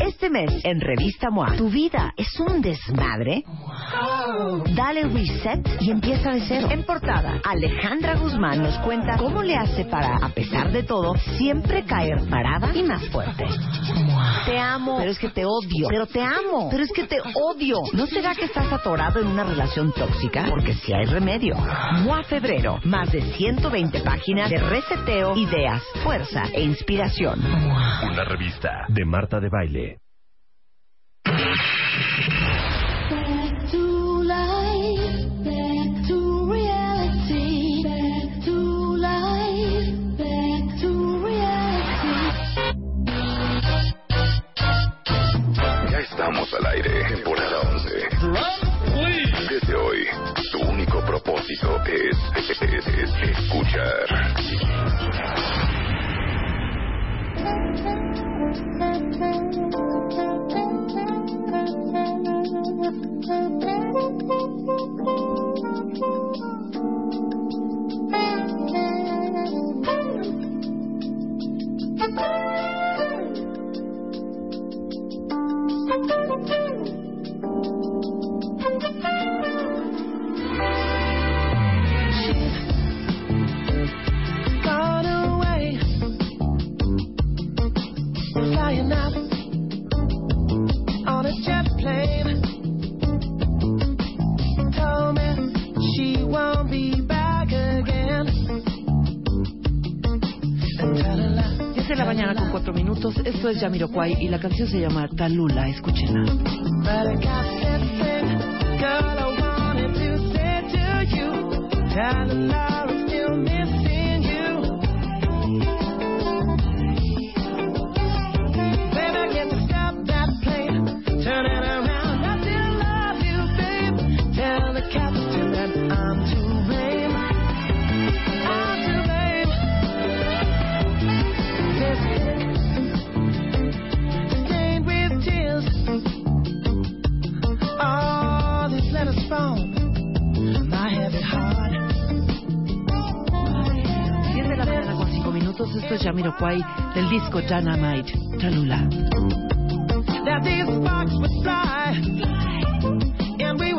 Este mes en Revista MOA, tu vida es un desmadre. Dale reset y empieza de cero. En portada, Alejandra Guzmán nos cuenta cómo le hace para, a pesar de todo, siempre caer parada y más fuerte. Te amo, pero es que te odio. Pero te amo, pero es que te odio. ¿No será que estás atorado en una relación tóxica? Porque si hay remedio. MOA Febrero, más de 120 páginas de reseteo, ideas, fuerza e inspiración. Una revista de Marta de Baile. Estamos al aire, temporada 11. Desde hoy, tu único propósito es, es- es escuchar. Told me she won't be back again. Ta-la-la, 10 de la mañana con 4 minutos. Esto es Jamiroquai y la canción se llama Talula. Escúchenla. But minutos. Esto es Jamiroquai del disco Dynamite. Talula. we.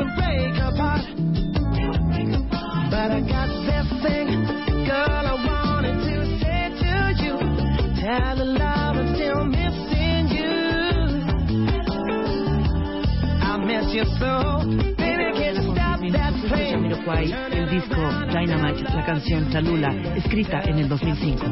But I got wanted to say to still missing you. I miss you so. El disco Dynamite, la canción Talula, escrita en el 2005.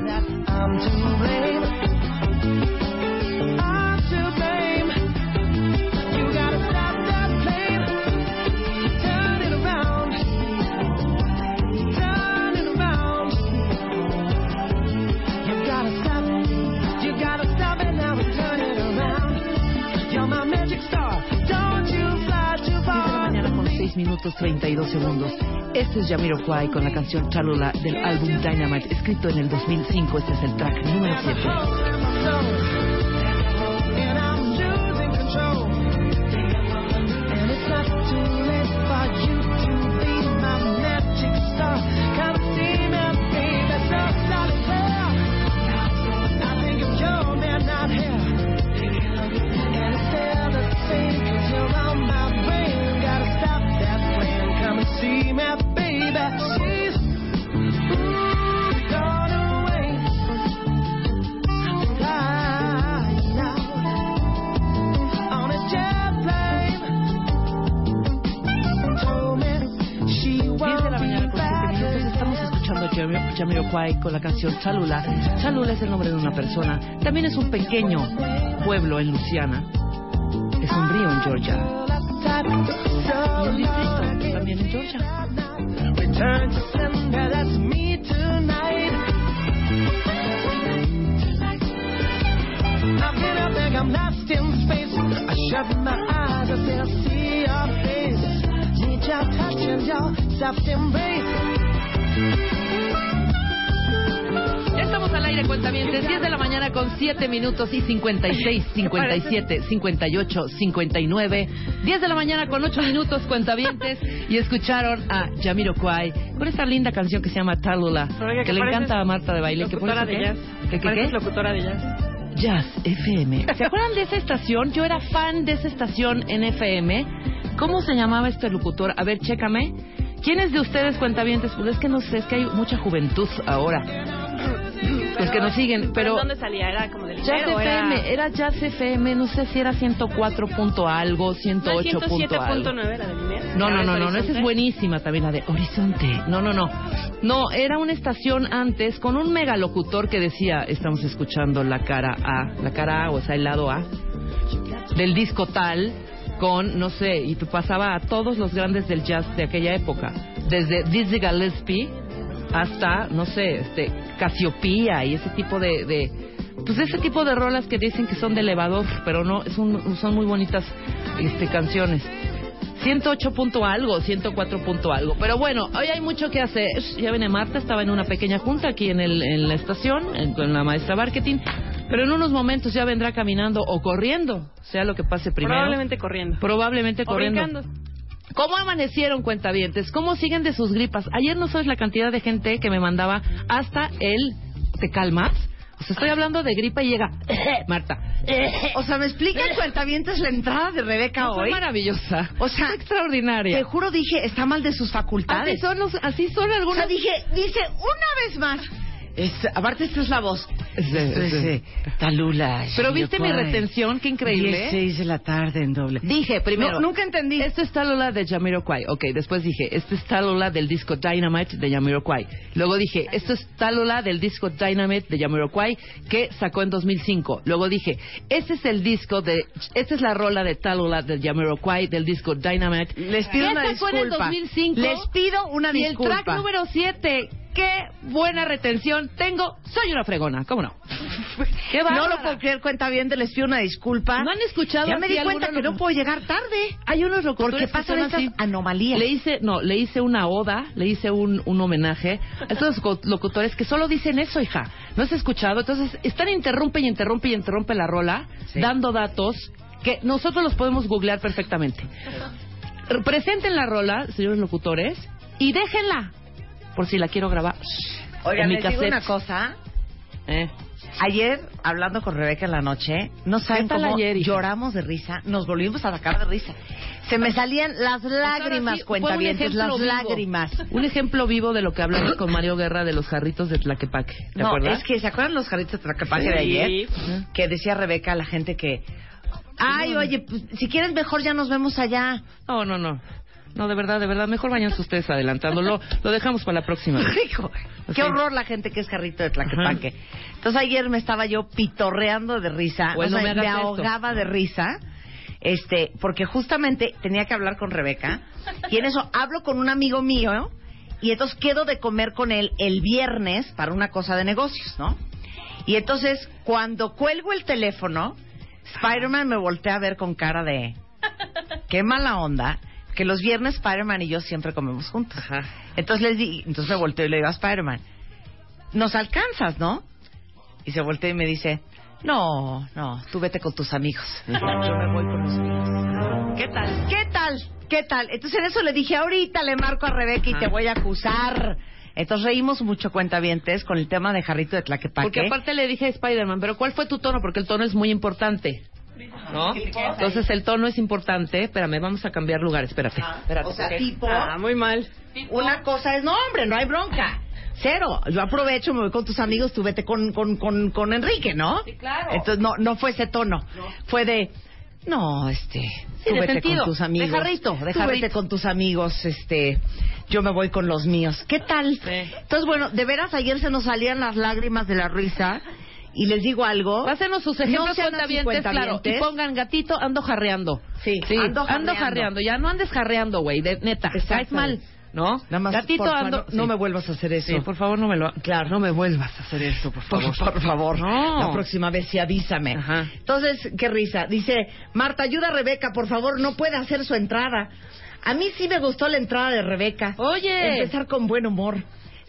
Minutos 32 segundos. Este es Jamiroquai con la canción Talula del álbum Dynamite, escrito en el 2005. Este es el track número 7. Jamiroquai con la canción Chalula. Chalula es el nombre de una persona. También es un pequeño pueblo en Luisiana. Es un río en Georgia. También en Georgia. Estamos al aire, cuentavientes. 10 de la mañana con 7 minutos y 56, 57, 58, 59. 10 de la mañana con 8 minutos, cuentavientes. Y escucharon a Jamiroquai con esta linda canción que se llama Talula, Oiga, que que le encanta a Marta de Baile. que por eso de qué? jazz. ¿Qué, qué, qué? locutora de jazz. Jazz FM. ¿Se acuerdan de esa estación? Yo era fan de esa estación en FM. ¿Cómo se llamaba este locutor? A ver, chécame. ¿Quiénes de ustedes cuentavientes? Pues es que no sé, es que hay mucha juventud ahora. Los que nos siguen, pero... ¿Dónde salía? ¿Era como del Jazz FM, era... Jazz FM, no sé si era 104 punto algo, 108 punto algo. 107.9 era del. No, no, no, no, no, esa es buenísima también, la de Horizonte. No, no, no. No, era una estación antes con un megalocutor que decía, estamos escuchando la cara A, la cara A, o sea, el lado A, del disco tal, con, no sé, y pasaba a todos los grandes del jazz de aquella época. Desde Dizzy Gillespie hasta, no sé, este, Casiopía y ese tipo de, de pues ese tipo de rolas que dicen que son de elevador, pero no, es un- son muy bonitas este, canciones. 108 punto algo, 104 punto algo. Pero bueno, hoy hay mucho que hacer. Ya viene Marta, estaba en una pequeña junta aquí en, el, en la estación, en- con la maestra marketing. Pero en unos momentos ya vendrá caminando o corriendo, sea lo que pase primero. Probablemente corriendo. Probablemente O corriendo. brincando. ¿Cómo amanecieron, cuentavientes? ¿Cómo siguen de sus gripas? Ayer no sabes la cantidad de gente que me mandaba hasta el... ¿Te calmas? O sea, estoy hablando de gripa y llega... Marta. O sea, ¿me explica cuentavientes la entrada de Rebeca No, fue hoy? maravillosa. O sea, extraordinaria. Te juro, dije, está mal de sus Así facultades. son, los- así son O algunas... sea, dije, dice una vez más. Es, aparte, esta es la voz. Sí, es, sí. Talula. Pero viste mi retención, qué increíble. 16 de la tarde en doble. Dije primero. No, nunca entendí. Esto es Talula de Jamiroquai. Ok, después dije, esto es Talula del disco Dynamite de Jamiroquai. Luego dije, esto es Talula del disco Dynamite de Jamiroquai que sacó en 2005. Luego dije, este es el disco de, esta es la rola de Talula de Jamiroquai del disco Dynamite. Les pido una sacó en el disculpa. 2005. Les pido una y disculpa. el track número 7. Qué buena retención tengo. Soy una fregona, ¿cómo no? Qué No lo puedo creer, cuenta bien, les pido una disculpa. ¿No han escuchado Ya me di cuenta que no puedo llegar tarde. Hay unos locutores Porque que pasan estas así. anomalías. Le hice, no, le hice una oda, le hice un, un homenaje a estos locutores que solo dicen eso, hija. ¿No has escuchado? Entonces, están interrumpe y interrumpe y interrumpe la rola, Sí. dando datos que nosotros los podemos googlear perfectamente. Presenten la rola, señores locutores, y déjenla, por si la quiero grabar. Oigan, en mi les digo cassette. una cosa. Eh. Ayer, hablando con Rebeca en la noche, no saben ¿Qué tal cómo ayer, lloramos de risa, nos volvimos a sacar de risa. Se me salían las lágrimas, Pues un cuentavientes, ejemplo las vivo. lágrimas. Un ejemplo vivo de lo que hablamos con Mario Guerra de los jarritos de Tlaquepaque. ¿Te No, acuerdas? es que, ¿se acuerdan los jarritos de Tracapaque de ayer? Que decía Rebeca a la gente que, ay, oye, pues, si quieres mejor ya nos vemos allá. No, no, no. No, de verdad, de verdad. Mejor váyanse ustedes adelantándolo. Lo dejamos para la próxima. Rico. Qué Sí. horror la gente que es jarrito de Tlaquepaque. Entonces ayer me estaba yo pitorreando de risa, Bueno, o sea, me me, hagas esto. ahogaba de risa, este, porque justamente tenía que hablar con Rebeca y en eso hablo con un amigo mío y entonces quedo de comer con él el viernes para una cosa de negocios, ¿no? Y entonces cuando cuelgo el teléfono, Spider-Man me voltea a ver con cara de qué mala onda que los viernes Spider-Man y yo siempre comemos juntos. Entonces les di, entonces me volteo y le digo a Spider-Man, nos alcanzas, ¿no? Y se voltea y me dice, no, no, tú vete con tus amigos. Yo me voy con los míos. ¿Qué tal? ¿Qué tal? ¿Qué tal? Entonces en eso le dije, ahorita le marco a Rebeca y te voy a acusar. Entonces reímos mucho cuentavientes con el tema de Jarrito de Tlaquepaque. Porque aparte le dije a Spider-Man, pero ¿cuál fue tu tono? Porque el tono es muy importante. ¿No? Entonces el tono es importante. Espérame, vamos a cambiar lugar. Espérate. espérate. o sea, tipo, Ah, muy mal. una cosa es, no, hombre, no hay bronca. Cero. Yo aprovecho, me voy con tus amigos, tú vete con, con, con, con Enrique, ¿no? Sí, claro. Entonces no, no fue ese tono. Fue de, no, este, tú de vete sentido, con tus amigos. jarrito, de Tú jarrito. vete con tus amigos, este, yo me voy con los míos. ¿Qué tal? Sí. Entonces, bueno, de veras ayer se nos salían las lágrimas de la risa. Y les digo algo. Pásenos sus ejemplos No cuentavientes, claro. Y pongan gatito, ando jarreando. Sí, ando jarreando. Ya no andes jarreando, güey. De, neta, caes mal. ¿no? Nada más, Gatito porfa, ando... no, no sí. me vuelvas a hacer eso. Sí, por favor, no me lo... Claro. No me vuelvas a hacer eso, por Por, favor. por favor, No. la próxima vez sí avísame. Ajá. Entonces, qué risa. Dice, Marta, ayuda a Rebeca, por favor, no puede hacer su entrada. A mí sí me gustó la entrada de Rebeca. Oye. Empezar con buen humor.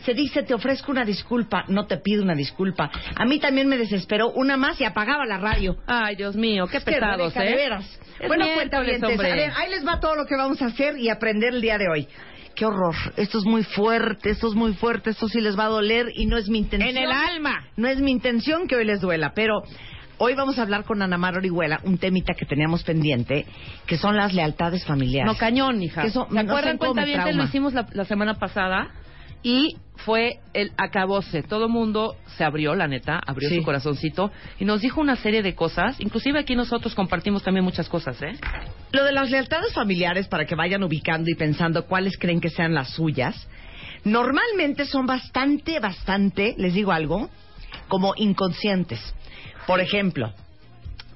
Se dice, te ofrezco una disculpa, no te pido una disculpa. A mí también me desesperó una más y apagaba la radio. Ay, Dios mío, qué Es que, pesados, ¿eh? de veras. Es bueno, cuenta ver, ahí les va todo lo que vamos a hacer y aprender el día de hoy. Qué horror. Esto es muy fuerte, esto es muy fuerte, esto sí les va a doler y no es mi intención. En el alma. No es mi intención que hoy les duela, pero hoy vamos a hablar con Ana Mar Orihuela, un temita que teníamos pendiente, que son las lealtades familiares. No, cañón, hija. ¿Se acuerdan sé cómo me cuenta Lo hicimos la, la semana pasada y fue el acabose. Todo mundo se abrió, la neta, abrió Sí. su corazoncito y nos dijo una serie de cosas. Inclusive aquí nosotros compartimos también muchas cosas, ¿eh? Lo de las lealtades familiares, para que vayan ubicando y pensando cuáles creen que sean las suyas, normalmente son bastante, bastante, les digo algo, como inconscientes. Por ejemplo,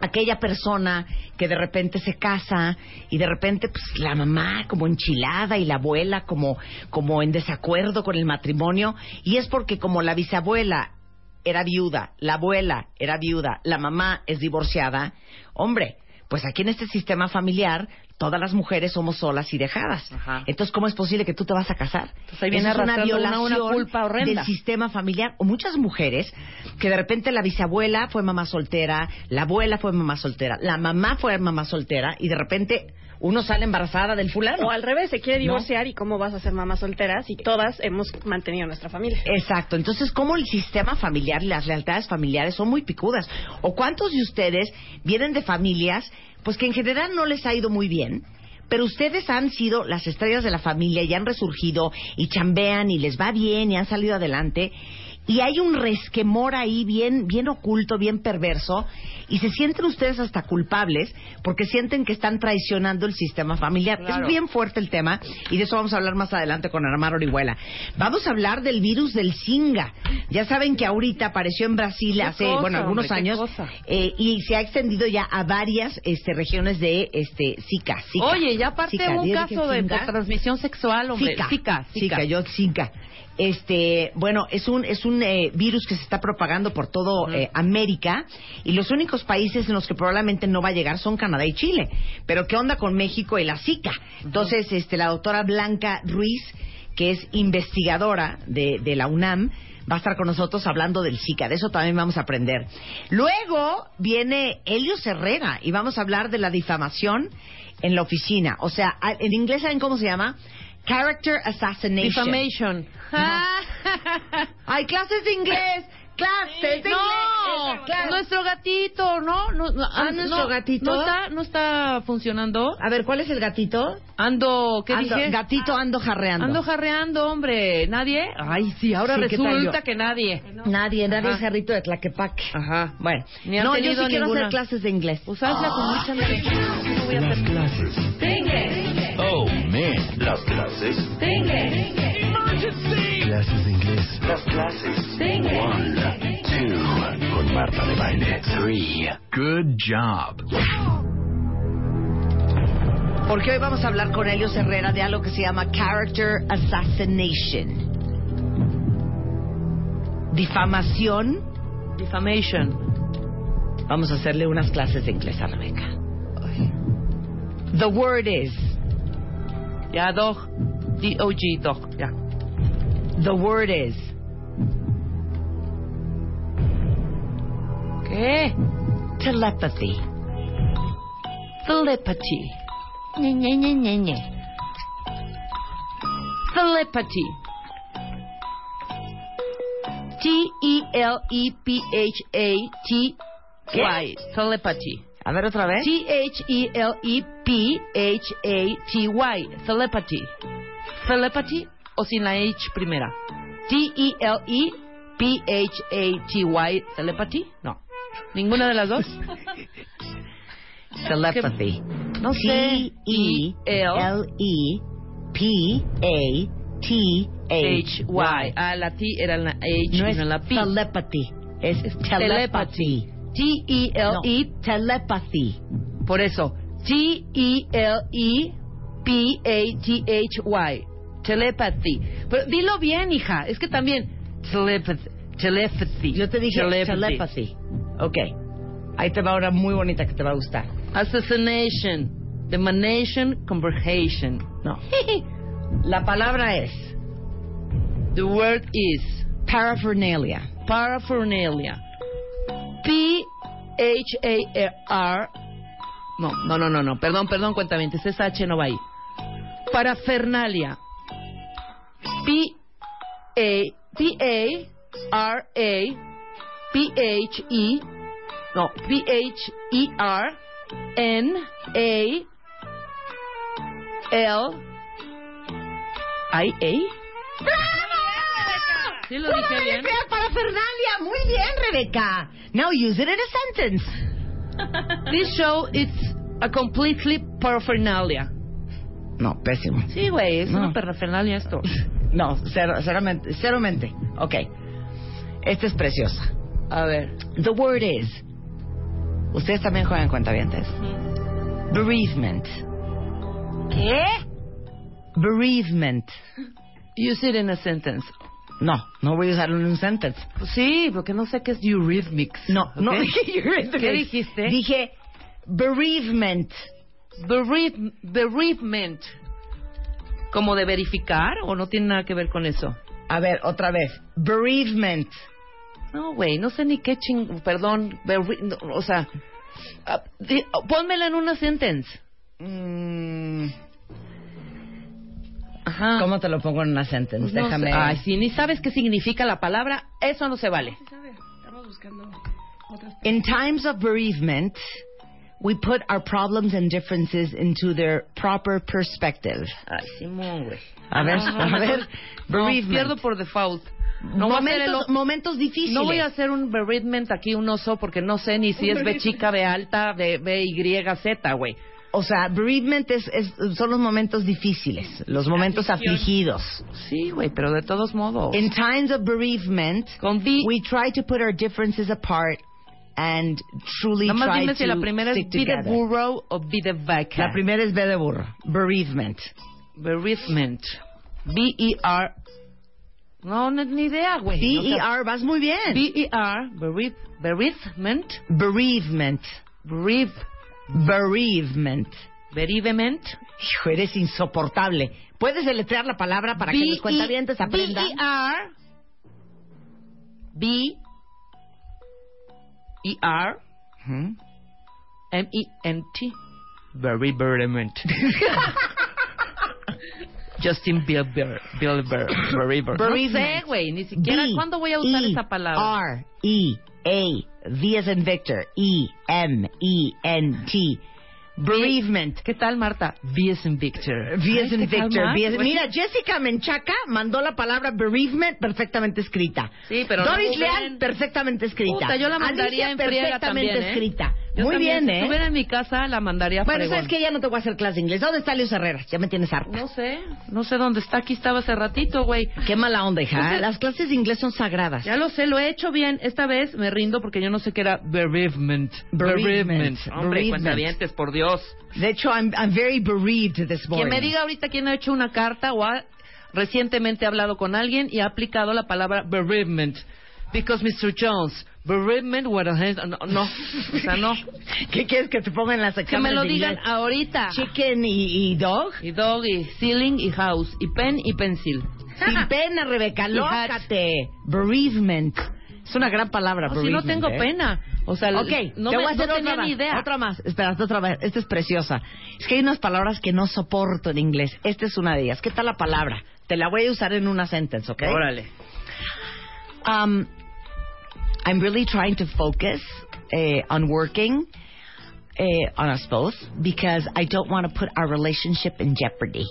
aquella persona que de repente se casa y de repente pues la mamá como enchilada y la abuela como como en desacuerdo con el matrimonio y es porque como la bisabuela era viuda, la abuela era viuda, la mamá es divorciada, hombre, pues aquí en este sistema familiar todas las mujeres somos solas y dejadas. Ajá. Entonces, ¿cómo es posible que tú te vas a casar? Entonces, ahí viene es una arrastrando una- una violación culpa horrenda. del sistema familiar. O muchas mujeres que de repente la bisabuela fue mamá soltera, la abuela fue mamá soltera, la mamá fue mamá soltera y de repente uno sale embarazada del fulano. O al revés, se quiere ¿No? divorciar y cómo vas a ser mamá soltera si todas hemos mantenido nuestra familia. Exacto. Entonces, ¿cómo el sistema familiar y las lealtades familiares son muy picudas? ¿O cuántos de ustedes vienen de familias, pues que en general no les ha ido muy bien? Pero ustedes han sido las estrellas de la familia y han resurgido y chambean y les va bien y han salido adelante. Y hay un resquemor ahí bien, bien oculto, bien perverso, y se sienten ustedes hasta culpables porque sienten que están traicionando el sistema familiar. Claro. Es bien fuerte el tema, y de eso vamos a hablar más adelante con Armar Orihuela. Vamos a hablar del virus del Zika. Ya saben que ahorita apareció en Brasil ¿Qué hace, cosa, bueno, algunos hombre, años, eh, y se ha extendido ya a varias este, regiones de este, Zika. Zika. Oye, ya aparte Zika, un ¿digo caso de transmisión sexual, hombre. Zika. Zika, yo Zika. Este, bueno, es un es un eh, virus que se está propagando por todo eh, América y los únicos países en los que probablemente no va a llegar son Canadá y Chile. Pero qué onda con México y la Zika? Entonces, este, la doctora Blanca Ruiz, que es investigadora de, de la UNAM, va a estar con nosotros hablando del Zika. De eso también vamos a aprender. Luego viene Helio Herrera y vamos a hablar de la difamación en la oficina. O sea, en inglés, ¿saben cómo se llama? Character Assassination. Defamation. Hay clases de inglés. Clases de no, inglés. Claro. nuestro gatito, ¿no? no, no Ah, nuestro no, gatito. ¿No está, no está funcionando? A ver, ¿cuál es el gatito? Ando, ¿qué Ando- dije? Gatito ando jarreando. Ando jarreando, hombre. ¿Nadie? Ay, sí, ahora Sí, ¿qué tal resulta que nadie. Nadie, nadie Ajá. es jarrito de Tlaquepaque. Ajá. Bueno, Ni no, yo sí quiero ninguna. hacer clases de inglés. Pues hazla con mucha alegría. No voy a hacer Oh, Las clases. Clases de inglés. Las clases. One, two. Con Marta de Baile. Three. Good job. Porque hoy vamos a hablar con Helio Herrera de algo que se llama Character Assassination. Difamación. Defamation. Vamos a hacerle unas clases de inglés a Rebeca. The word is. Ya, dog. D-O-G, dog. Ya. The word is. ¿Qué? Telepathy. Telepathy. Ñe, Ñe, Ñe, Ñe, Ñe. Telepathy. T-E-L-E-P-H-A-T-Y. Telepathy. A ver otra vez. T-H-E-L-E-P-H-A-T-Y. Telepathy. Telepathy o sin la H primera. T-E-L-E-P-H-A-T-Y. Telepathy. No. ¿Ninguna de las dos? Telepathy. No sé. T-E-L-E-P-A-T-H-Y. H-Y. Ah, la T era la H No es la P. telepathy. Es telepathy. T-E-L-E. No, telepathy. Por eso. T-E-L-E-P-A-T-H-Y. Telepathy. Pero dilo bien, hija. Es que también. Telepathy. Telepathy. Yo te dije telepathy. Ok. Ahí te va una muy bonita que te va a gustar. Assassination. Demanation. Conversation. No. La palabra es The word is paraphernalia. paraphernalia. P H A R. No, no, no, no, no. Perdón, perdón, cuentamente. Ese H no va ahí. Parafernalia. P A P A R A P H E no P H E R N A L I A. ¿Sí lo dije bien? Rebeca, parafernalia. Muy bien, Rebeca. Now use it in a sentence. This show is a completely paraphernalia. No, pésimo. Sí, güey, es No. una parafernalia esto. No, cero, ceramente, cero mente. Ok. Esta es preciosa. A ver. The word is. Ustedes también juegan cuentavientes. Bereavement. ¿Qué? Bereavement. Use it in a sentence. No, no voy a usarlo en un sentence. Pues sí, porque no sé qué es eurythmics. No, no dije eurythmics. ¿Qué dijiste? Dije bereavement. Bereave- bereavement. ¿Como de verificar o no tiene nada que ver con eso? A ver, otra vez. Bereavement. No, güey, no sé ni qué ching... Perdón, berre- no, o sea... ah, di- pónmela en una sentence. Mm, Ajá. ¿Cómo te lo pongo en una sentence? Pues no Déjame. sé. Ay, si ni sabes qué significa la palabra, eso no se vale. In times of bereavement, we put our problems and differences into their proper perspective. Ay, Simón, güey. A ver, No, a ver. No, Bereavement. pierdo por default. No voy a hacer el momentos, o- momentos difíciles. No voy a hacer un bereavement aquí, un oso, porque no sé ni si es B chica, B alta, B, B Y, Z, güey. O sea, bereavement es, es- son los momentos difíciles, los momentos afligidos. Sí, güey, pero de todos modos. In times of bereavement, we try to put our differences apart and truly nada más try dime si to la primera es be the together. burro o be the vaca. La primera es B de burro. Bereavement. Bereavement. B-E-R. No, no, ni idea, güey. No. B-E-R, vas muy bien. B-E-R. Bereave- Bereavement. Bereavement. Bereave. Bereavement. Bereavement. Hijo, eres insoportable. ¿Puedes deletrear la palabra para que los cuentavientes aprendan? B-E-R. B. E-R. Ujú. M-E-N-T. Bereavement. Justin Bieber. Bieber. Bereaver. No Bereavement. sé, güey. Ni siquiera. B, ¿Cuándo voy a usar E, esa palabra? R, E, A, V as in Victor, E, M, E, N, T. Bereavement. ¿Qué tal, Marta? V as in Victor. V as in ¿te Victor. V as-. Mira, Jessica Menchaca mandó la palabra bereavement perfectamente escrita. Sí, pero no Doris muy Leal, perfectamente escrita. Puta, yo la mandaría Alicia, en perfectamente también, ¿eh? escrita. Yo Muy también, bien, Si ¿eh? estuviera en mi casa, la mandaría a Bueno, sabes que ya no te voy a hacer clase de inglés. ¿Dónde está Leo Herrera? Ya me tienes harta. No sé. No sé dónde está. Aquí estaba hace ratito, güey. Qué mala onda, hija. Entonces- Las clases de inglés son sagradas. Ya lo sé, lo he hecho bien. Esta vez me rindo porque yo no sé qué era bereavement. Bereavement. Hombre, Bereavement. cuentavientes, por Dios. De hecho, I'm, I'm very bereaved this morning. Quien me diga ahorita quién ha hecho una carta o ha recientemente hablado con alguien y ha aplicado la palabra bereavement. Because Mr. Jones, bereavement, what a hand- no, no, o sea, no. ¿Qué quieres que te ponga en las Que me lo digan inglés? ahorita. Chicken y, y dog. Y dog, y ceiling, y house, y pen, y pencil. Sin pena, Rebeca, lócate. Bereavement. Es una gran palabra, No, si no tengo ¿eh? pena. O sea, Ok, no, te me- voy a hacer no tenía más. ni idea. Otra más. Espérate, otra vez. Esta es preciosa. Es que hay unas palabras que no soporto en inglés. Esta es una de ellas. ¿Qué tal la palabra? Te la voy a usar en una sentence, ¿ok? Órale. Um, I'm really trying to focus uh, on working uh, on us both because I don't want to put our relationship in jeopardy.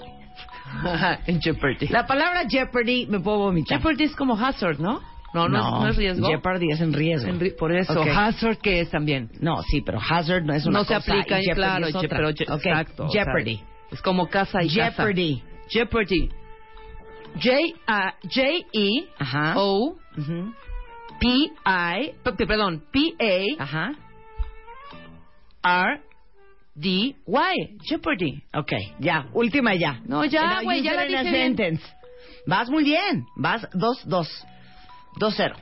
en Jeopardy. La palabra jeopardy me puedo vomitar. Jeopardy es como hazard, ¿no? No, no, es- no es riesgo. Jeopardy es en riesgo. En ri- por eso, hazard que es también. No, sí, pero hazard no es una no se cosa aplica, y y jeopardy claro, es otra. pero je- Ok, exacto. o sea, Jeopardy. es como casa y Jeopardy. casa. Jeopardy. J A J E. O I p- p- pardón P A Ajá. R D Y Jeopardy. Ok, ya, última ya. No, ya, güey, use ya la in a dije bien. sentence. Vas muy bien. Vas dos, dos. Dos cero.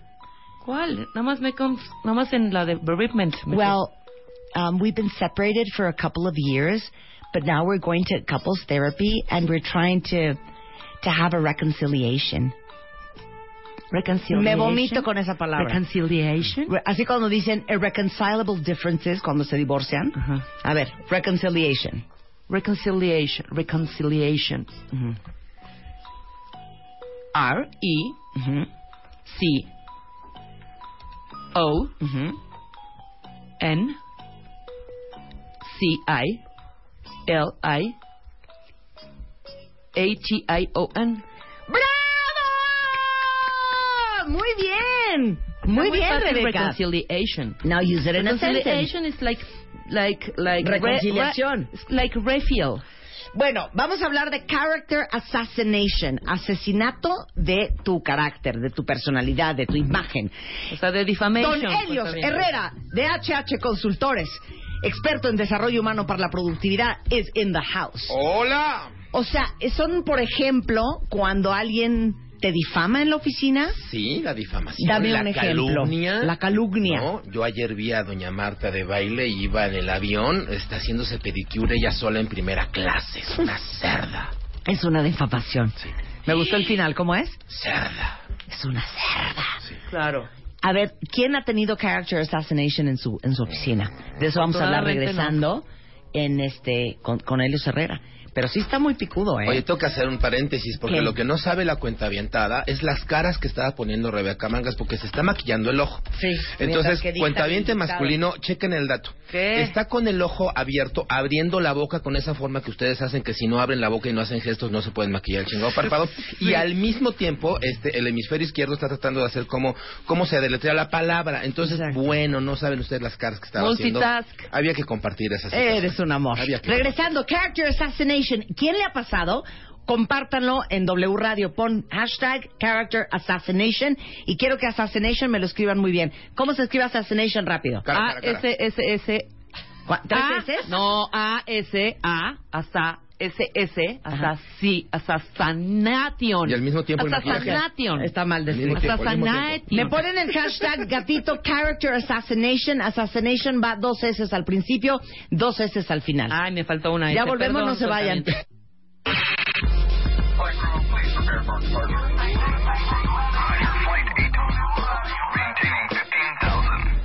¿Cuál? Nada más me conf... nada más en la de bereavement. Well, um, we've been separated for a couple of years, but now we're going to couples therapy and we're trying to to have a reconciliation. Reconciliation. Me vomito con esa palabra. Reconciliation. Re- Así cuando dicen irreconcilable differences cuando se divorcian. Ajá. A ver, reconciliation. Reconciliation. Reconciliation. Ujú, R E ujú, C O. N C I L I A T I O N. Muy bien. Muy bien, Rebeca. Reconciliation. Now use it in a sentence. Reconciliation is like like like re- Reconciliación. re- like refill. Bueno, vamos a hablar de character assassination, asesinato de tu carácter, de tu personalidad, de tu imagen. O sea, de defamation. Don pues, Helios. Herrera, de HH Consultores, experto en desarrollo humano para la productividad, is in the house. Hola. O sea, son, por ejemplo, cuando alguien te difama en la oficina. Sí, la difamación. Dame la un ejemplo. calumnia. La calumnia. No, yo ayer vi a doña Marta de baile y iba en el avión, está haciéndose pedicure ella sola en primera clase. Es una cerda. Es una difamación. Me gustó el final, ¿cómo es? Cerda. Es una cerda. Claro. A ver, ¿quién ha tenido character assassination en su en su oficina? De eso vamos a hablar regresando en este con, con Helios Herrera. Pero sí está muy picudo, ¿eh? Oye, tengo que hacer un paréntesis porque ¿Qué? lo que no sabe la cuenta avientada es las caras que estaba poniendo Rebeca Mangas porque se está maquillando el ojo. Sí, Entonces, que dicta cuentaviente masculino, chequen el dato. ¿Qué? Está con el ojo abierto, abriendo la boca con esa forma que ustedes hacen que si no abren la boca y no hacen gestos no se pueden maquillar el chingado párpado. Y al mismo tiempo, este, el hemisferio izquierdo está tratando de hacer como, cómo se deletrea la palabra. Entonces, Exacto. bueno, no saben ustedes las caras que estaba haciendo. Multitask. Había que compartir esas Eres un amor. Había que- Regresando, character assassination. ¿Quién le ha pasado? Compártanlo en W Radio. Pon hashtag character assassination. Y quiero que assassination me lo escriban muy bien. ¿Cómo se escribe assassination rápido? Cara, A cara. S S S ¿Cuá- ¿Tres A- veces? No, A S A hasta S S hasta sí, assassination. Y al mismo tiempo maquillaje. Assassination. Está mal mismo tiempo. Assassination. Me ponen el hashtag gatito character assassination. Assassination va dos S al principio, dos S al final. Ay, me faltó una ya S, volvemos, perdón, no se vayan.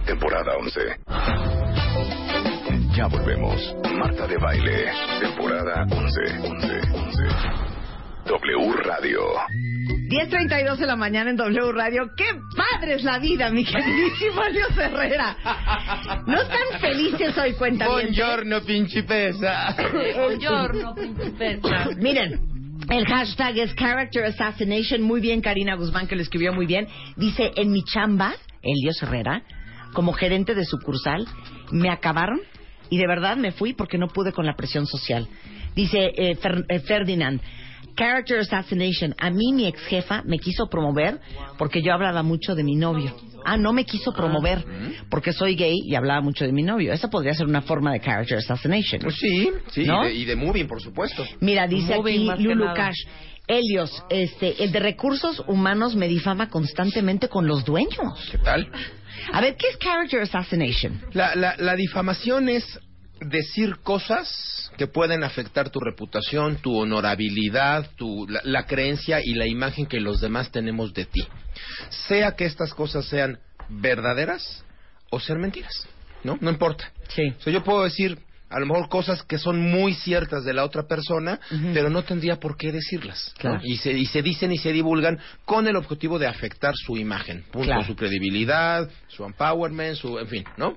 Temporada 11. Ya volvemos. Marta de Baile. Temporada 11. 11. 11. W Radio. 10.32 de la mañana en W Radio. ¡Qué padre es la vida, mi queridísimo Elios Herrera! ¿No están felices hoy, cuenta Buongiorno, principessa. Buongiorno, principessa. Miren, el hashtag es Character Assassination. Muy bien, Karina Guzmán, que lo escribió muy bien. Dice, en mi chamba, Elios Herrera, como gerente de sucursal, me acabaron y de verdad me fui porque no pude con la presión social. Dice eh, Fer- eh, Ferdinand, Character Assassination. A mí mi ex jefa me quiso promover porque yo hablaba mucho de mi novio. Ah, no me quiso promover porque soy gay y hablaba mucho de mi novio. Esa podría ser una forma de Character Assassination. Pues sí, sí, ¿No? y, de, y de moving, por supuesto. Mira, dice Moving aquí que Lulu nada. Cash. Helios, este, el de recursos humanos me difama constantemente con los dueños. ¿Qué tal? A ver, ¿qué es character assassination? La, la, la difamación es decir cosas que pueden afectar tu reputación, tu honorabilidad, tu, la, la creencia y la imagen que los demás tenemos de ti. Sea que estas cosas sean verdaderas o sean mentiras. ¿No? No importa. Sí. O sea, yo puedo decir a lo mejor cosas que son muy ciertas de la otra persona, pero no tendría por qué decirlas. ¿no? Claro. Y, se, y se dicen y se divulgan con el objetivo de afectar su imagen, punto, Claro. su credibilidad, su empowerment, su, en fin, ¿no?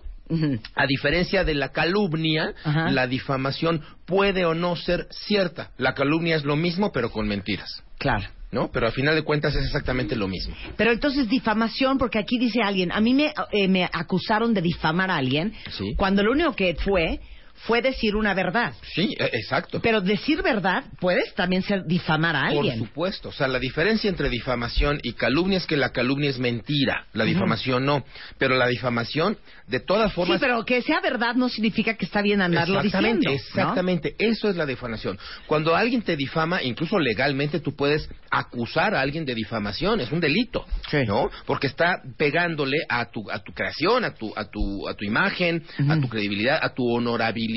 A diferencia de la calumnia, la difamación puede o no ser cierta. La calumnia es lo mismo, pero con mentiras, Claro. ¿no? Pero al final de cuentas es exactamente lo mismo. Pero entonces difamación, porque aquí dice alguien, a mí me, eh, me acusaron de difamar a alguien, Sí. cuando lo único que fue fue decir una verdad. Sí, e- exacto. Pero decir verdad puedes también ser difamar a Por alguien. supuesto. O sea, la diferencia entre difamación y calumnia es que la calumnia es mentira. La difamación no. Pero la difamación, de todas Sí, formas. pero que sea verdad no significa que está bien andarlo Exactamente, diciendo. ¿no? exactamente. Eso es la difamación. Cuando alguien te difama, incluso legalmente tú puedes acusar a alguien de difamación. Es un delito, ¿no? Porque está pegándole a tu, a tu creación, a tu, a tu, a tu imagen, a tu credibilidad, a tu honorabilidad.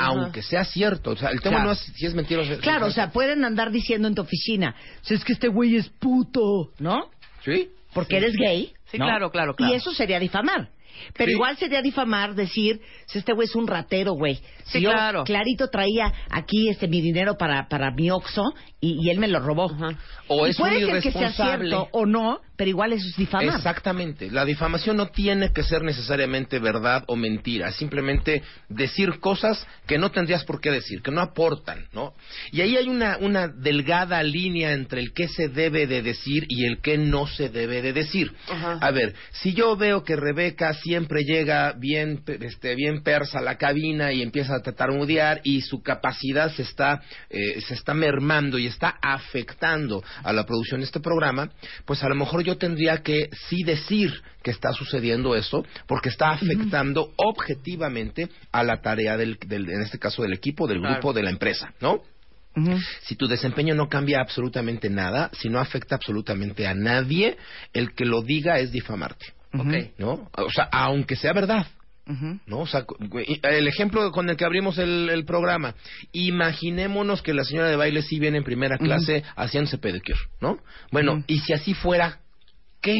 Aunque sea cierto, o sea, el tema Claro. no es si es mentira o si es Claro, o sea, pueden andar diciendo en tu oficina, si es que este güey es puto, ¿no? Sí. Porque eres gay. Sí, ¿no? claro, claro, claro. Y eso sería difamar. Pero Sí. igual sería difamar decir, si este güey es un ratero, güey. Si Sí, yo claro. clarito traía aquí este mi dinero para, para mi Oxxo y, y él me lo robó. O Y es puede un ser que sea irresponsable. cierto o no, pero igual eso es difamar. Exactamente. La difamación no tiene que ser necesariamente verdad o mentira, simplemente decir cosas que no tendrías por qué decir, que no aportan, ¿no? Y ahí hay una, una delgada línea entre el que se debe de decir y el que no se debe de decir. A ver, si yo veo que Rebeca siempre llega bien, este, bien persa a la cabina y empieza a tartamudear y su capacidad se está, eh, se está mermando y está afectando a la producción de este programa, pues a lo mejor yo tendría que sí decir que está sucediendo eso porque está afectando objetivamente a la tarea del, del- en este caso del equipo, del Claro. grupo, de la empresa, ¿no? Si tu desempeño no cambia absolutamente nada, si no afecta absolutamente a nadie, el que lo diga es difamarte. Ok. ¿No? O sea, aunque sea verdad. ¿No? O sea, el ejemplo con el que abrimos el, el programa. Imaginémonos que la señora de baile sí viene en primera clase haciéndose pedicure, ¿no? Bueno, y si así fuera, ¿qué?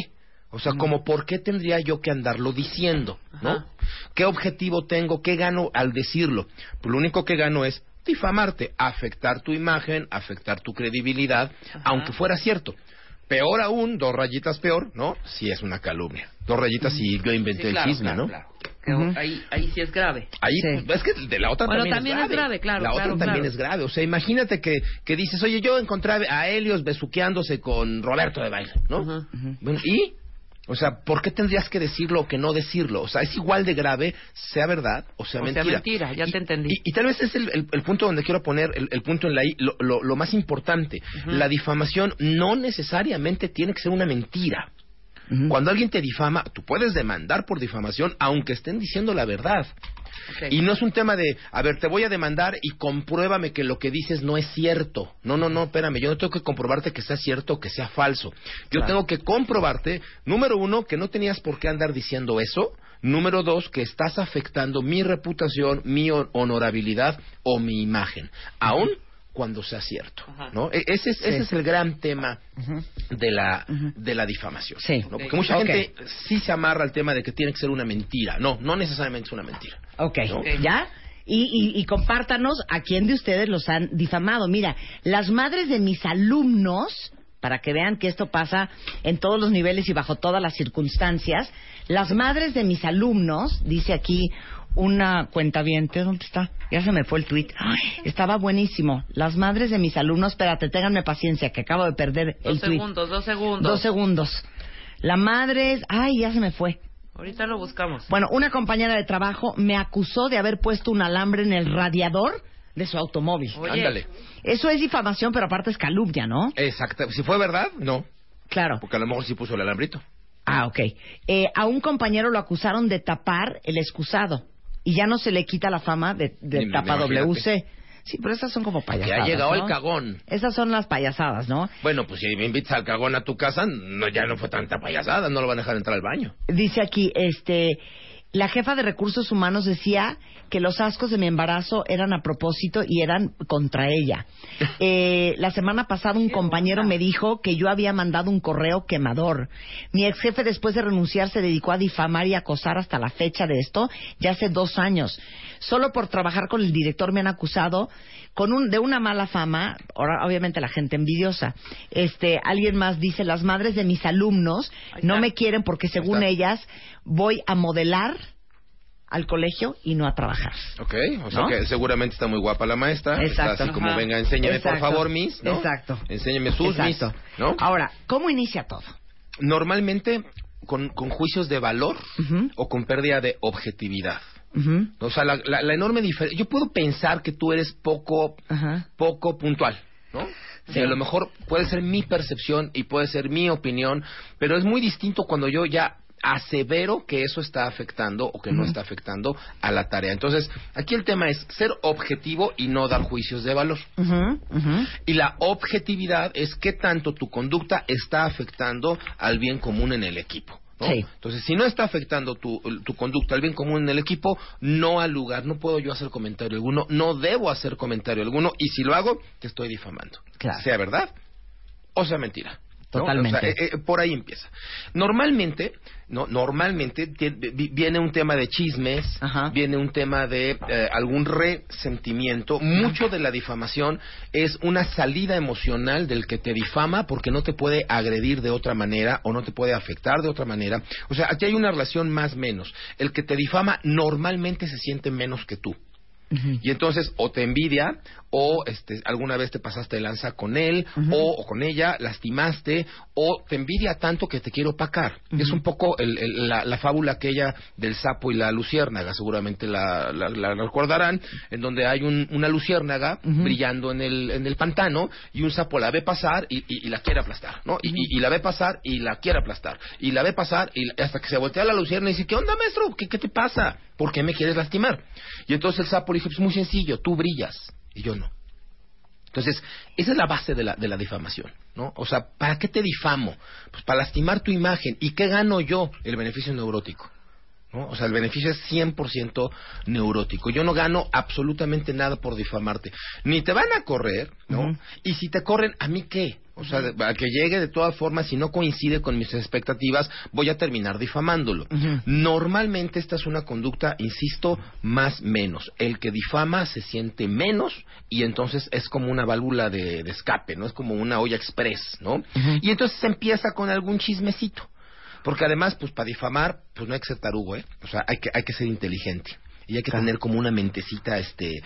O sea, como por qué tendría yo que andarlo diciendo, ¿no? Ajá. ¿Qué objetivo tengo? ¿Qué gano al decirlo? Pues lo único que gano es difamarte, afectar tu imagen, afectar tu credibilidad, aunque fuera cierto. Peor aún, dos rayitas peor, ¿no? Si es una calumnia. Dos rayitas si yo inventé Sí, claro, el chisme, claro, ¿no? claro. Que ahí, ahí sí es grave. Ahí, es que de la otra Bueno, también, también es es grave. grave, claro, La otra claro, también es grave. O sea, imagínate que, que dices, oye, yo encontré a Helios besuqueándose con Roberto de baile, ¿no? Bueno, ¿y? O sea, ¿por qué tendrías que decirlo o que no decirlo? O sea, es igual de grave, sea verdad o sea O sea, mentira. mentira, ya Y- te entendí. Y, y tal vez es el, el- el punto donde quiero poner el, el punto en la I, lo, lo- lo más importante. La difamación no necesariamente tiene que ser una mentira. Cuando alguien te difama, tú puedes demandar por difamación aunque estén diciendo la verdad. Y no es un tema de, a ver, te voy a demandar y compruébame que lo que dices no es cierto. No, no, no, espérame, yo no tengo que comprobarte que sea cierto o que sea falso. Yo tengo que comprobarte, número uno, que no tenías por qué andar diciendo eso. Número dos, que estás afectando mi reputación, mi hon- honorabilidad o mi imagen. Aún cuando sea cierto. Ajá. ¿no? E- Ese, es, ese es el gran tema de la, de la difamación. Sí. ¿no? Porque mucha gente sí se amarra al tema de que tiene que ser una mentira. No, no necesariamente es una mentira. Ok, ¿No? ¿ya? Y, y, y compártanos a quién de ustedes los han difamado. Mira, las madres de mis alumnos, para que vean que esto pasa en todos los niveles y bajo todas las circunstancias, las madres de mis alumnos, dice aquí una cuentaviente, ¿dónde está? Ya se me fue el tweet. estaba buenísimo. Las madres de mis alumnos, espérate, ténganme paciencia, que acabo de perder el Dos tweet. segundos, dos segundos. Dos segundos. La madre, es- ay, ya se me fue. Ahorita lo buscamos. Bueno, una compañera de trabajo me acusó de haber puesto un alambre en el radiador de su automóvil. Oye. Ándale. Eso es difamación, pero aparte es calumnia, ¿no? Exacto. Si fue verdad, no. Claro. Porque a lo mejor sí puso el alambrito. Ah, ok. Eh, a un compañero lo acusaron de tapar el excusado y ya no se le quita la fama de, de tapa. WC. Sí, pero esas son como payasadas. ha llegado ¿no? el cagón. Esas son las payasadas, ¿no? Bueno, pues si me invitas al cagón a tu casa, no, ya no fue tanta payasada, no lo van a dejar entrar al baño. Dice aquí, este, la jefa de recursos humanos decía que los ascos de mi embarazo eran a propósito y eran contra ella. Eh, la semana pasada un compañero me dijo que yo había mandado un correo quemador. Mi ex jefe después de renunciar se dedicó a difamar y acosar hasta la fecha de esto, ya hace dos años. Solo por trabajar con el director me han acusado con un, de una mala fama, ahora obviamente la gente envidiosa. Este, alguien más dice, las madres de mis alumnos no me quieren porque según ellas voy a modelar al colegio y no a trabajar. Ok, o sea ¿No? que seguramente está muy guapa la maestra. Exacto. Está así como, Ajá. venga, enséñame Exacto. por favor, Miss, ¿no? Exacto. Enséñame sus Exacto. Miss, ¿no? Ahora, ¿cómo inicia todo? Normalmente con, con juicios de valor o con pérdida de objetividad. O sea, la, la- la enorme diferencia. Yo puedo pensar que tú eres poco, Ajá. poco puntual, ¿no? Sí. Y a lo mejor puede ser mi percepción y puede ser mi opinión, pero es muy distinto cuando yo ya asevero que eso está afectando o que no está afectando a la tarea. Entonces, aquí el tema es ser objetivo y no dar juicios de valor. Y la objetividad es qué tanto tu conducta está afectando al bien común en el equipo. ¿No? Sí. Entonces, si no está afectando tu, tu conducta al bien común en el equipo, no al lugar, no puedo yo hacer comentario alguno, no debo hacer comentario alguno, y si lo hago, te estoy difamando. Claro. Sea verdad o sea mentira. ¿No? Totalmente. O sea, eh, eh, por ahí empieza. Normalmente, no, normalmente viene un tema de chismes, Ajá. viene un tema de eh, algún resentimiento. Mucho de la difamación es una salida emocional del que te difama porque no te puede agredir de otra manera o no te puede afectar de otra manera. O sea, aquí hay una relación más menos. El que te difama normalmente se siente menos que tú. Y entonces o te envidia o este, alguna vez te pasaste de lanza con él o, o con ella, lastimaste o te envidia tanto que te quiere opacar. Es un poco el- el- la, la fábula aquella del sapo y la luciérnaga, seguramente la, la- la recordarán, en donde hay un- una luciérnaga brillando en el, en el pantano y un sapo la ve pasar y, y- y la quiere aplastar, ¿no? Y, la ve pasar y la quiere aplastar. Y la ve pasar y hasta que se voltea la luciérnaga y dice, ¿qué onda, maestro? ¿Qué, qué te pasa? ¿Por qué me quieres lastimar? Y entonces el sapo le dice, pues muy sencillo, tú brillas y yo no. Entonces, esa es la base de la, de la difamación, ¿no? O sea, ¿para qué te difamo? Pues para lastimar tu imagen. ¿Y qué gano yo? El beneficio neurótico. ¿no? O sea, el beneficio es 100% neurótico. Yo no gano absolutamente nada por difamarte. Ni te van a correr, ¿no? Y si te corren, ¿a mí qué? O sea, a que llegue de todas formas, si no coincide con mis expectativas, voy a terminar difamándolo. Normalmente esta es una conducta, insisto, más menos. El que difama se siente menos y entonces es como una válvula de, de escape, ¿no? Es como una olla express, ¿no? Y entonces empieza con algún chismecito. Porque además, pues para difamar, pues no hay que ser tarugo, ¿eh? O sea, hay que, hay que ser inteligente. Y hay que tener como una mentecita, este,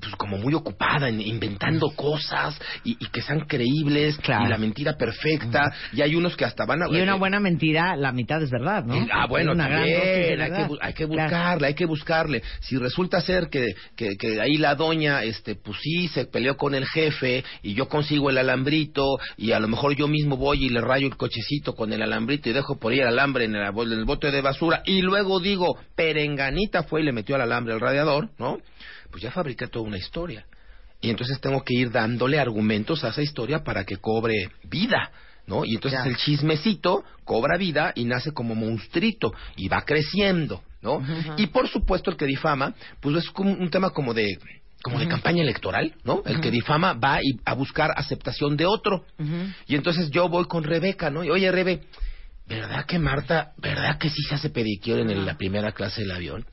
pues como muy ocupada en inventando cosas y, y que sean creíbles Claro. y la mentira perfecta. Y hay unos que hasta van a... Y una eh, buena mentira, la mitad es verdad, ¿no? Ah, bueno, Una también, hay, que, hay que Claro. buscarle, hay que buscarle. Si resulta ser que, que, que ahí la doña, este, pues sí, se peleó con el jefe y yo consigo el alambrito y a lo mejor yo mismo voy y le rayo el cochecito con el alambrito y dejo por ahí el alambre en el, bol- en el bote de basura y luego digo, perenganita fue y le metió el alambre al radiador, ¿no? Pues ya fabriqué toda una historia. Y entonces tengo que ir dándole argumentos a esa historia para que cobre vida. ¿No? Y entonces Ya. el chismecito cobra vida y nace como monstruito y va creciendo, ¿no? Y por supuesto el que difama, pues es como un tema como de como de campaña electoral, ¿no? El que difama va y- a buscar aceptación de otro. Y entonces yo voy con Rebeca, ¿no? Y oye, Rebe, ¿verdad que Marta, verdad que sí se hace pedicure en el- la primera clase del avión?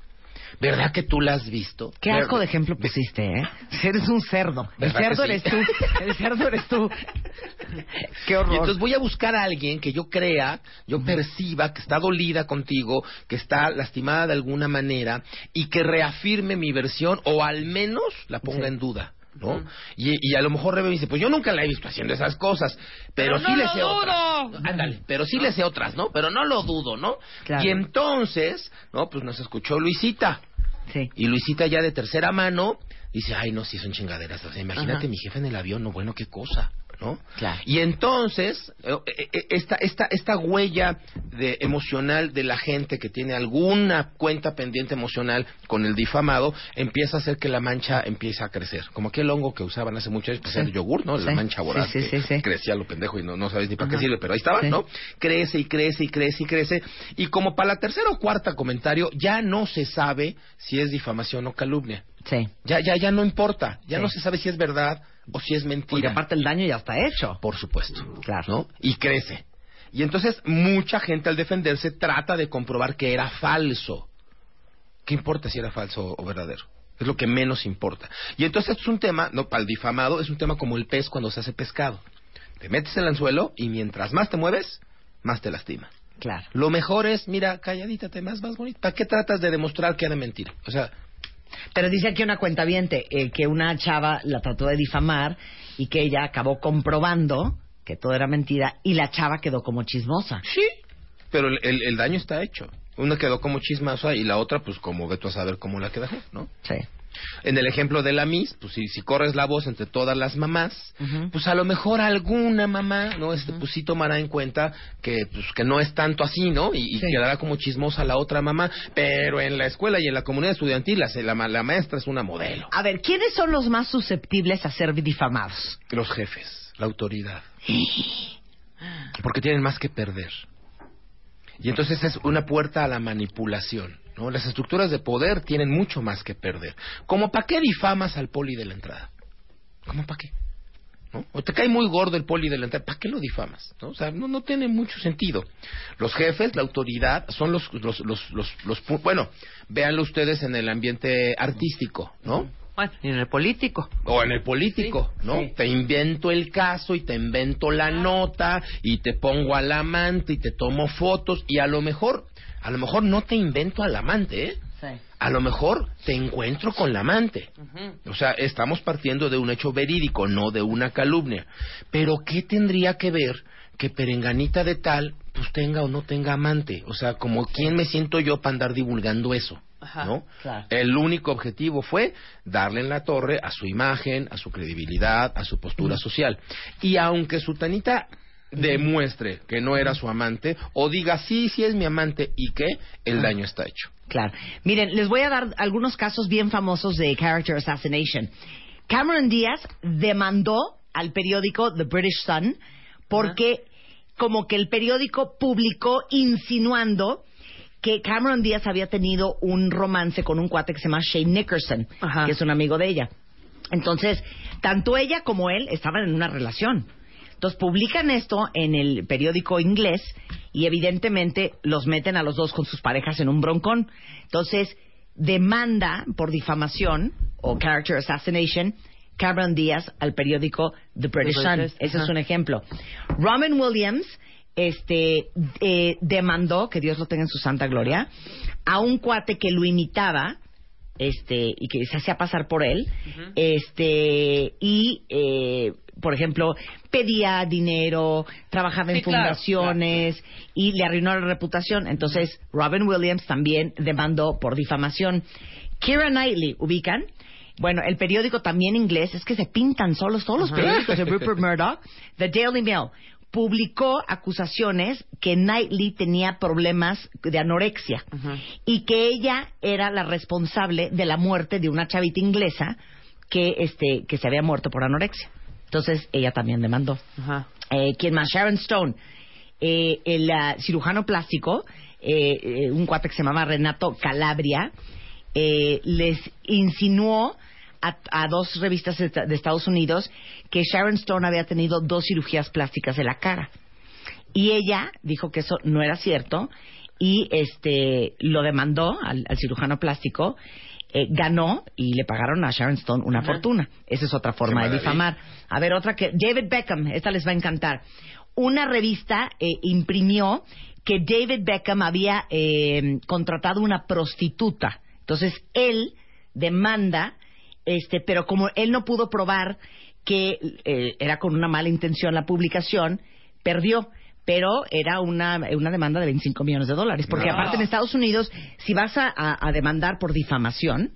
¿Verdad que tú la has visto? Qué Ver- asco de ejemplo pusiste, ¿eh? Eres un cerdo. El ¿Verdad cerdo sí? eres tú. El cerdo eres tú. Qué Y horror. entonces voy a buscar a alguien que yo crea, yo perciba que está dolida contigo, que está lastimada de alguna manera y que reafirme mi versión o al menos la ponga Sí. en duda. ¿No? y, y a lo mejor Rebe dice, pues yo nunca la he visto haciendo esas cosas, pero, Pero sí no le sé dudo. otras. Ándale, pero sí le sé otras, ¿no? Pero no lo dudo, ¿no? Claro. Y entonces, ¿no? Pues nos escuchó Luisita. Sí. Y Luisita ya de tercera mano dice, ay, no, si son chingaderas. O sea, imagínate Ajá. mi jefe en el avión, no, bueno, qué cosa, ¿no? Claro. Y entonces, eh, eh, eh, esta, esta, esta huella de, emocional de la gente que tiene alguna cuenta pendiente emocional con el difamado, empieza a hacer que la mancha empiece a crecer. Como aquel hongo que usaban hace mucho años, pues Sí. el yogur, ¿no? La Sí. mancha voraz Sí, que crecía lo pendejo y no, no sabes ni para qué sirve, pero ahí estaba. ¿no? Crece y crece y crece y crece. Y como para la tercera o cuarta comentario, ya no se sabe si es difamación o calumnia. Sí. Ya, ya, ya no importa. Ya no se sabe si es verdad o si es mentira. Porque aparte el daño ya está hecho. Por supuesto. Claro. ¿No? Y crece. Y entonces mucha gente al defenderse trata de comprobar que era falso. ¿Qué importa si era falso o verdadero? Es lo que menos importa. Y entonces es un tema, no, para el difamado, es un tema como el pez cuando se hace pescado. Te metes el anzuelo y mientras más te mueves, más te lastima. Claro. Lo mejor es, mira, calladita, te más, más bonita. ¿Para qué tratas de demostrar que era mentira? O sea, Pero dice aquí una cuenta que una chava la trató de difamar y que ella acabó comprobando que todo era mentira y la chava quedó como chismosa. Sí, pero el, el- el daño está hecho. Una quedó como chismosa y la otra, pues como ve tú a saber cómo la quedó, ¿no? Sí. En el ejemplo de la Miss, pues si, si corres la voz entre todas las mamás, pues a lo mejor alguna mamá, ¿no? Este, pues sí tomará en cuenta que, pues, que no es tanto así, ¿no? Y, y Sí. quedará como chismosa la otra mamá, pero en la escuela y en la comunidad estudiantil la, la, la maestra es una modelo. A ver, ¿quiénes son los más susceptibles a ser difamados? Los jefes, la autoridad. Porque tienen más que perder. Y entonces es una puerta a la manipulación. ¿No? Las estructuras de poder tienen mucho más que perder. ¿Cómo para qué difamas al poli de la entrada? ¿Cómo para qué? ¿No? O te cae muy gordo el poli de la entrada, ¿para qué lo difamas? ¿no? O sea, no, no tiene mucho sentido. Los jefes, la autoridad, son los, los, los, los, bueno, véanlo ustedes en el ambiente artístico, ¿no? Bueno, y en el político. o en el político, ¿no? sí. Te invento el caso y te invento la nota y te pongo al amante y te tomo fotos y a lo mejor, a lo mejor no te invento al amante, ¿eh? A lo mejor te encuentro con la amante. O sea, estamos partiendo de un hecho verídico, no de una calumnia. Pero ¿qué tendría que ver que Perenganita de tal, pues tenga o no tenga amante? O sea, como quién me siento yo para andar divulgando eso, Ajá, ¿no? claro. El único objetivo fue darle en la torre a su imagen, a su credibilidad, a su postura social. Y aunque Sutanita demuestre que no era su amante, o diga, sí, sí es mi amante, y que el daño está hecho. Claro. Miren, les voy a dar algunos casos bien famosos de character assassination. Cameron Díaz demandó al periódico The British Sun porque como que el periódico publicó insinuando que Cameron Díaz había tenido un romance con un cuate que se llama Shane Nickerson, Ajá. que es un amigo de ella. Entonces, tanto ella como él estaban en una relación. Entonces publican esto en el periódico inglés y evidentemente los meten a los dos con sus parejas en un broncón. Entonces demanda por difamación o character assassination Cameron Díaz al periódico The British The Sun. Ese es un ejemplo. Robin Williams este eh, demandó, que Dios lo tenga en su santa gloria, a un cuate que lo imitaba este y que se hacía pasar por él este y eh, por ejemplo pedía dinero trabajaba en claro, fundaciones y le arruinó la reputación. Entonces Robin Williams también demandó por difamación. Kira Knightley ubican bueno, el periódico también inglés, es que se pintan solos todos los periódicos de Rupert Murdoch. The Daily Mail publicó acusaciones que Knightley tenía problemas de anorexia y que ella era la responsable de la muerte de una chavita inglesa que este que se había muerto por anorexia. Entonces ella también demandó. Ajá. Eh, ¿Quién más? Sharon Stone, eh, el ah, cirujano plástico, eh, eh, un cuate que se llamaba Renato Calabria, eh, les insinuó a, a dos revistas de, de Estados Unidos que Sharon Stone había tenido dos cirugías plásticas de la cara. Y ella dijo que eso no era cierto y este lo demandó al, al cirujano plástico, eh, ganó y le pagaron a Sharon Stone una fortuna. Esa es otra forma de difamar. A ver, otra que David Beckham, esta les va a encantar. Una revista eh, imprimió que David Beckham había eh, contratado una prostituta. Entonces él demanda, este, pero como él no pudo probar que eh, era con una mala intención la publicación, perdió. Pero era una, una demanda de 25 millones de dólares. Porque No. aparte en Estados Unidos, si vas a, a- a demandar por difamación,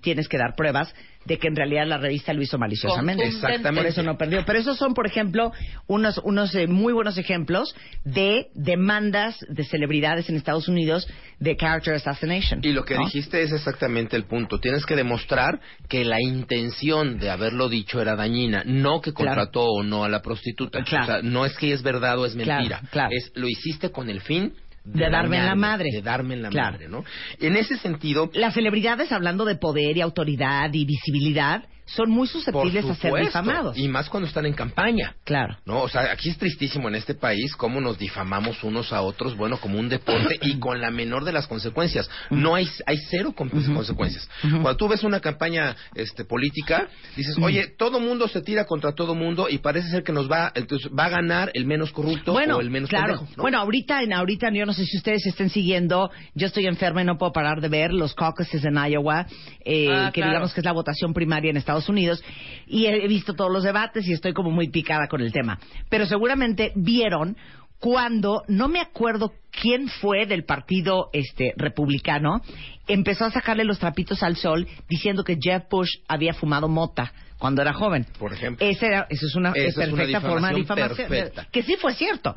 tienes que dar pruebas de que en realidad la revista lo hizo maliciosamente. Exactamente. Por eso no perdió. Pero esos son, por ejemplo, unos, unos eh, muy buenos ejemplos de demandas de celebridades en Estados Unidos de character assassination. Y lo que ¿no? dijiste es exactamente el punto. Tienes que demostrar que la intención de haberlo dicho era dañina, no que Claro. contrató o no a la prostituta. Claro. O sea, no es que es verdad o es mentira. claro. Es lo hiciste con el fin De darme en la madre. De darme en la Claro. madre, ¿no? En ese sentido, Las celebridades, hablando de poder y autoridad y visibilidad, son muy susceptibles a ser difamados. y más cuando están en campaña. Claro. No, o sea, aquí es tristísimo en este país cómo nos difamamos unos a otros, bueno, como un deporte y con la menor de las consecuencias. No hay, hay cero con- consecuencias. Cuando tú ves una campaña este, política, dices, oye, todo mundo se tira contra todo mundo y parece ser que nos va, entonces va a ganar el menos corrupto Bueno, o el menos claro. pendejo, ¿no? Bueno, ahorita, en ahorita, yo no sé si ustedes estén siguiendo, yo estoy enferma y no puedo parar de ver los caucuses en Iowa, eh, Ah, que claro. digamos que es la votación primaria en Estados Unidos, y he visto todos los debates y estoy como muy picada con el tema. Pero seguramente vieron cuando no me acuerdo quién fue del partido este republicano empezó a sacarle los trapitos al sol diciendo que Jeff Bush había fumado mota cuando era joven. Por ejemplo. Esa era, eso es una Esa es una perfecta forma de difamación perfecta. Que sí fue cierto.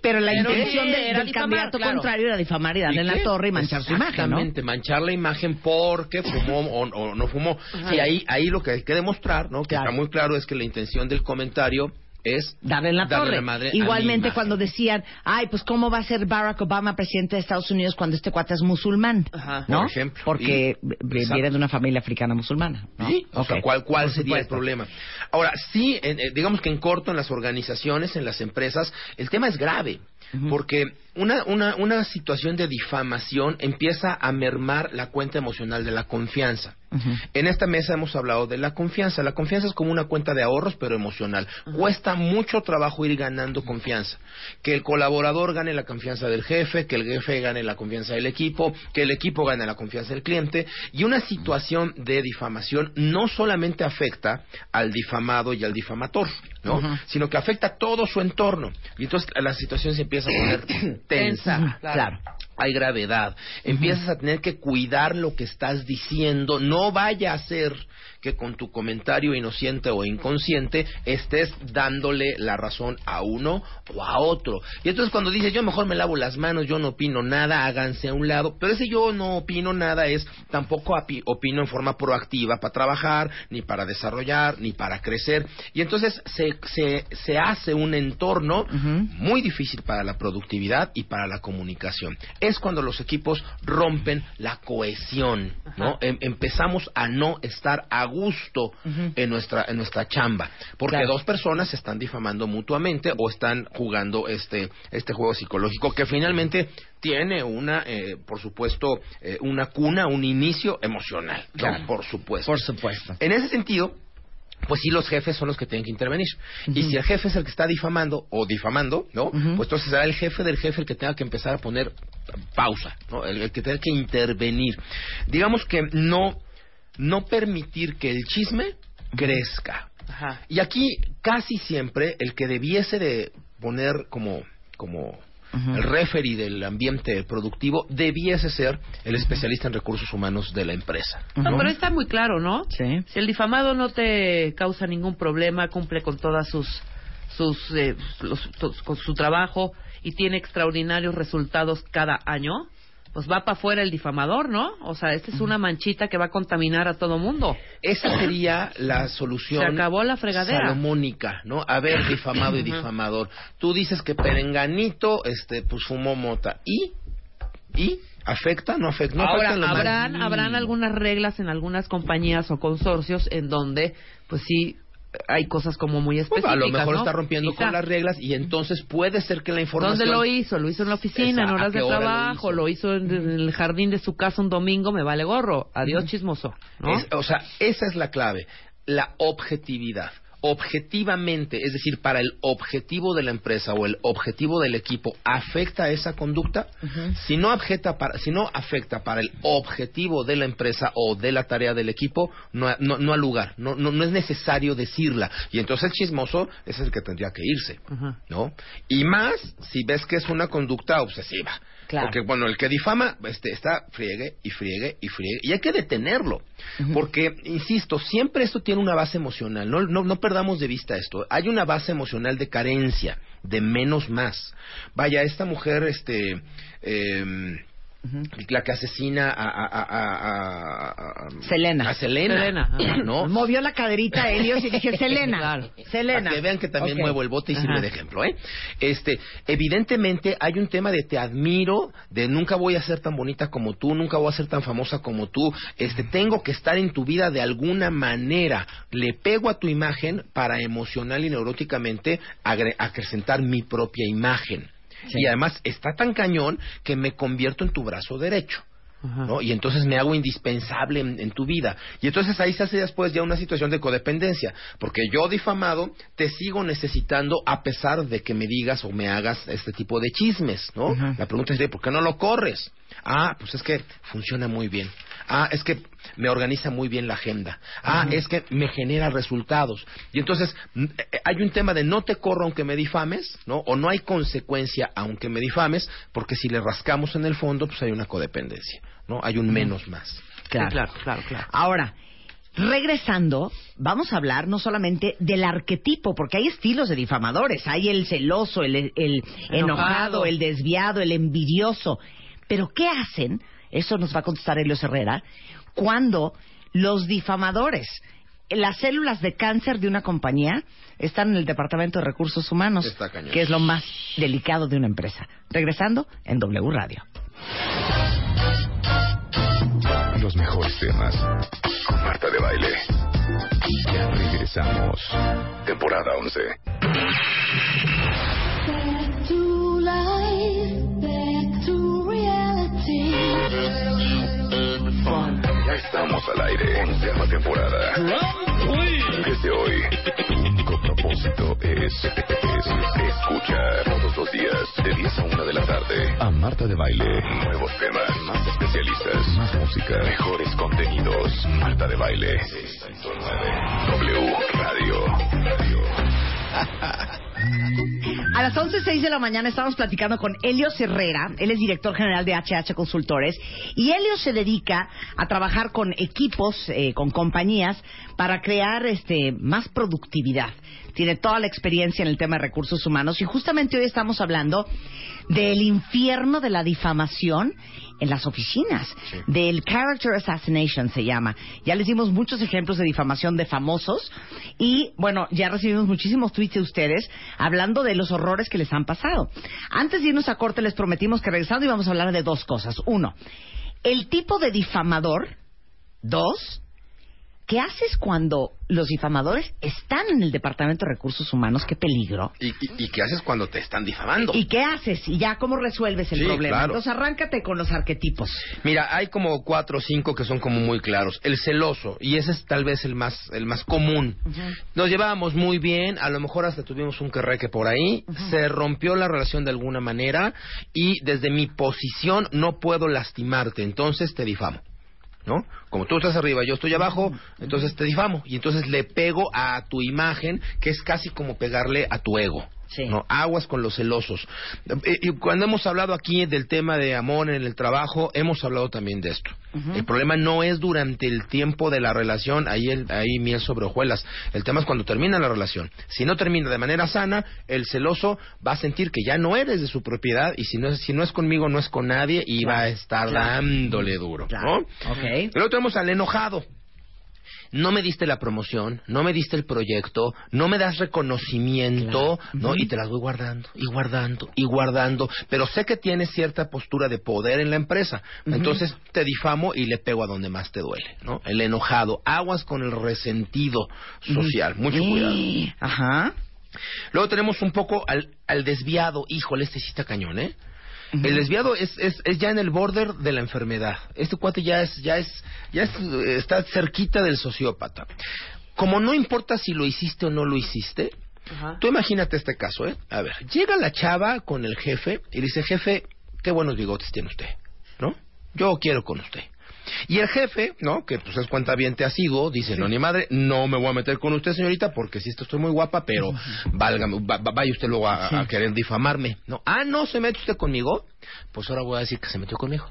Pero la Pero intención sí, de- era del difamar, candidato claro. contrario era difamar y darle ¿Y en la torre y manchar su imagen, ¿no? Exactamente, manchar la imagen porque fumó o, o no fumó. Y ahí, ahí lo que hay que demostrar, ¿no? Que Claro. está muy claro es que la intención del comentario es darle en la darle torre. la madre Igualmente cuando decían, ay, pues cómo va a ser Barack Obama presidente de Estados Unidos cuando este cuate es musulmán, Ajá. ¿no? Por ejemplo. Porque Y- Exacto. viene de una familia africana musulmana. ¿no? Sí, o sea. ¿cuál, cuál sería el problema? Ahora, sí, en- eh, digamos que en corto, en las organizaciones, en las empresas, el tema es grave, porque una, una, una situación de difamación empieza a mermar la cuenta emocional de la confianza. En esta mesa hemos hablado de la confianza. La confianza es como una cuenta de ahorros, pero emocional. Cuesta mucho trabajo ir ganando confianza. Que el colaborador gane la confianza del jefe, que el jefe gane la confianza del equipo, que el equipo gane la confianza del cliente. Y una situación de difamación no solamente afecta al difamado y al difamator, ¿no? Sino que afecta a todo su entorno. Y entonces la situación se empieza a poner tensa. Claro. Hay gravedad. Empiezas a tener que cuidar lo que estás diciendo. No vaya a ser que con tu comentario inocente o inconsciente estés dándole la razón a uno o a otro. Y entonces cuando dices yo mejor me lavo las manos, yo no opino nada, háganse a un lado. Pero ese yo no opino nada es tampoco opino en forma proactiva para trabajar, ni para desarrollar, ni para crecer. Y entonces se, se, se hace un entorno muy difícil para la productividad y para la comunicación. Es cuando los equipos rompen la cohesión, ¿no? Em- empezamos a no estar a gusto en nuestra en nuestra chamba, porque Claro. dos personas se están difamando mutuamente o están jugando este este juego psicológico que finalmente tiene una, eh, por supuesto, eh, una cuna, un inicio emocional, ¿no? Claro. por supuesto. Por supuesto. En ese sentido, pues sí, los jefes son los que tienen que intervenir. Y si el jefe es el que está difamando o difamando, ¿no? Pues entonces será el jefe del jefe el que tenga que empezar a poner pausa, ¿no? El, el que tenga que intervenir. Digamos que no, no permitir que el chisme crezca. Ajá. Y aquí casi siempre el que debiese de poner como, como el referee del ambiente productivo debiese ser el especialista en recursos humanos de la empresa. No, pero está muy claro, ¿no? Sí. Si el difamado no te causa ningún problema, cumple con todas sus sus eh, los- con su trabajo y tiene extraordinarios resultados cada año, pues va para afuera el difamador, ¿no? O sea, esta es una manchita que va a contaminar a todo mundo. Esa sería la solución. Se acabó la fregadera. Salomónica, ¿no? A ver, difamado y difamador. Tú dices que Perenganito, este, pues fumó mota. ¿Y? ¿Y? ¿Afecta? ¿No afecta? ¿No Ahora, afecta más habrán, habrán algunas reglas en algunas compañías o consorcios en donde, pues sí, hay cosas como muy Pues, específicas, a lo mejor ¿no? está rompiendo Quizá. con las reglas y entonces puede ser que la información... ¿Dónde lo hizo? Lo hizo en la oficina, en Esa, ¿a horas de hora lo trabajo, hizo? lo hizo, en, en el jardín de su casa un domingo, me vale gorro. Adiós, chismoso. ¿no? Es- o sea, esa es la clave, la objetividad. Objetivamente, es decir, para el objetivo de la empresa o el objetivo del equipo, ¿afecta esa conducta? si, no afecta para, si no afecta para el objetivo de la empresa o de la tarea del equipo, no, ha- no, no ha lugar, no, no, no es necesario decirla. Y entonces el chismoso es el que tendría que irse. ¿no? Y más si ves que es una conducta obsesiva. Claro. Porque, bueno, el que difama este, está friegue y friegue y friegue. Y hay que detenerlo. Porque, insisto, siempre esto tiene una base emocional. No, no, no perdamos de vista esto. Hay una base emocional de carencia, de menos más. Vaya, esta mujer, este. La que asesina a, a, a, a- a- a- Selena. A Selena. Selena. ¿no? Movió la caderita Helios y dije, Selena. Claro. Selena. Para que vean que también muevo el bote y sirve Ajá. de ejemplo, ¿eh? Este, evidentemente hay un tema de te admiro, de nunca voy a ser tan bonita como tú, nunca voy a ser tan famosa como tú, este, tengo que estar en tu vida de alguna manera. Le pego a tu imagen para emocional y neuróticamente agre- acrecentar mi propia imagen. Sí. Y además está tan cañón que me convierto en tu brazo derecho. ¿no? Y entonces me hago indispensable en, en tu vida. Y entonces ahí se hace después ya una situación de codependencia, porque yo difamado te sigo necesitando a pesar de que me digas o me hagas este tipo de chismes, ¿no? La pregunta es, ¿por qué no lo corres? Ah, pues es que funciona muy bien. Ah, es que me organiza muy bien la agenda. Ah, es que me genera resultados. Y entonces mm, eh, hay un tema de no te corro aunque me difames, ¿no? O no hay consecuencia aunque me difames, porque si le rascamos en el fondo, pues hay una codependencia, ¿no? Hay un menos más. Claro, claro, claro, claro. Ahora, regresando, vamos a hablar no solamente del arquetipo, porque hay estilos de difamadores. Hay el celoso, el, el enojado, Enojado. el desviado, el envidioso. Pero ¿qué hacen? Eso nos va a contestar Helios Herrera. Cuando los difamadores, las células de cáncer de una compañía están en el Departamento de Recursos Humanos, Está que es lo más delicado de una empresa. Regresando en W Radio. Los mejores temas. Con Marta de Baile. Ya regresamos. Temporada 11. Estamos al aire. Onceava temporada. Desde hoy, tu único propósito es, es escuchar todos los días de 10 a 1 de la tarde a Marta de Baile. Nuevos temas, más especialistas, más música, mejores contenidos. Marta de Baile. 609. W Radio. A las 11.06 de la mañana estamos platicando con Helios Herrera, él es director general de HH Consultores, y Helios se dedica a trabajar con equipos, eh, con compañías, para crear este, más productividad. Tiene toda la experiencia en el tema de recursos humanos. Y justamente hoy estamos hablando del infierno de la difamación en las oficinas, del character assassination se llama. Ya les dimos muchos ejemplos de difamación de famosos. Y bueno, ya recibimos muchísimos tweets de ustedes hablando de los horrores que les han pasado. Antes de irnos a corte les prometimos que regresando íbamos a hablar de dos cosas. Uno, el tipo de difamador. Dos, ¿qué haces cuando los difamadores están en el Departamento de Recursos Humanos? ¡Qué peligro! ¿Y, y, y qué haces cuando te están difamando? ¿Y qué haces? ¿Y ya cómo resuelves el Sí, problema? claro. Entonces arráncate con los arquetipos. Mira, hay como cuatro o cinco que son como muy claros. El celoso, y ese es tal vez el más, el más común. Nos llevábamos muy bien, a lo mejor hasta tuvimos un querreque por ahí, se rompió la relación de alguna manera y desde mi posición no puedo lastimarte, entonces te difamo. ¿No? Como tú estás arriba, yo estoy abajo, entonces te difamo y entonces le pego a tu imagen, que es casi como pegarle a tu ego. Sí. ¿no? Aguas con los celosos. Eh, y cuando hemos hablado aquí del tema de amor en el trabajo, hemos hablado también de esto. El problema no es durante el tiempo de la relación, ahí, el, ahí miel sobre hojuelas. El tema es cuando termina la relación. Si no termina de manera sana, el celoso va a sentir que ya no eres de su propiedad y si no es, si no es conmigo, no es con nadie y va a estar dándole duro. Claro. ¿no? Ok. Luego tenemos al enojado. No me diste la promoción, no me diste el proyecto, no me das reconocimiento, ¿no? Y te las voy guardando, y guardando, y guardando. Pero sé que tienes cierta postura de poder en la empresa. Entonces te difamo y le pego a donde más te duele, ¿no? El enojado. Aguas con el resentido social. Mucho cuidado. Ajá. Luego tenemos un poco al, al desviado. Híjole, este sí está cañón, ¿eh? El desviado es, es, es ya en el border de la enfermedad. Este cuate ya es, ya es, ya es, eh, está cerquita del sociópata. Como no importa si lo hiciste o no lo hiciste, tú imagínate este caso, ¿eh? A ver, llega la chava con el jefe y dice, jefe, qué buenos bigotes tiene usted, ¿no? Yo quiero con usted. Y el jefe, ¿no? Que pues es cuenta bien te asigo, dice, no, ni madre, no me voy a meter con usted, señorita, porque sí estoy muy guapa, pero válgame, va- va- vaya usted luego a, a querer difamarme. No, ah, no, se mete usted conmigo, pues ahora voy a decir que se metió conmigo.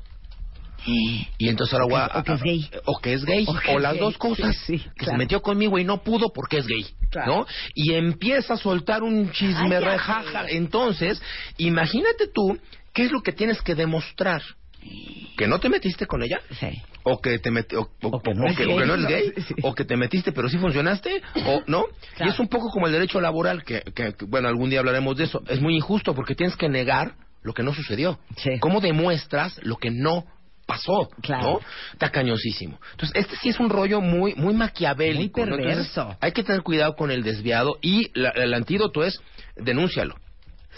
Y entonces ahora voy a... O que es gay. O que es gay, O las gay. dos cosas. Sí, sí, que claro. se metió conmigo y no pudo porque es gay, Claro. ¿no? Y empieza a soltar un chisme rejaja. Entonces, imagínate tú, ¿qué es lo que tienes que demostrar? ¿Que no te metiste con ella? Sí. o que te meti- o, o- O que no o que- que no eres gay Sí. o que te metiste pero sí funcionaste o no Claro. y es un poco como el derecho laboral que, que- bueno algún día hablaremos de eso es muy injusto porque tienes que negar lo que no sucedió Sí. cómo demuestras lo que no pasó Claro. ¿no? está cañosísimo entonces este sí es un rollo muy muy maquiavélico Muy ¿no? Entonces, hay que tener cuidado con el desviado y la- el antídoto es denúncialo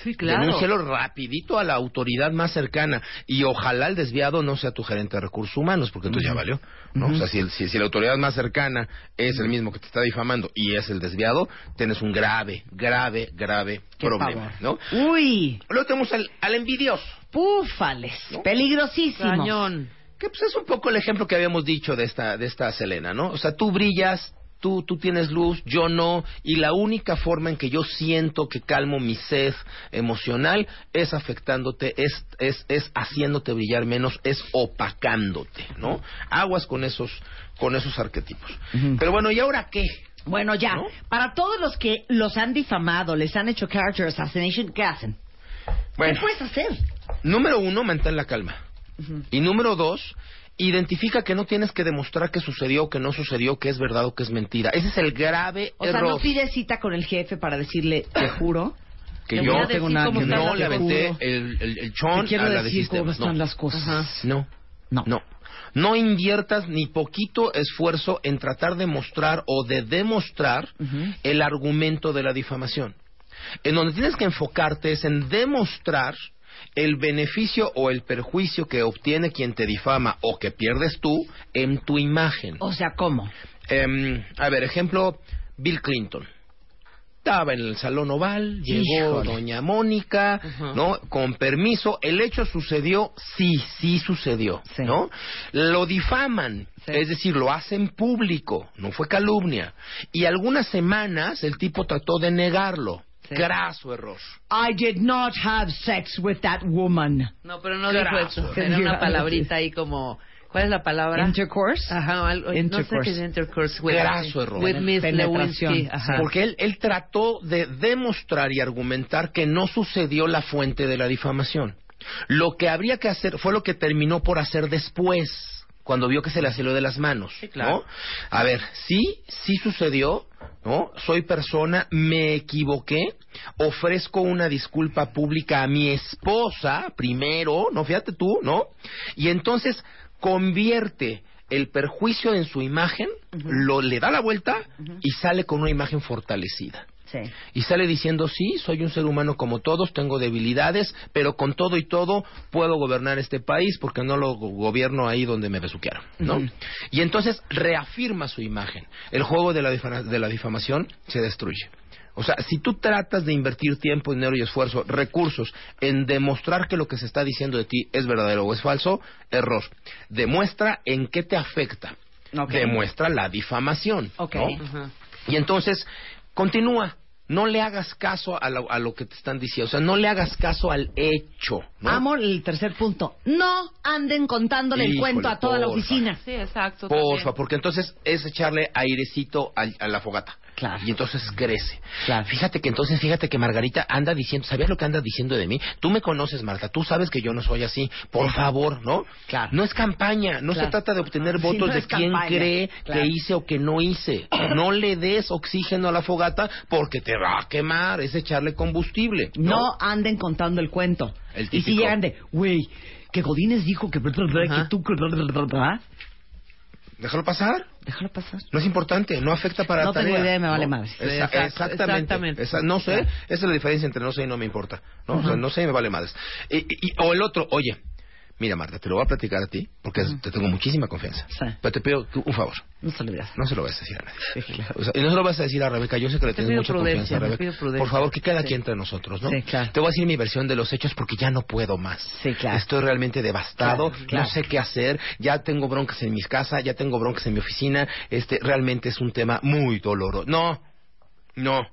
Sí, claro. Denúncialo rapidito a la autoridad más cercana y ojalá el desviado no sea tu gerente de recursos humanos, porque entonces ya valió. ¿no? O sea, si, el- si, si la autoridad más cercana es el mismo que te está difamando y es el desviado, tienes un grave, grave, grave Qué problema. ¿no? Uy, Luego tenemos al, al envidioso. púfales, peligrosísimos. Cañón. Que pues es un poco el ejemplo que habíamos dicho de esta, de esta Selena, ¿no? O sea, tú brillas, tú, tú tienes luz, yo no, y la única forma en que yo siento que calmo mi sed emocional es afectándote, es, es, es haciéndote brillar menos, es opacándote, ¿no? Aguas con esos, con esos arquetipos. Pero bueno, ¿y ahora qué? Bueno, ya. ¿No? Para todos los que los han difamado, les han hecho character assassination, ¿qué hacen? Bueno, ¿Qué puedes hacer? número uno, mantén la calma. Y número dos, identifica que no tienes que demostrar que sucedió o que no sucedió, que es verdad o que es mentira. Ese es el grave O sea, error. no pides cita con el jefe para decirle, te juro. que yo decir tengo una- cómo que no le aventé el, el, el Te chon quiero a la de decir cómo están No. las cosas. No. No. No. No inviertas ni poquito esfuerzo en tratar de mostrar o de demostrar el argumento de la difamación. En donde tienes que enfocarte es en demostrar el beneficio o el perjuicio que obtiene quien te difama o que pierdes tú en tu imagen. O sea, ¿cómo? Em, a ver, ejemplo, Bill Clinton. Estaba en el salón oval, llegó Híjole. doña Mónica, ¿no? Con permiso, el hecho sucedió, sí, sí sucedió, Sí. ¿no? Lo difaman, Sí. es decir, lo hacen público, no fue calumnia. Y algunas semanas el tipo trató de negarlo. Sí. Graso error. I did not have sex with that woman. No, pero no Graso. dijo eso. Era una palabrita ahí como... ¿Cuál es la palabra? Intercourse. Ajá, algo, no sé Intercourse. qué es intercourse. With, Graso error. With Miss Penetración. Lewinsky. Ajá. Porque él, él trató de demostrar y argumentar que no sucedió la fuente de la difamación. Lo que habría que hacer fue lo que terminó por hacer después, cuando vio que se le salió de las manos. Sí, claro. ¿no? A ver, sí, sí sucedió, ¿no? Soy persona, me equivoqué, ofrezco una disculpa pública a mi esposa primero, no fíjate tú, ¿no? Y entonces convierte el perjuicio en su imagen, lo le da la vuelta y sale con una imagen fortalecida. Sí. Y sale diciendo, sí, soy un ser humano como todos, tengo debilidades, pero con todo y todo puedo gobernar este país porque no lo go- gobierno ahí donde me besuquearon, ¿no? Y entonces reafirma su imagen. El juego de la, de la difamación se destruye. O sea, si tú tratas de invertir tiempo, dinero y esfuerzo, recursos, en demostrar que lo que se está diciendo de ti es verdadero o es falso, error. Demuestra en qué te afecta. Demuestra la difamación. Ok. ¿no? Y entonces, continúa. No le hagas caso a lo, a lo que te están diciendo. O sea, no le hagas caso al hecho. ¿no? Amo el tercer punto. No anden contándole el cuento a toda la oficina. Sí, exacto. Porfa, también. porque entonces es echarle airecito al- a, la fogata. Claro. Y entonces crece. Claro. Fíjate que entonces, fíjate que Margarita anda diciendo, ¿sabías lo que anda diciendo de mí? Tú me conoces, Marta, tú sabes que yo no soy así. Por favor, ¿no? Claro. No es campaña, no se trata de obtener Sí, votos no de es quién campaña. cree que hice o que no hice. No le des oxígeno a la fogata porque te va a quemar, es echarle combustible. No anden contando el cuento. El y si llegan de, güey, que Godínez dijo que, que Ajá. tú... Déjalo pasar. Déjalo pasar. No es importante, no afecta para No la tengo tarea. idea, me vale ¿no? madre. Exactamente. exactamente. Esa- no sé, esa es la diferencia entre no sé y no me importa. ¿no? O sea, no sé y me vale madres. Y- y- o el otro, oye, mira Marta, te lo voy a platicar a ti porque te tengo muchísima confianza. Sí. Pero te pido un favor, No se lo digas. no se lo vas a decir a nadie. Sí, claro. O sea, y no se lo vas a decir a Rebeca, yo sé que le Te tienes mucha confianza, te Rebeca. Por favor, que aquí Sí. entre nosotros, ¿no? Sí, claro. Te voy a decir mi versión de los hechos porque ya no puedo más. Sí, claro. Estoy realmente devastado, no sé qué hacer, ya tengo broncas en mis casas, ya tengo broncas en mi oficina, este realmente es un tema muy doloroso. No, no.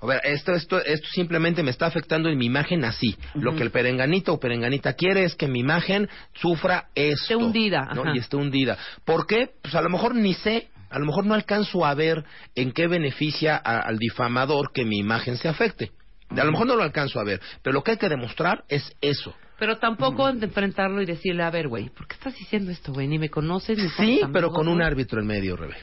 A ver, esto, esto, esto simplemente me está afectando en mi imagen así. Lo que el perenganito o perenganita quiere es que mi imagen sufra esto. Esté hundida, ¿no? ajá. Y esté hundida. ¿Por qué? Pues a lo mejor ni sé, a lo mejor no alcanzo a ver en qué beneficia a- al difamador que mi imagen se afecte. A lo mejor no lo alcanzo a ver, pero lo que hay que demostrar es eso. Pero tampoco de enfrentarlo y decirle, a ver, güey, ¿por qué estás diciendo esto, güey? Ni me conoces, ni Sí, pero con un ¿no? árbitro en medio, Rebe.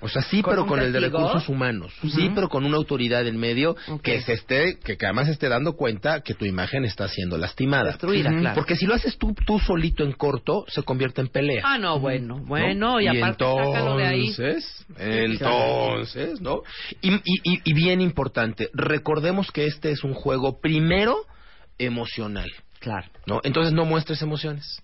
O sea, sí, ¿Con pero con el de recursos humanos. Sí, pero con una autoridad en medio que se esté, que, que además esté dando cuenta que tu imagen está siendo lastimada. Destruida, Ujú. claro. Porque si lo haces tú, tú solito en corto, se convierte en pelea. Ah, no, bueno, ¿no? bueno, y, aparte sácalo de ahí. entonces, entonces, ¿no? Y, y- y- y bien importante, recordemos que este es un juego primero emocional, Claro. ¿no? Entonces no muestres emociones,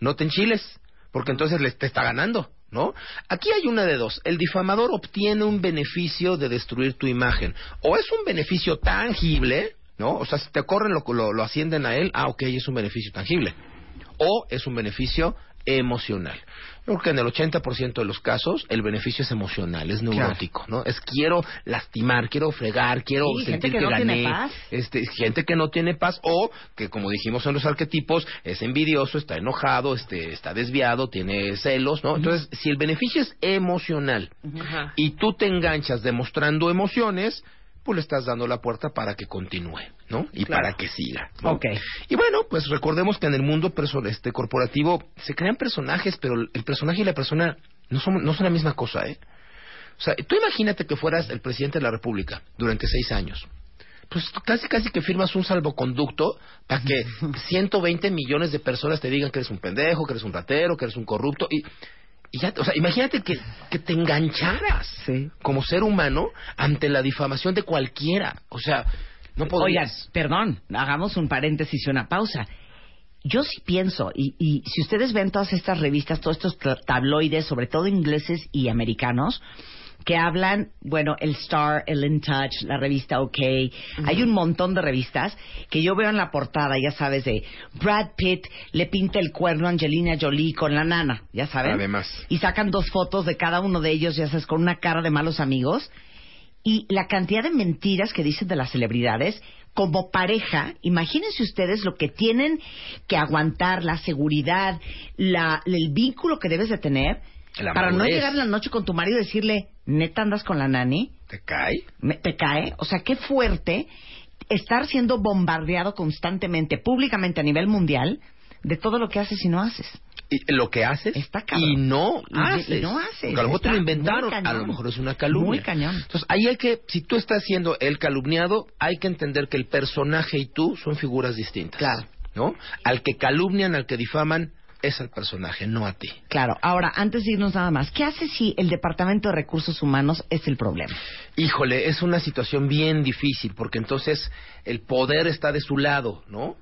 no te enchiles, porque entonces te está ganando, ¿no? Aquí hay una de dos, el difamador obtiene un beneficio de destruir tu imagen, o es un beneficio tangible, ¿no? O sea, si te corren lo, lo, lo ascienden a él, ah, ok, es un beneficio tangible, o es un beneficio emocional. Yo creo que en el 80% de los casos el beneficio es emocional, es neurótico, ¿no? Es quiero lastimar, quiero fregar, quiero Sí, gente sentir que que, no tiene gané. paz. Este, gente que no tiene paz o que como dijimos en los arquetipos es envidioso, está enojado, este, está desviado, tiene celos, ¿no? Entonces, si el beneficio es emocional y tú te enganchas demostrando emociones, pues le estás dando la puerta para que continúe, ¿no? Y Claro. para que siga. ¿no? Ok. Y bueno, pues recordemos que en el mundo este corporativo se crean personajes, pero el personaje y la persona no son, no son la misma cosa, ¿eh? O sea, tú imagínate que fueras el presidente de la República durante seis años. Pues casi casi que firmas un salvoconducto para que 120 millones de personas te digan que eres un pendejo, que eres un ratero, que eres un corrupto y, y ya, o sea, imagínate que, que te engancharas Sí. como ser humano ante la difamación de cualquiera. O sea, no Oigan, podrías. perdón, hagamos un paréntesis y una pausa. Yo sí pienso, y, y si ustedes ven todas estas revistas, todos estos ta- tabloides, sobre todo ingleses y americanos, que hablan, bueno, el Star, el In Touch, la revista OK, hay un montón de revistas que yo veo en la portada, ya sabes, de Brad Pitt le pinta el cuerno a Angelina Jolie con la nana, ya saben. Además. Y sacan dos fotos de cada uno de ellos, ya sabes, con una cara de malos amigos. Y la cantidad de mentiras que dicen de las celebridades, como pareja, imagínense ustedes lo que tienen que aguantar, la seguridad, la, el vínculo que debes de tener para no llegar en la noche con tu marido y decirle, neta andas con la nani, ¿Te cae? Me- te cae. O sea, qué fuerte estar siendo bombardeado constantemente, públicamente a nivel mundial, de todo lo que haces y no haces. Y lo que haces Está y no Y- y haces. no haces. Porque a lo mejor te lo inventaron, a lo mejor es una calumnia. Muy cañón. Entonces, ahí hay que, si tú estás siendo el calumniado, hay que entender que el personaje y tú son figuras distintas. Claro. ¿No? Al que calumnian, al que difaman, es al personaje, no a ti. Claro. Ahora, antes de irnos nada más, ¿qué hace si el Departamento de Recursos Humanos es el problema? Híjole, es una situación bien difícil, porque entonces el poder está de su lado, ¿no?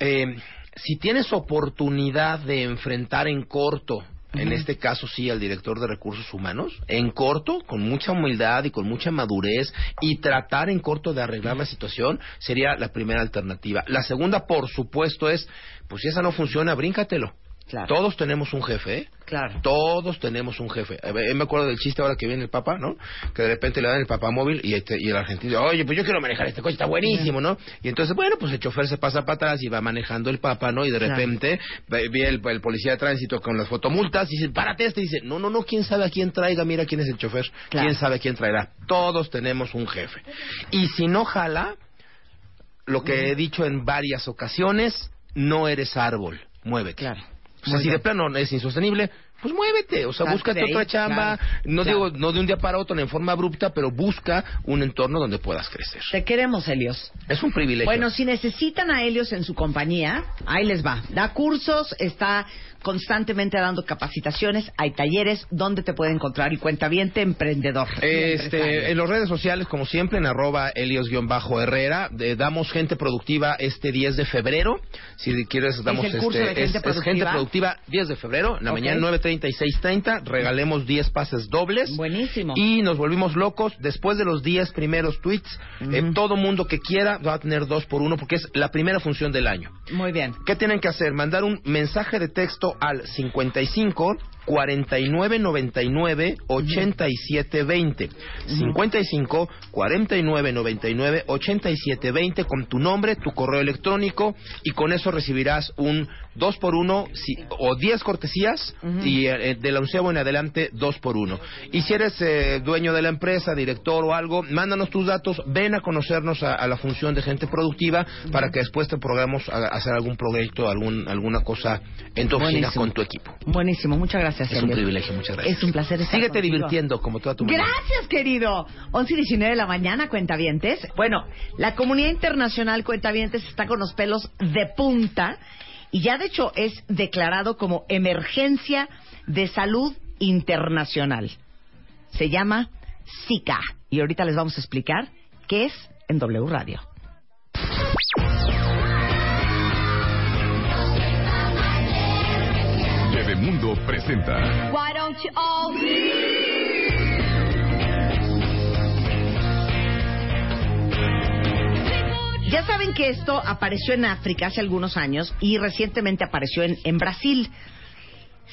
Eh, si tienes oportunidad de enfrentar en corto, en este caso sí, al director de recursos humanos, en corto, con mucha humildad y con mucha madurez, y tratar en corto de arreglar la situación, sería la primera alternativa. La segunda, por supuesto, es, pues si esa no funciona, bríncatelo. Claro. Todos tenemos un jefe, ¿eh? Claro. Todos tenemos un jefe. A ver, me acuerdo del chiste ahora que viene el papá, ¿no? Que de repente le dan el papá móvil y, este, y el argentino dice, oye, pues yo quiero manejar este coche, está buenísimo, ¿no? Y entonces, bueno, pues el chofer se pasa para atrás y va manejando el papá, ¿no? Y de Claro. repente ve, ve el, el policía de tránsito con las fotomultas y dice, párate este. Y dice, no, no, no, quién sabe a quién traiga, mira quién es el chofer. Claro. Quién sabe a quién traerá. Todos tenemos un jefe. Y si no jala, lo que he dicho en varias ocasiones, no eres árbol, muévete. Claro. O sea, Muy si bien. de plano es insostenible, pues muévete, o sea, Salte búscate de ahí, otra chamba, claro, no claro. digo no de un día para otro, en forma abrupta, pero busca un entorno donde puedas crecer. Te queremos, Helios. Es un privilegio. Bueno, si necesitan a Helios en su compañía, ahí les va. Da cursos, está constantemente dando capacitaciones, hay talleres, ¿dónde te puede encontrar el cuentaviente emprendedor? Este, en las redes sociales, como siempre, en arroba Helios-Herrera, damos gente productiva este 10 de febrero. Si quieres, damos el curso este, de gente es- es productiva? gente productiva 10 de febrero, en la Ok. mañana 9.30 y 6.30, regalemos 10 pases dobles. Buenísimo. Y nos volvimos locos. Después de los 10 primeros tweets, eh, todo mundo que quiera va a tener dos por uno porque es la primera función del año. Muy bien. ¿Qué tienen que hacer? Mandar un mensaje de texto al 55 49 99 87 20. 55 49 99 87 20 con tu nombre, tu correo electrónico y con eso recibirás un 2 por 1 o 10 cortesías y eh, de la onceavo en adelante 2 por 1. Y si eres eh, dueño de la empresa, director o algo, mándanos tus datos, ven a conocernos a, a la función de gente productiva para que después te programemos a, a hacer algún proyecto, algún, alguna cosa en tu oficina Buenísimo. con tu equipo. Buenísimo, muchas gracias. Es un privilegio, muchas gracias. Es un placer estar Síguete contigo. divirtiendo como toda tu mamá. Gracias, querido. 11 y 19 de la mañana, cuentavientes. Bueno, la comunidad internacional cuentavientes está con los pelos de punta y ya de hecho es declarado como emergencia de salud internacional. Se llama Zika y ahorita les vamos a explicar qué es en W Radio. Bebemundo presenta Why don't you all Ya saben que esto apareció en África hace algunos años y recientemente apareció en, en Brasil.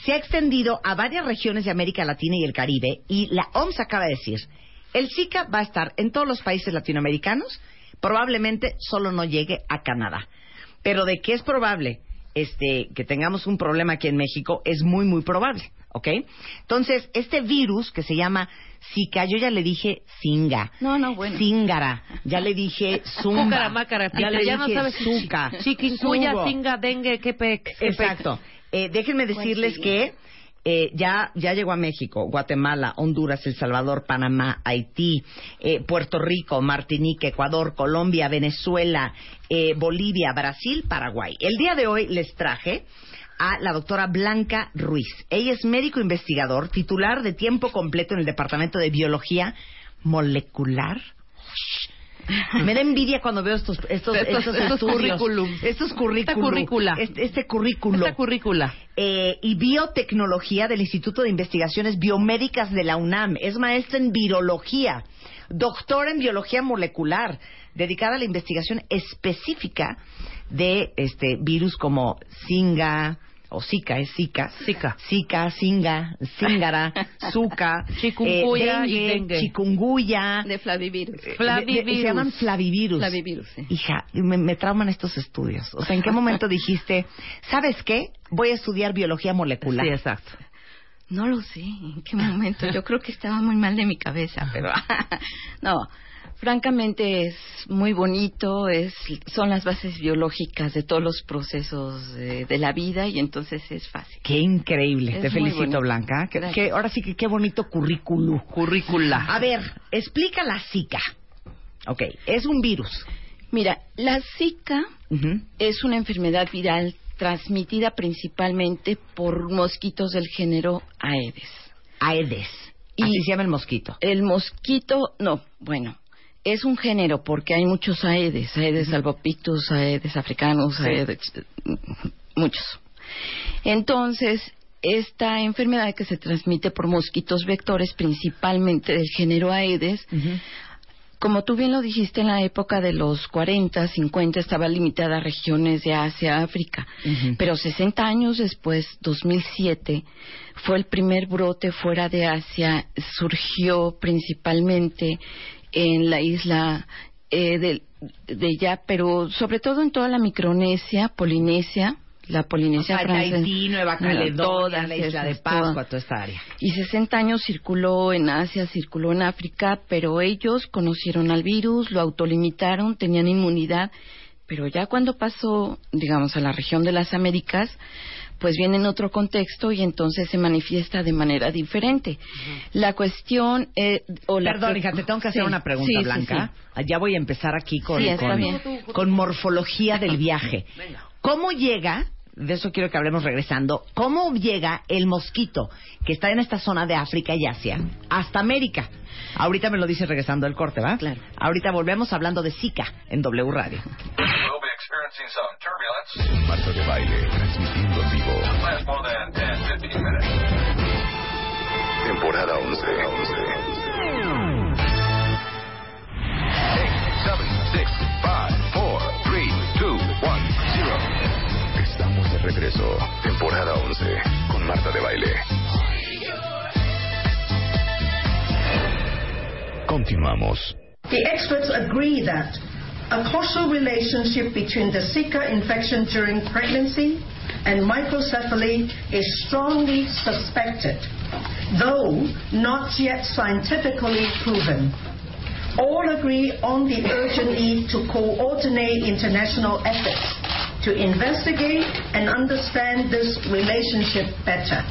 se ha extendido a varias regiones de América Latina y el Caribe y la OMS acaba de decir, el Zika va a estar en todos los países latinoamericanos, probablemente solo no llegue a Canadá. Pero de que es probable este, que tengamos un problema aquí en México, es muy, muy probable. ¿Ok? Entonces, este virus que se llama Zika, yo ya le dije Singa. No, no, bueno. Zingara. Ya le dije Zumba. Cúcara, mácara, ya le ya no dije sabes si Zuca. Chiquincuya, Zugo. singa, dengue, quepec. Exacto. Eh, déjenme decirles que eh, ya, ya llegó a México, Guatemala, Honduras, El Salvador, Panamá, Haití, eh, Puerto Rico, Martinica, Ecuador, Colombia, Venezuela, Bolivia, Brasil, Paraguay. El día de hoy les traje a la doctora Blanca Ruiz. Ella es médico investigador, titular de tiempo completo en el Departamento de Biología Molecular. Me da envidia cuando veo estos, estos, Estos- estos estos estudios. currículum. Estos currículum. Esta currícula. Este, este currículo. Esta currícula. Eh, y biotecnología del Instituto de Investigaciones Biomédicas de la UNAM. Es maestra en virología, doctora en biología molecular, dedicada a la investigación específica de este virus como Zika o Zika, es Zika. Zika. Zika, Zinga, Zingara, Zuka, Chikungunya y dengue. chikungunya. De flavivirus. Eh, de- de- Flavivirus. se llaman flavivirus. Flavivirus, sí. Hija, me, me trauman estos estudios. O sea, ¿en qué momento dijiste, ¿sabes qué? Voy a estudiar biología molecular. Sí, exacto. No lo sé, en qué momento. Yo creo que estaba muy mal de mi cabeza, pero no. Francamente es muy bonito, es son las bases biológicas de todos los procesos de, de la vida y entonces es fácil. Qué increíble. Es Te felicito, bonito. Blanca. Que, ahora sí que qué bonito currículum. Currícula. A ver, explica la Zika. Ok, es un virus. Mira, la Zika es una enfermedad viral transmitida principalmente por mosquitos del género Aedes. Aedes. Y- Así se llama el mosquito. El mosquito, no, bueno, es un género porque hay muchos Aedes, Aedes albopictus, Aedes africanos, Aedes, muchos. Entonces, esta enfermedad que se transmite por mosquitos vectores, principalmente del género Aedes, como tú bien lo dijiste, en la época de los 40, 50 estaba limitada a regiones de Asia, África. Pero 60 años después, 2007, fue el primer brote fuera de Asia. Surgió principalmente en la isla eh, de, de ya, pero sobre todo en toda la Micronesia, Polinesia, la Polinesia O sea, francesa. Tahití, Nueva Caledonia, Todas la isla de Pascua, toda esta área. Y 60 años circuló en Asia, circuló en África, pero ellos conocieron al virus, lo autolimitaron, tenían inmunidad, pero ya cuando pasó, digamos, a la región de las Américas, pues viene en otro contexto y entonces se manifiesta de manera diferente. La cuestión... eh, o la Perdón, hija, te tengo que hacer Sí, una pregunta, sí, Blanca. sí. Ya voy a empezar aquí con, con, morfología del viaje. ¿Cómo llega, de eso quiero que hablemos regresando, cómo llega el mosquito que está en esta zona de África y Asia hasta América? Ahorita me lo dice regresando el corte, ¿va? Claro. Ahorita volvemos hablando de Zika en W Radio. Experiencing some turbulence. Marta de baile, transmitiendo en vivo. Last more than 10, 15 minutes. Temporada 11. 8, 7, 6, 5, 4, 3, 2, 1, 0. Estamos de regreso. Temporada 11 con Marta de baile. Continuamos. The experts agree that a causal relationship between the Zika infection during pregnancy and microcephaly is strongly suspected, though not yet scientifically proven. All agree on the urgent need to coordinate international efforts to investigate and understand this relationship better.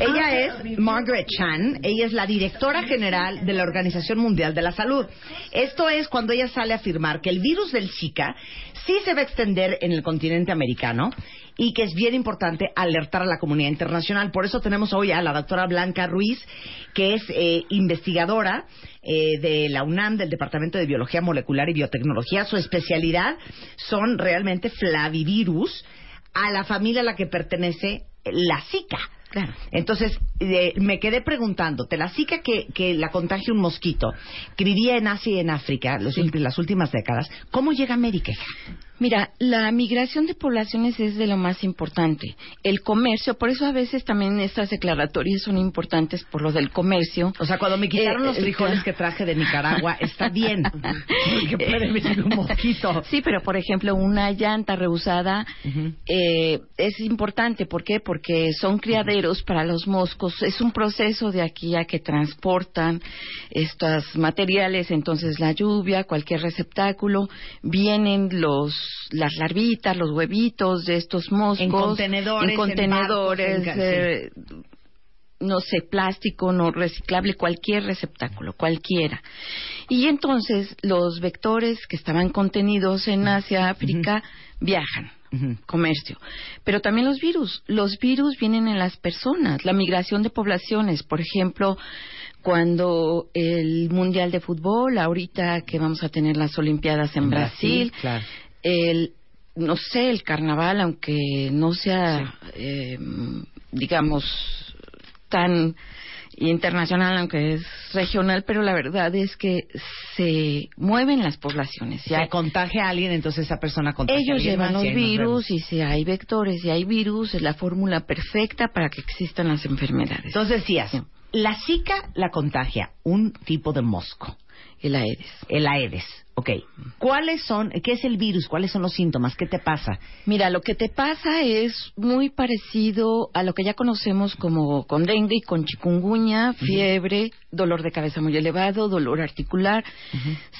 Ella es Margaret Chan, ella es la directora general de la Organización Mundial de la Salud. Esto es cuando ella sale a afirmar que el virus del Zika sí se va a extender en el continente americano y que es bien importante alertar a la comunidad internacional. Por eso tenemos hoy a la doctora Blanca Ruiz, que es eh, investigadora eh, de la UNAM, del Departamento de Biología Molecular y Biotecnología. Su especialidad son realmente flavivirus, a la familia a la que pertenece la Zika. Claro. Entonces, eh, me quedé preguntándote, la zika que, que la contagia un mosquito, que vivía en Asia y en África los las últimas décadas, ¿cómo llega a América? Mira, la migración de poblaciones es de lo más importante. El comercio, por eso a veces también estas declaratorias son importantes por lo del comercio. O sea, cuando me quitaron Eh, los eh, frijoles que traje de Nicaragua, está bien. Porque puede venir un mosquito. Sí, pero por ejemplo, una llanta reusada eh, es importante. ¿Por qué? Porque son criaderos para los moscos. Es un proceso de aquí a que transportan estos materiales. Entonces, la lluvia, cualquier receptáculo, vienen los las larvitas, los huevitos de estos moscos. En contenedores, En contenedores. en barcos, en ca- eh, no sé, plástico, no reciclable, cualquier receptáculo, cualquiera. Y entonces los vectores que estaban contenidos en Asia, África, viajan. Comercio. Pero también los virus. Los virus vienen en las personas. La migración de poblaciones. Por ejemplo, cuando el Mundial de Fútbol, ahorita que vamos a tener las Olimpiadas en, En Brasil, Brasil, claro. El, no sé, el carnaval, aunque no sea, eh, digamos, tan internacional, aunque es regional, pero la verdad es que se mueven las poblaciones. Si se contagia a alguien, entonces esa persona contagia a Ellos alguien llevan más los virus y si hay vectores y hay virus, es la fórmula perfecta para que existan las enfermedades. Entonces decías, la Zika la contagia un tipo de mosco. El Aedes. El Aedes. Ok. ¿Cuáles son, qué es el virus? ¿Cuáles son los síntomas? ¿Qué te pasa? Mira, lo que te pasa es muy parecido a lo que ya conocemos como con dengue y con chikungunya, fiebre, dolor de cabeza muy elevado, dolor articular.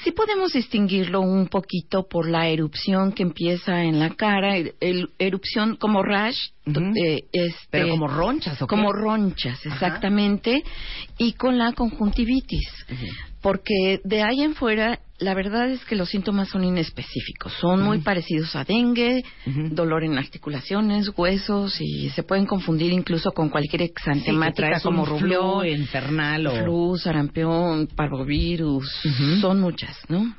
Sí podemos distinguirlo un poquito por la erupción que empieza en la cara, el- el- erupción como rash, eh, este, Pero como ronchas, ¿o qué? como ronchas, Ajá. exactamente, y con la conjuntivitis. Porque de ahí en fuera, la verdad es que los síntomas son inespecíficos. Son muy parecidos a dengue, dolor en articulaciones, huesos, y se pueden confundir incluso con cualquier exantemática traes como rubión, infernal o- flu, sarampión, parvovirus. Son muchas, ¿no?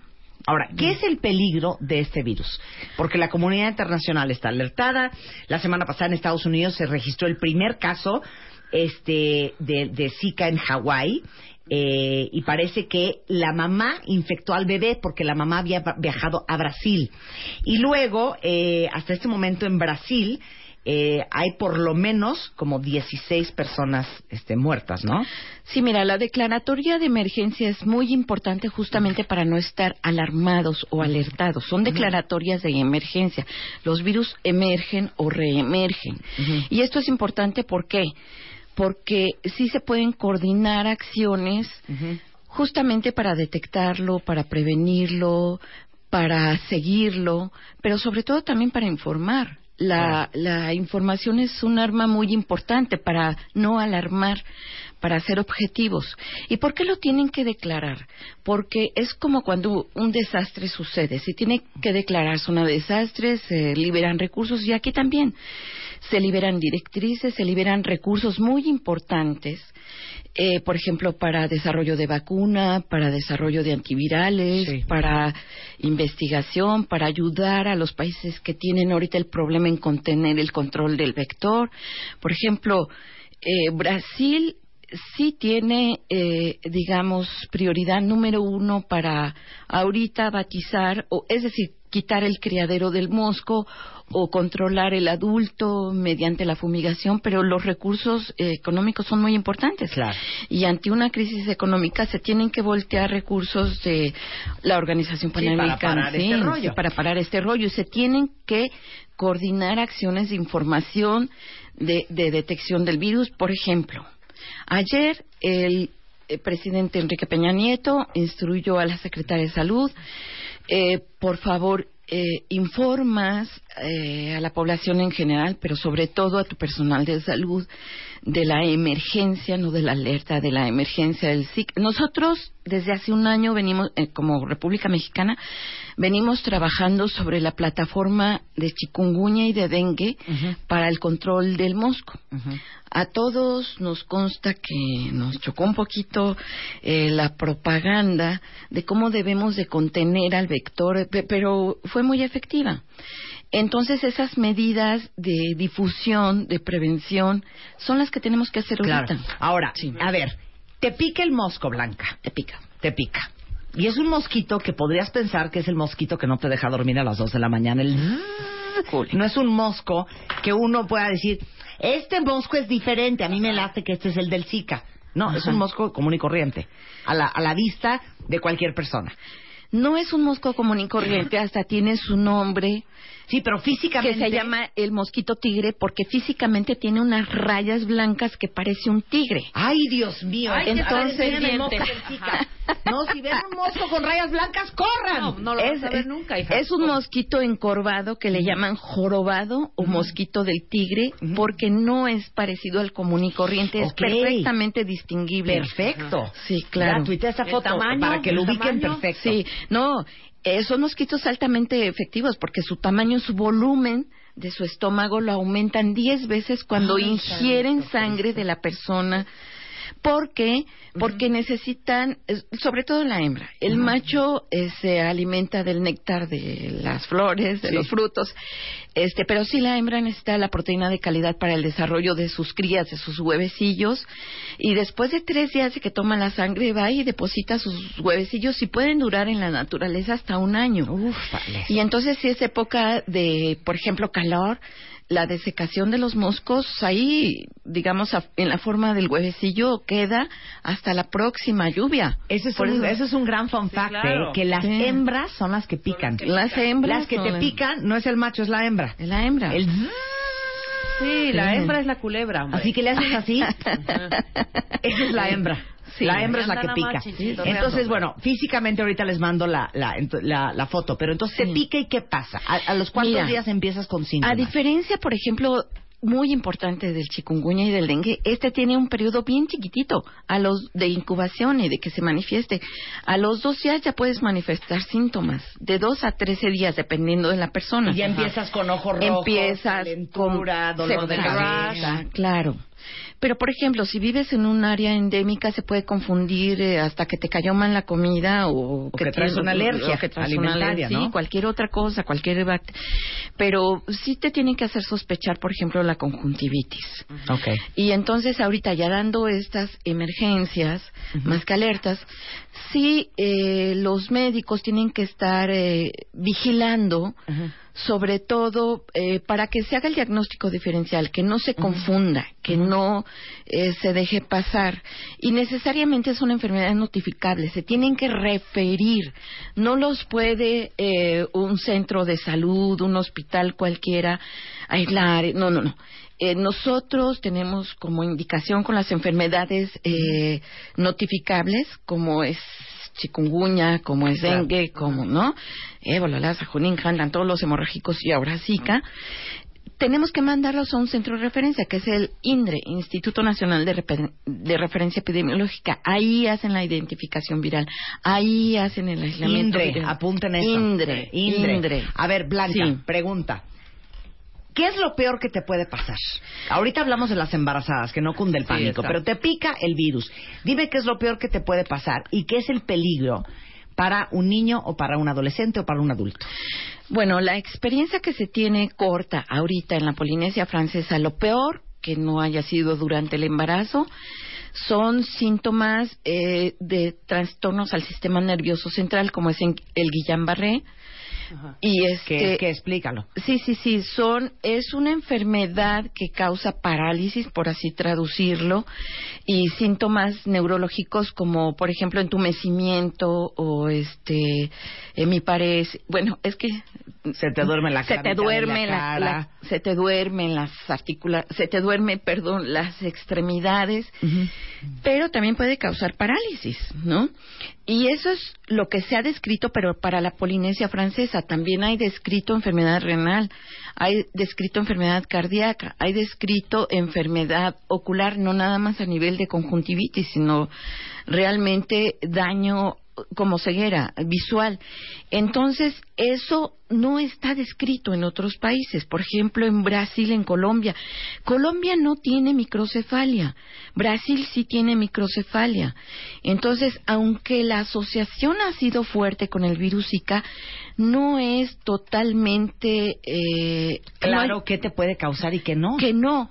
Ahora, ¿qué es el peligro de este virus? Porque la comunidad internacional está alertada. La semana pasada en Estados Unidos se registró el primer caso este, de, de Zika en Hawái. Eh, y parece que la mamá infectó al bebé porque la mamá había viajado a Brasil. Y luego, eh, hasta este momento en Brasil, eh, hay por lo menos como 16 personas este, muertas, ¿no? Sí, mira, la declaratoria de emergencia es muy importante justamente para no estar alarmados o alertados. Son declaratorias de emergencia. Los virus emergen o reemergen. Y esto es importante ¿por qué? Porque sí se pueden coordinar acciones justamente para detectarlo, para prevenirlo, para seguirlo, pero sobre todo también para informar. La, la información es un arma muy importante para no alarmar, para ser objetivos. ¿Y por qué lo tienen que declarar? Porque es como cuando un desastre sucede. Si tiene que declararse un desastre, se liberan recursos y aquí también se liberan directrices, se liberan recursos muy importantes, eh, por ejemplo, para desarrollo de vacuna, para desarrollo de antivirales, para investigación, para ayudar a los países que tienen ahorita el problema en contener el control del vector. Por ejemplo, eh, Brasil sí tiene, eh, digamos, prioridad número uno para ahorita batizar, o, es decir, quitar el criadero del mosco o controlar el adulto mediante la fumigación, pero los recursos eh, económicos son muy importantes. Y ante una crisis económica se tienen que voltear recursos de la Organización Sí, para Panamericana parar este rollo. para parar este rollo. Y se tienen que coordinar acciones de información de, de detección del virus. Por ejemplo, ayer el eh, presidente Enrique Peña Nieto instruyó a la secretaria de Salud eh, por favor, eh, informas eh, a la población en general, pero sobre todo a tu personal de salud, de la emergencia, no de la alerta, de la emergencia del SIC. Nosotros, desde hace un año, venimos, eh, como República Mexicana, venimos trabajando sobre la plataforma de chikungunya y de dengue para el control del mosco. A todos nos consta que nos chocó un poquito eh, la propaganda de cómo debemos de contener al vector, pe- pero fue muy efectiva. Entonces esas medidas de difusión, de prevención, son las que tenemos que hacer Claro. ahorita. Ahora, a ver, te pica el mosco, Blanca. Te pica. Te pica. Y es un mosquito que podrías pensar que es el mosquito que no te deja dormir a las 2 de la mañana. El no es un mosco que uno pueda decir, este mosco es diferente, a mí me late que este es el del Zika. No, es un mosco común y corriente, a la, a la vista de cualquier persona. No es un mosco común y corriente, hasta tiene su nombre. Sí, pero físicamente... Que se llama el mosquito tigre porque físicamente tiene unas rayas blancas que parece un tigre. Ay, Dios mío. Ay, entonces... No, si ven un mosco con rayas blancas, corran. No, no lo es, vas a ver nunca, hija. es un mosquito encorvado que le llaman jorobado o mosquito del tigre porque no es parecido al común y corriente, es Ok. perfectamente distinguible. Perfecto. Sí, claro. Ya, esa ¿El foto tamaño? para que lo ¿El ubiquen perfecto. Sí, no, eh, son mosquitos altamente efectivos porque su tamaño, su volumen de su estómago lo aumentan 10 veces cuando Ay, ingieren sangre de la persona. Porque, porque necesitan, sobre todo la hembra, el macho eh, se alimenta del néctar de las flores, de Sí. los frutos, este, pero sí la hembra necesita la proteína de calidad para el desarrollo de sus crías, de sus huevecillos, y después de tres días de que toma la sangre va y deposita sus huevecillos y pueden durar en la naturaleza hasta un año. Ufales. Y entonces si es época de, por ejemplo, calor, la desecación de los moscos ahí, digamos, a- en la forma del huevecillo queda hasta la próxima lluvia. Ese es, un, eso- es un gran fun fact, claro. ¿eh? que las Sí. hembras son las que pican. Las hembras Las que son te pican no es el macho, es la hembra. Es la hembra. El Sí, la hembra es la culebra, hombre. Así que le haces así. Esa es la hembra. Sí. la hembra es la que pica. Entonces, bueno, físicamente ahorita les mando la, la, la, la foto, pero entonces se pica y ¿qué pasa? ¿A, a los cuántos Mira, días empiezas con síntomas? A diferencia, por ejemplo, muy importante del chikungunya y del dengue, este tiene un periodo bien chiquitito a los de incubación y de que se manifieste. A los dos días ya puedes manifestar síntomas, de dos a trece días, dependiendo de la persona. Y ya empiezas con ojos rojos, Empiezas con dolor de cabeza. Claro. Pero, por ejemplo, si vives en un área endémica, se puede confundir eh, hasta que te cayó mal la comida o, que traes tienes- una alergia o que traes una alergia, ¿no? sí, cualquier otra cosa, cualquier Pero sí te tienen que hacer sospechar, por ejemplo, la conjuntivitis. Ok. Y entonces ahorita ya dando estas emergencias más que alertas, sí eh, los médicos tienen que estar eh, vigilando sobre todo eh, para que se haga el diagnóstico diferencial, que no se confunda, que no eh, se deje pasar. Y necesariamente son enfermedades notificables, se tienen que referir. No los puede eh, un centro de salud, un hospital cualquiera aislar. No, no, no. Eh, nosotros tenemos como indicación con las enfermedades eh, notificables, como es chikungunya, como es dengue, como, ¿no? Ébola, Lassa, Junín, Handan, todos los hemorrágicos y ahora Zika. Tenemos que mandarlos a un centro de referencia, que es el INDRE, Instituto Nacional de, Reper- de Referencia Epidemiológica. Ahí hacen la identificación viral, ahí hacen el aislamiento Indre, viral. apunten eso. Indre, Indre. Indre. A ver, Blanca, Sí. pregunta. ¿Qué es lo peor que te puede pasar? Ahorita hablamos de las embarazadas, que no cunde el pánico, pero te pica el virus. Dime qué es lo peor que te puede pasar y qué es el peligro para un niño o para un adolescente o para un adulto. Bueno, la experiencia que se tiene corta ahorita en la Polinesia francesa, lo peor que no haya sido durante el embarazo, son síntomas eh, de trastornos al sistema nervioso central, como es en- el Guillain-Barré. Y Que, este, que explícalo. Sí, sí, sí, son es una enfermedad que causa parálisis, por así traducirlo, y síntomas neurológicos como, por ejemplo, entumecimiento o este hemipares. Bueno, es que Se te duerme la se cara, te mitad de duerme la la, cara. la- se te duermen las articula se te duerme, perdón, las extremidades, pero también puede causar parálisis, ¿no? Y eso es lo que se ha descrito, pero para la Polinesia francesa también hay descrito enfermedad renal, hay descrito enfermedad cardíaca, hay descrito enfermedad ocular, no nada más a nivel de conjuntivitis, sino realmente daño como ceguera visual. Entonces, eso no está descrito en otros países, por ejemplo, en Brasil, en Colombia. Colombia no tiene microcefalia, Brasil sí tiene microcefalia. Entonces, aunque la asociación ha sido fuerte con el virus Zika, no es totalmente eh, Claro, hay- qué te puede causar y qué no. que no.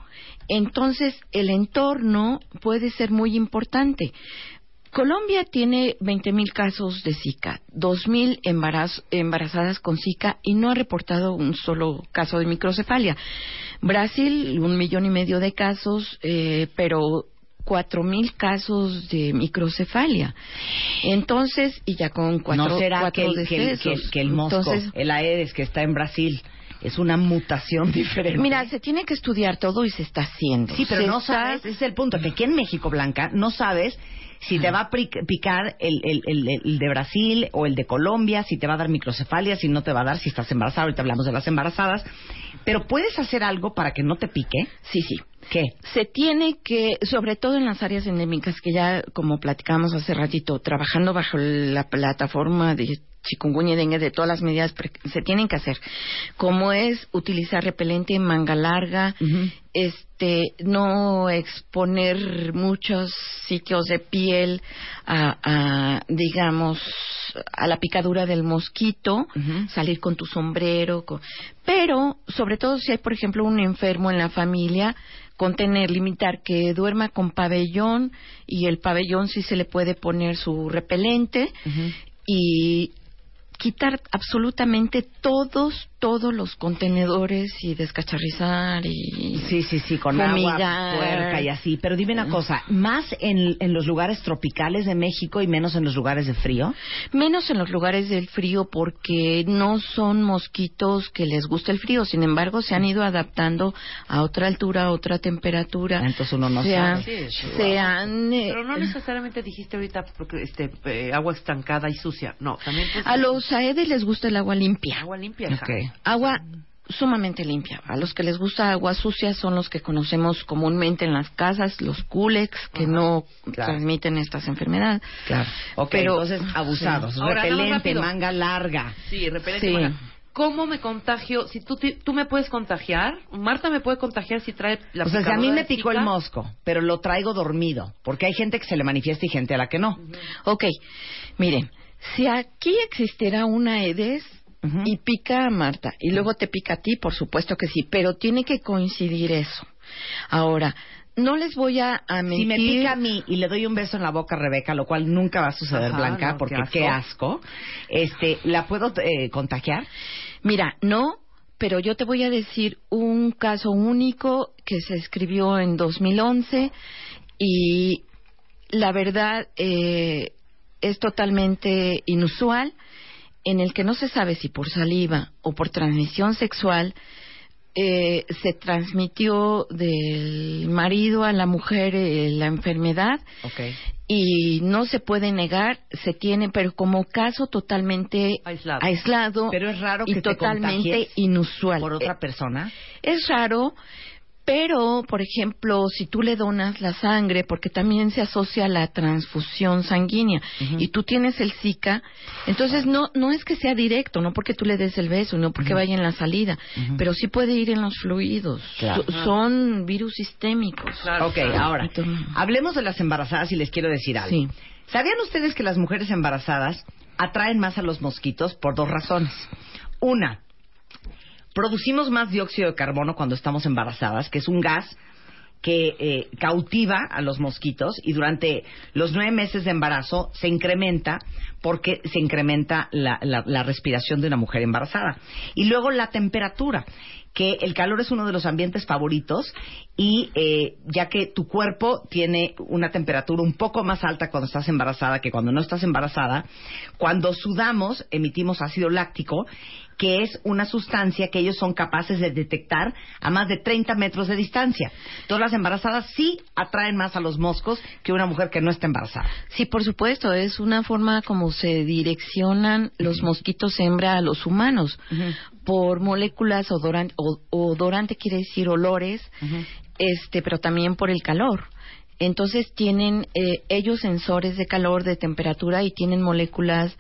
Entonces, el entorno puede ser muy importante. Colombia tiene 20.000 casos de Zika, 2.000 embaraz- embarazadas con Zika y no ha reportado un solo caso de microcefalia. Brasil, un millón y medio de casos, eh, pero 4.000 casos de microcefalia. Entonces, y ya con cuatro, no será que cuatro el, que, el, que, decesos. el- que el mosco, Entonces, el Aedes que está en Brasil, es una mutación diferente. Mira, se tiene que estudiar todo y se está haciendo. Sí, pero Se no está- sabes, ese es el punto, que aquí en México, Blanca, no sabes si te va a picar el, el, el, el de Brasil o el de Colombia, si te va a dar microcefalia, si no te va a dar, si estás embarazada, ahorita hablamos de las embarazadas, pero puedes hacer algo para que no te pique. Sí, sí. ¿Qué? Se tiene que, sobre todo en las áreas endémicas, que ya, como platicamos hace ratito, trabajando bajo la plataforma de chikungunya y dengue, de todas las medidas se tienen que hacer, como es utilizar repelente en manga larga, este, no exponer muchos sitios de piel a, a, digamos, a la picadura del mosquito, salir con tu sombrero, con- pero sobre todo si hay, por ejemplo, un enfermo en la familia, contener, limitar que duerma con pabellón y el pabellón sí se le puede poner su repelente y quitar absolutamente todos todos los contenedores y descacharrizar y Sí, sí, sí, con fumigar. agua puerca y así. Pero dime una cosa, ¿más en, en los lugares tropicales de México y menos en los lugares de frío? Menos en los lugares del frío porque no son mosquitos que les guste el frío, sin embargo se han ido adaptando a otra altura, a otra temperatura. Entonces uno no se sabe. han, Sí, se han, eh, Pero no necesariamente dijiste ahorita porque, este, eh, agua estancada y sucia. No, también pues, a los aedes les gusta el agua limpia. agua limpia. Agua sumamente limpia. A los que les gusta agua sucia son los que conocemos comúnmente en las casas, los culex, que no claro. transmiten estas enfermedades. Claro. Ok, Pero- entonces abusados. Sí. Ahora, Repelente, manga larga. Sí, repelente. Sí. manga. ¿Cómo me contagio? Si tú, ti- tú me puedes contagiar, Marta me puede contagiar si trae la o sea, si a mí me picó el mosco, pero lo traigo dormido, porque hay gente que se le manifiesta y gente a la que no. Ok, miren, si aquí existiera una Y pica a Marta y luego te pica a ti, por supuesto que sí, pero tiene que coincidir eso. Ahora, no les voy a, mentir. Si me pica a mí y le doy un beso en la boca a Rebeca, lo cual nunca va a suceder, Ajá, Blanca, no, porque qué qué asco. asco, este, ¿la puedo eh, contagiar? Mira, no, pero yo te voy a decir un caso único que se escribió en 2011 y la verdad eh, es totalmente inusual en el que no se sabe si por saliva o por transmisión sexual eh, se transmitió del marido a la mujer eh, la enfermedad y no se puede negar, se tiene, pero como caso totalmente Aislado. aislado Pero es raro y que totalmente inusual. ¿Por otra Eh, persona? Es raro, pero, por ejemplo, si tú le donas la sangre, porque también se asocia a la transfusión sanguínea, y tú tienes el Zika, entonces no no es que sea directo, no porque tú le des el beso, no porque vaya en la salida, pero sí puede ir en los fluidos. Claro. So- son virus sistémicos. Claro, ok, claro. ahora, Entonces- hablemos de las embarazadas y les quiero decir algo. Sí. ¿Sabían ustedes que las mujeres embarazadas atraen más a los mosquitos por dos razones? Una, producimos más dióxido de carbono cuando estamos embarazadas, que es un gas que eh, cautiva a los mosquitos y durante los nueve meses de embarazo se incrementa porque se incrementa la, la- respiración de una mujer embarazada. Y luego la temperatura, que el calor es uno de los ambientes favoritos y eh, ya que tu cuerpo tiene una temperatura un poco más alta cuando estás embarazada que cuando no estás embarazada, cuando sudamos emitimos ácido láctico que es una sustancia que ellos son capaces de detectar a más de 30 metros de distancia. Todas las embarazadas sí atraen más a los moscos que una mujer que no está embarazada. Sí, por supuesto, es una forma como se direccionan los mosquitos hembra a los humanos por moléculas odorante, odorante quiere decir olores, este, pero también por el calor. Entonces tienen eh, ellos sensores de calor, de temperatura y tienen moléculas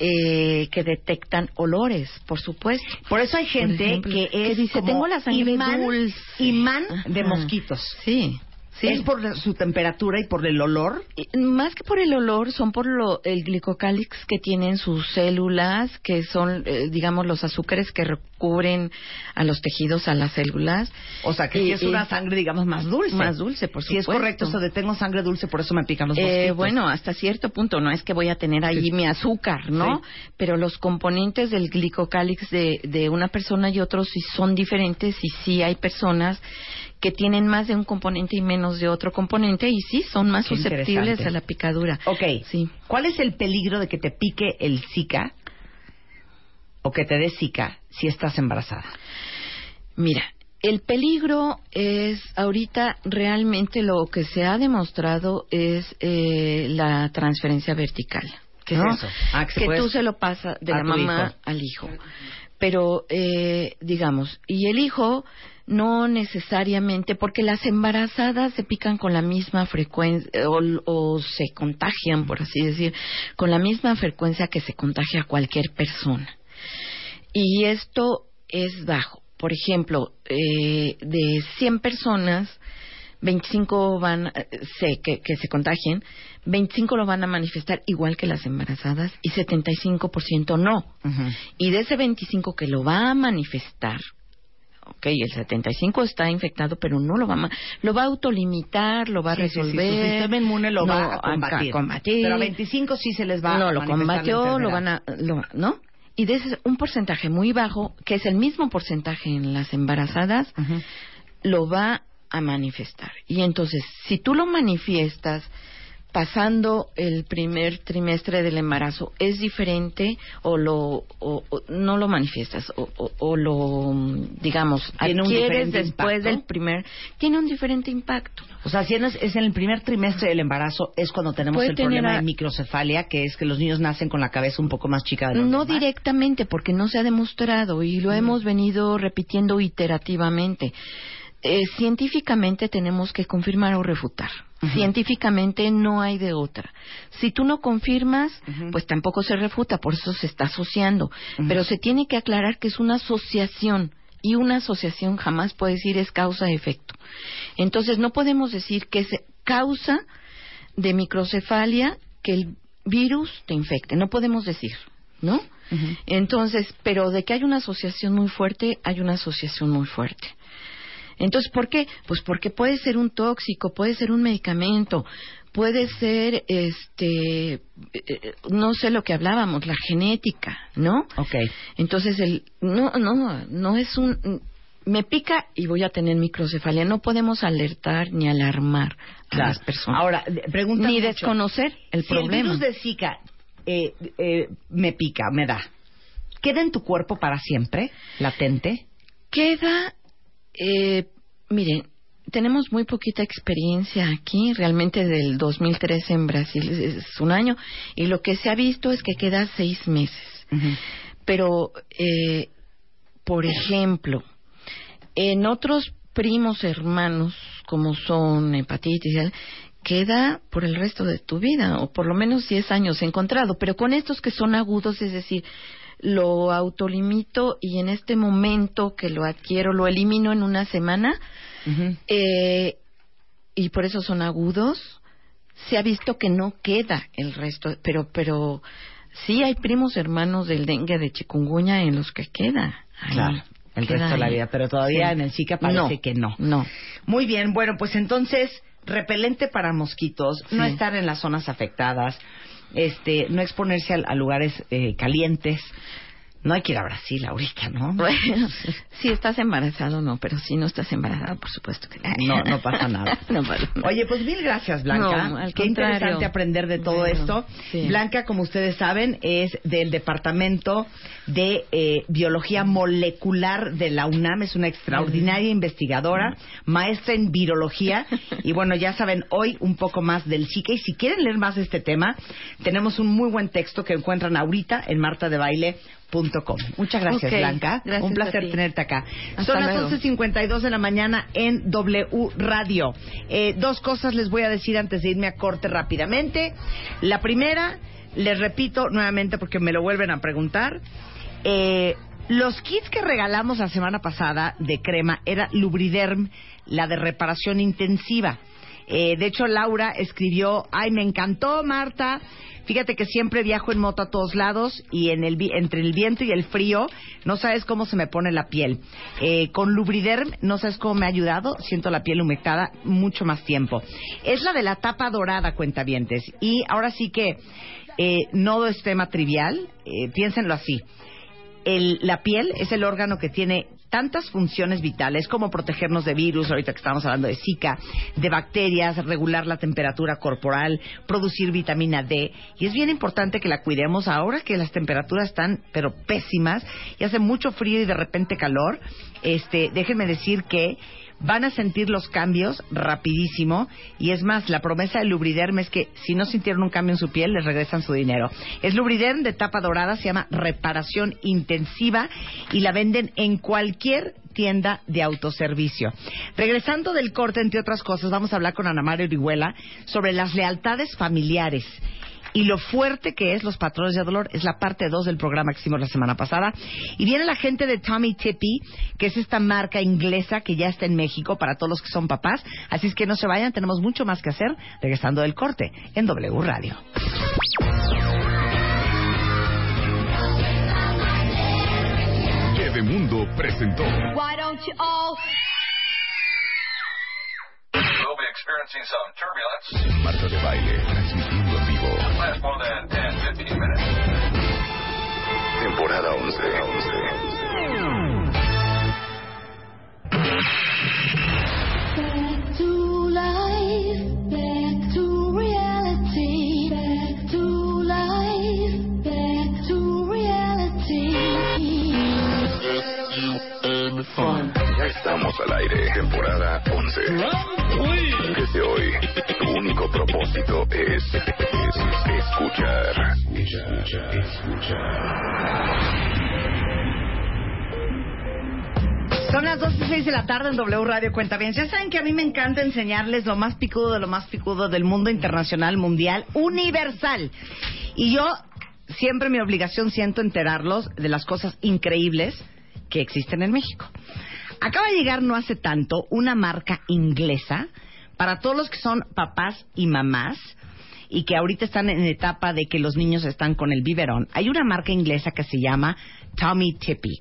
eh, que detectan olores, por supuesto. Por eso hay gente ejemplo, que que es dice, como "Tengo la sangre imán, dulce". imán de mosquitos. Sí, sí. ¿Es por la- su temperatura y por el olor? Más que por el olor, son por lo, el glicocálix que tienen sus células, que son, eh, digamos, los azúcares que re- cubren a los tejidos, a las células. O sea, que Y- si es una sangre, digamos, más dulce. Más dulce, por Si es supuesto. correcto eso de tengo sangre dulce, por eso me pican los Eh, mosquitos. bueno, hasta cierto punto, no es que voy a tener ahí mi azúcar, ¿no? Pero los componentes del glicocálix de, de una persona y otros sí son diferentes y sí hay personas que tienen más de un componente y menos de otro componente y sí son más Qué susceptibles a la picadura. Ok. Sí. ¿Cuál es el peligro de que te pique el Zika o que te dé Zika si estás embarazada? Mira, el peligro es ahorita realmente lo que se ha demostrado es eh, la transferencia vertical. ¿Qué es ¿no? eso? Ah, que que tú se lo pasas de la mamá hijo. al hijo. Pero, eh, digamos, y el hijo no necesariamente, porque las embarazadas se pican con la misma frecuencia o, o se contagian, por así decir, con la misma frecuencia que se contagia cualquier persona. Y esto es bajo. Por ejemplo, eh, de 100 personas, 25 van, eh, se, que, que se contagien, 25 lo van a manifestar igual que las embarazadas y 75% no. Y de ese 25 que lo va a manifestar, ok, el 75 está infectado, pero no lo va a, lo va a autolimitar, lo va a Sí, sí, sí, resolver. su sistema inmune lo no, va a combatir. combatir. Pero a 25 sí se les va No, a lo manifestar la combatió, lo van a, lo- ¿no? Y de ese un porcentaje muy bajo, que es el mismo porcentaje en las embarazadas, lo va a manifestar. Y entonces, si tú lo manifiestas pasando el primer trimestre del embarazo, es diferente o lo o- o no lo manifiestas o, o- o lo mm, digamos adquieres después impacto. del primer tiene un diferente impacto. O sea, si es, es en el primer trimestre del embarazo, es cuando tenemos Puede el problema a- de microcefalia, que es que los niños nacen con la cabeza un poco más chica de lo No normal. directamente, porque no se ha demostrado y lo hemos venido repitiendo iterativamente. Eh, científicamente tenemos que confirmar o refutar. Científicamente no hay de otra. Si tú no confirmas, pues tampoco se refuta, por eso se está asociando. Pero se tiene que aclarar que es una asociación y una asociación jamás puede decir es causa-efecto. Entonces no podemos decir que es causa de microcefalia que el virus te infecte. No podemos decir, ¿no? Entonces, pero de que hay una asociación muy fuerte, hay una asociación muy fuerte. Entonces, ¿por qué? Pues porque puede ser un tóxico, puede ser un medicamento, puede ser, este, eh, no sé lo que hablábamos, la genética, ¿no? Ok. Entonces, el, no, no, no es un, me pica y voy a tener microcefalia. No podemos alertar ni alarmar a las personas. Ahora, preguntan ni mucho. desconocer el si problema. el virus de Zika eh, eh, me pica, me da, ¿queda en tu cuerpo para siempre, latente? Queda, eh, miren, tenemos muy poquita experiencia aquí, realmente del 2003 en Brasil es, un año, y lo que se ha visto es que queda seis meses. Pero, eh, por ejemplo, en otros primos hermanos, como son hepatitis, queda por el resto de tu vida, o por lo menos 10 años encontrado. Pero con estos que son agudos, es decir, lo autolimito y en este momento que lo adquiero, lo elimino en una semana, eh, y por eso son agudos, se ha visto que no queda el resto, pero, pero sí hay primos hermanos del dengue de chikungunya en los que queda. Claro, el resto de la vida, pero todavía Sí. en el Zika parece No, que no. No. Muy bien, bueno, pues entonces, repelente para mosquitos, no estar en las zonas afectadas, este, no exponerse a, a lugares eh, calientes. No hay que ir a Brasil ahorita, ¿no? Bueno, si estás embarazado, no, pero si no estás embarazada, por supuesto que No, no pasa nada. no pasa nada. Oye, pues mil gracias, Blanca. No, al Qué contrario. interesante aprender de todo Bueno, esto. sí. Blanca, como ustedes saben, es del Departamento de eh, Biología Molecular de la UNAM. Es una extraordinaria investigadora, maestra en virología. Y bueno, ya saben, hoy un poco más del Zika. Y si quieren leer más de este tema, tenemos un muy buen texto que encuentran ahorita en martadebaile.com. Muchas gracias, Blanca. gracias un placer tenerte acá. Hasta Son las luego. 11.52 de la mañana en W Radio. Eh, dos cosas les voy a decir antes de irme a corte rápidamente. La primera, les repito nuevamente porque me lo vuelven a preguntar. Eh, los kits que regalamos la semana pasada de crema era Lubriderm, la de reparación intensiva. Eh, de hecho, Laura escribió, ay, me encantó, Marta. Fíjate que siempre viajo en moto a todos lados y en el, entre el viento y el frío no sabes cómo se me pone la piel. Eh, con Lubriderm no sabes cómo me ha ayudado, siento la piel humectada mucho más tiempo. Es la de la tapa dorada, cuentavientes. Y ahora sí que eh, no es tema trivial, eh, piénsenlo así. El- la piel es el órgano que tiene tantas funciones vitales como protegernos de virus, ahorita que estamos hablando de Zika, de bacterias, regular la temperatura corporal, producir vitamina D. Y es bien importante que la cuidemos ahora que las temperaturas están, pero pésimas, y hace mucho frío y de repente calor. Este, déjenme decir que van a sentir los cambios rapidísimo y es más, la promesa de Lubriderm es que si no sintieron un cambio en su piel, les regresan su dinero. Es Lubriderm de tapa dorada, se llama reparación intensiva y la venden en cualquier tienda de autoservicio. Regresando del corte, entre otras cosas, vamos a hablar con Ana María Orihuela sobre las lealtades familiares y lo fuerte que es los patrones de dolor. Es la parte 2 del programa que hicimos la semana pasada. Y viene la gente de Tommy Tippy, que es esta marca inglesa que ya está en México para todos los que son papás. Así es que no se vayan, tenemos mucho más que hacer regresando del corte en W Radio. Mundo presentó Why don't you all We'll be experiencing some turbulence. Marta de Baile, transmitiendo Temporada 11. Back to life, back to reality, back to life, back to reality. Ya estamos al aire. Temporada 11. Desde hoy, único propósito es, es escuchar. Escuchar. Escuchar. Son las 2 y 6 de la tarde en W Radio Cuenta Bien. Ya saben que a mí me encanta enseñarles lo más picudo de lo más picudo del mundo internacional, mundial, universal. Y yo siempre mi obligación siento enterarlos de las cosas increíbles que existen en México. Acaba de llegar no hace tanto una marca inglesa para todos los que son papás y mamás y que ahorita están en etapa de que los niños están con el biberón. Hay una marca inglesa que se llama Tommy Tippy.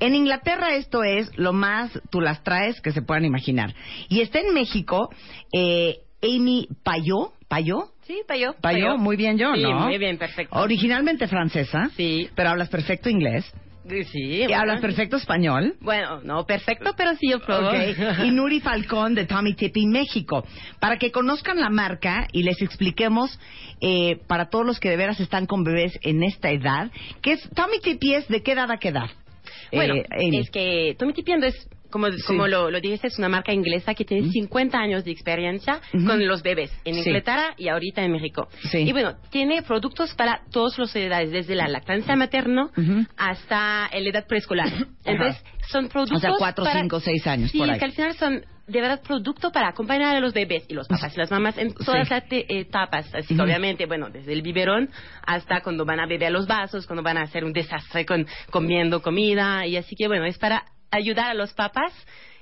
En Inglaterra esto es lo más tú las traes que se puedan imaginar. Y está en México eh, Amy Payot, Payot, Sí, Payo. Payot, muy bien yo, Sí, ¿no? muy bien, perfecto. Originalmente francesa, Sí. pero hablas perfecto inglés. Sí. Y hablas perfecto español. Bueno, no perfecto, pero sí yo puedo. Y Nuri Falcón de Tommy Tippy México. Para que conozcan la marca y les expliquemos eh, para todos los que de veras están con bebés en esta edad, que es Tommy Tippy es de qué edad a qué edad. Bueno, Eh, es que Tommy Tipiendo es, como, como lo, lo dijiste, es una marca inglesa que tiene 50 años de experiencia con los bebés en Sí. Inglaterra y ahorita en México. Sí. Y bueno, tiene productos para todas las edades, desde la lactancia materna hasta la edad preescolar. Entonces, son productos O sea, cuatro, para- cinco, seis años Sí, por ahí. que al final son de verdad producto para acompañar a los bebés y los papás y las mamás en todas Sí. las etapas. Así que obviamente, bueno, desde el biberón hasta cuando van a beber los vasos, cuando van a hacer un desastre con comiendo comida. Y así que bueno, es para ayudar a los papás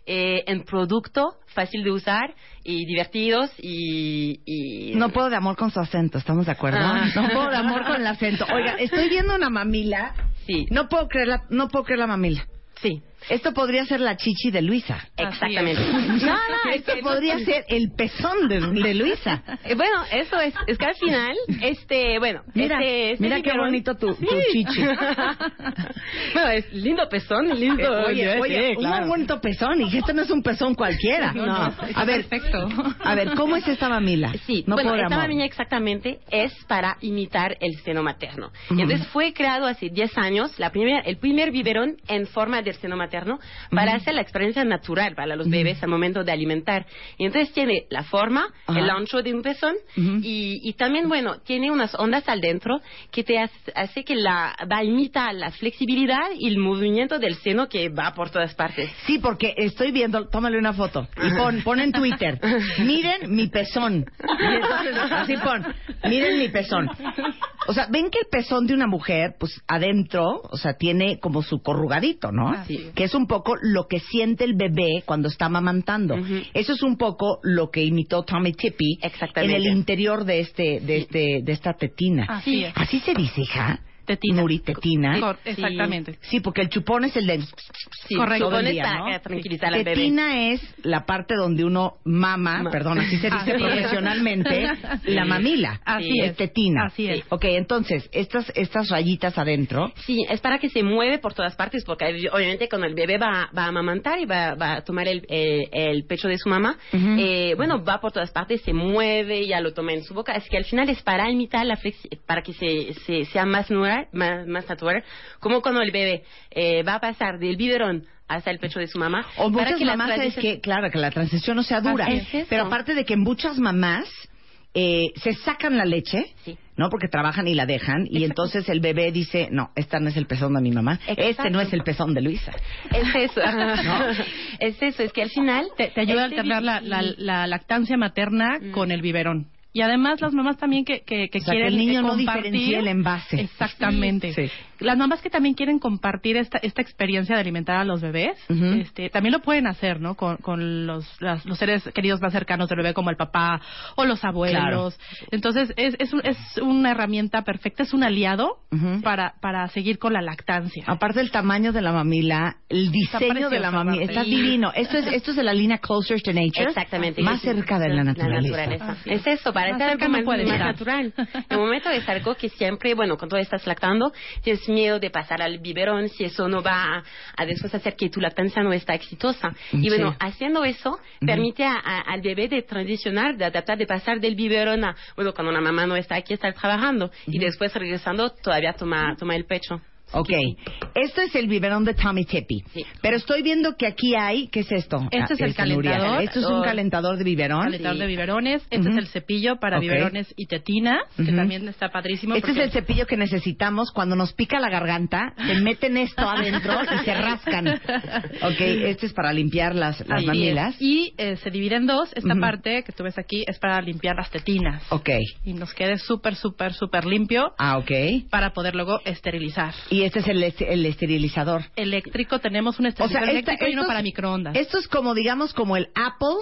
eh, en producto fácil de usar y divertidos y... y- No puedo de amor con su acento, ¿estamos de acuerdo? Ah. No puedo de amor con el acento. Oiga, estoy viendo una mamila. Sí. No puedo creer la, no puedo creer la mamila. Sí, Esto podría ser la chichi de Luisa. exactamente. No, no, es Esto podría ser el pezón de, de Luisa. Eh, Bueno, eso es, es que al final, este, bueno, Mira, este, este mira qué bonito tu, tu Sí. chichi. bueno, es lindo pezón, lindo. Eh, oye, sí, oye, claro. un bonito pezón. Y este no es un pezón cualquiera. No, no, a ver, perfecto. A ver, ¿cómo es esta mamila? Sí, no bueno, de esta amor. mamilla exactamente es para imitar el seno materno. Ujú. Y entonces fue creado hace 10 años, la primera, el primer biberón en forma del seno materno, para hacer la experiencia natural para los bebés al momento de alimentar. Y entonces tiene la forma, Ajá. el ancho de un pezón, y, y también, bueno, tiene unas ondas al dentro que te hace, hace que la, va a imitar la flexibilidad y el movimiento del seno que va por todas partes. Sí, porque estoy viendo, tómale una foto y pon, pon en Twitter, miren mi pezón. Y entonces, así pon, miren mi pezón. O sea, ven que el pezón de una mujer, pues adentro, o sea, tiene como su corrugadito, ¿no? Sí. Que es un poco lo que siente el bebé cuando está amamantando. Eso es un poco lo que imitó Tommy Tippy en el interior de este, de este, de esta tetina. Así es. Así se dice, hija. Tetina. Nuri, tetina. Cor- exactamente. Sí, porque el chupón es el del... Sí, Correcto. todo el día, para tranquilizar al bebé. Tetina es la parte donde uno mama, perdón, así se dice Así es. profesionalmente, la mamila. Así es. tetina. Así es. Ok, entonces, estas, estas rayitas adentro, Sí, es para que se mueve por todas partes, porque obviamente cuando el bebé va, va a amamantar y va, va a tomar el, el- el pecho de su mamá, eh, bueno, va por todas partes, se mueve, ya lo toma en su boca. Así que al final es para imitar la flexi para que se, se- sea más más, más natural, como cuando el bebé eh, va a pasar del biberón hasta el pecho de su mamá. O para muchas que la mamás es que, claro, que la transición no sea dura. Es. Pero aparte de que muchas mamás eh, se sacan la leche, Sí. ¿no? Porque trabajan y la dejan, y entonces el bebé dice, no, esta no es el pezón de mi mamá, este no es el pezón de Luisa. Es eso, es eso, es que al final... Te, te ayuda a alternar la, la, la lactancia materna Mm. con el biberón. Y además las mamás también que, que, que O sea, que quieren el niño eh, no compartir... diferencia el envase. Exactamente. Sí. Las mamás que también quieren compartir esta, esta experiencia de alimentar a los bebés, este, también lo pueden hacer, ¿no? Con, con los, las- los seres queridos más cercanos del bebé, como el papá o los abuelos. Entonces, es, es, un- es una herramienta perfecta, es un aliado para, para seguir con la lactancia. Aparte el tamaño de la mamila, el diseño de la mamila, está divino. Esto es, esto es de la línea Closer to Nature. Exactamente. Más Sí, cerca de la naturaleza. Es eso, para Más estar cerca más, puede más estar. natural. El momento es algo que siempre, bueno, cuando estás lactando, tienes miedo de pasar al biberón si eso no va a, a después hacer que tu lactancia no está exitosa. Y bueno, Sí. haciendo eso, permite a- a- al bebé de transicionar, de adaptar, de pasar del biberón a, bueno, cuando la mamá no está aquí, estar trabajando. Y después regresando, todavía toma, toma el pecho. Ok, esto es el biberón de Tommy Tippy. Sí. Pero estoy viendo que aquí hay, ¿qué es esto? Este es el Nuria. calentador. Esto es un calentador de biberón. Calentador Sí. de biberones. Este es el cepillo para biberones y tetinas, que también está padrísimo. Este es el cepillo que necesitamos cuando nos pica la garganta, se meten esto adentro y se rascan. Ok, este es para limpiar las, las mamilas. Y eh, se divide en dos. Esta parte que tú ves aquí es para limpiar las tetinas. Ok. Y nos quede súper, súper, súper limpio Ah, ok. para poder luego esterilizar. Y este es el, est- el esterilizador. Eléctrico, tenemos un O esterilizador sea, esta- eléctrico y uno estos- para microondas. Esto es como, digamos, como el Apple,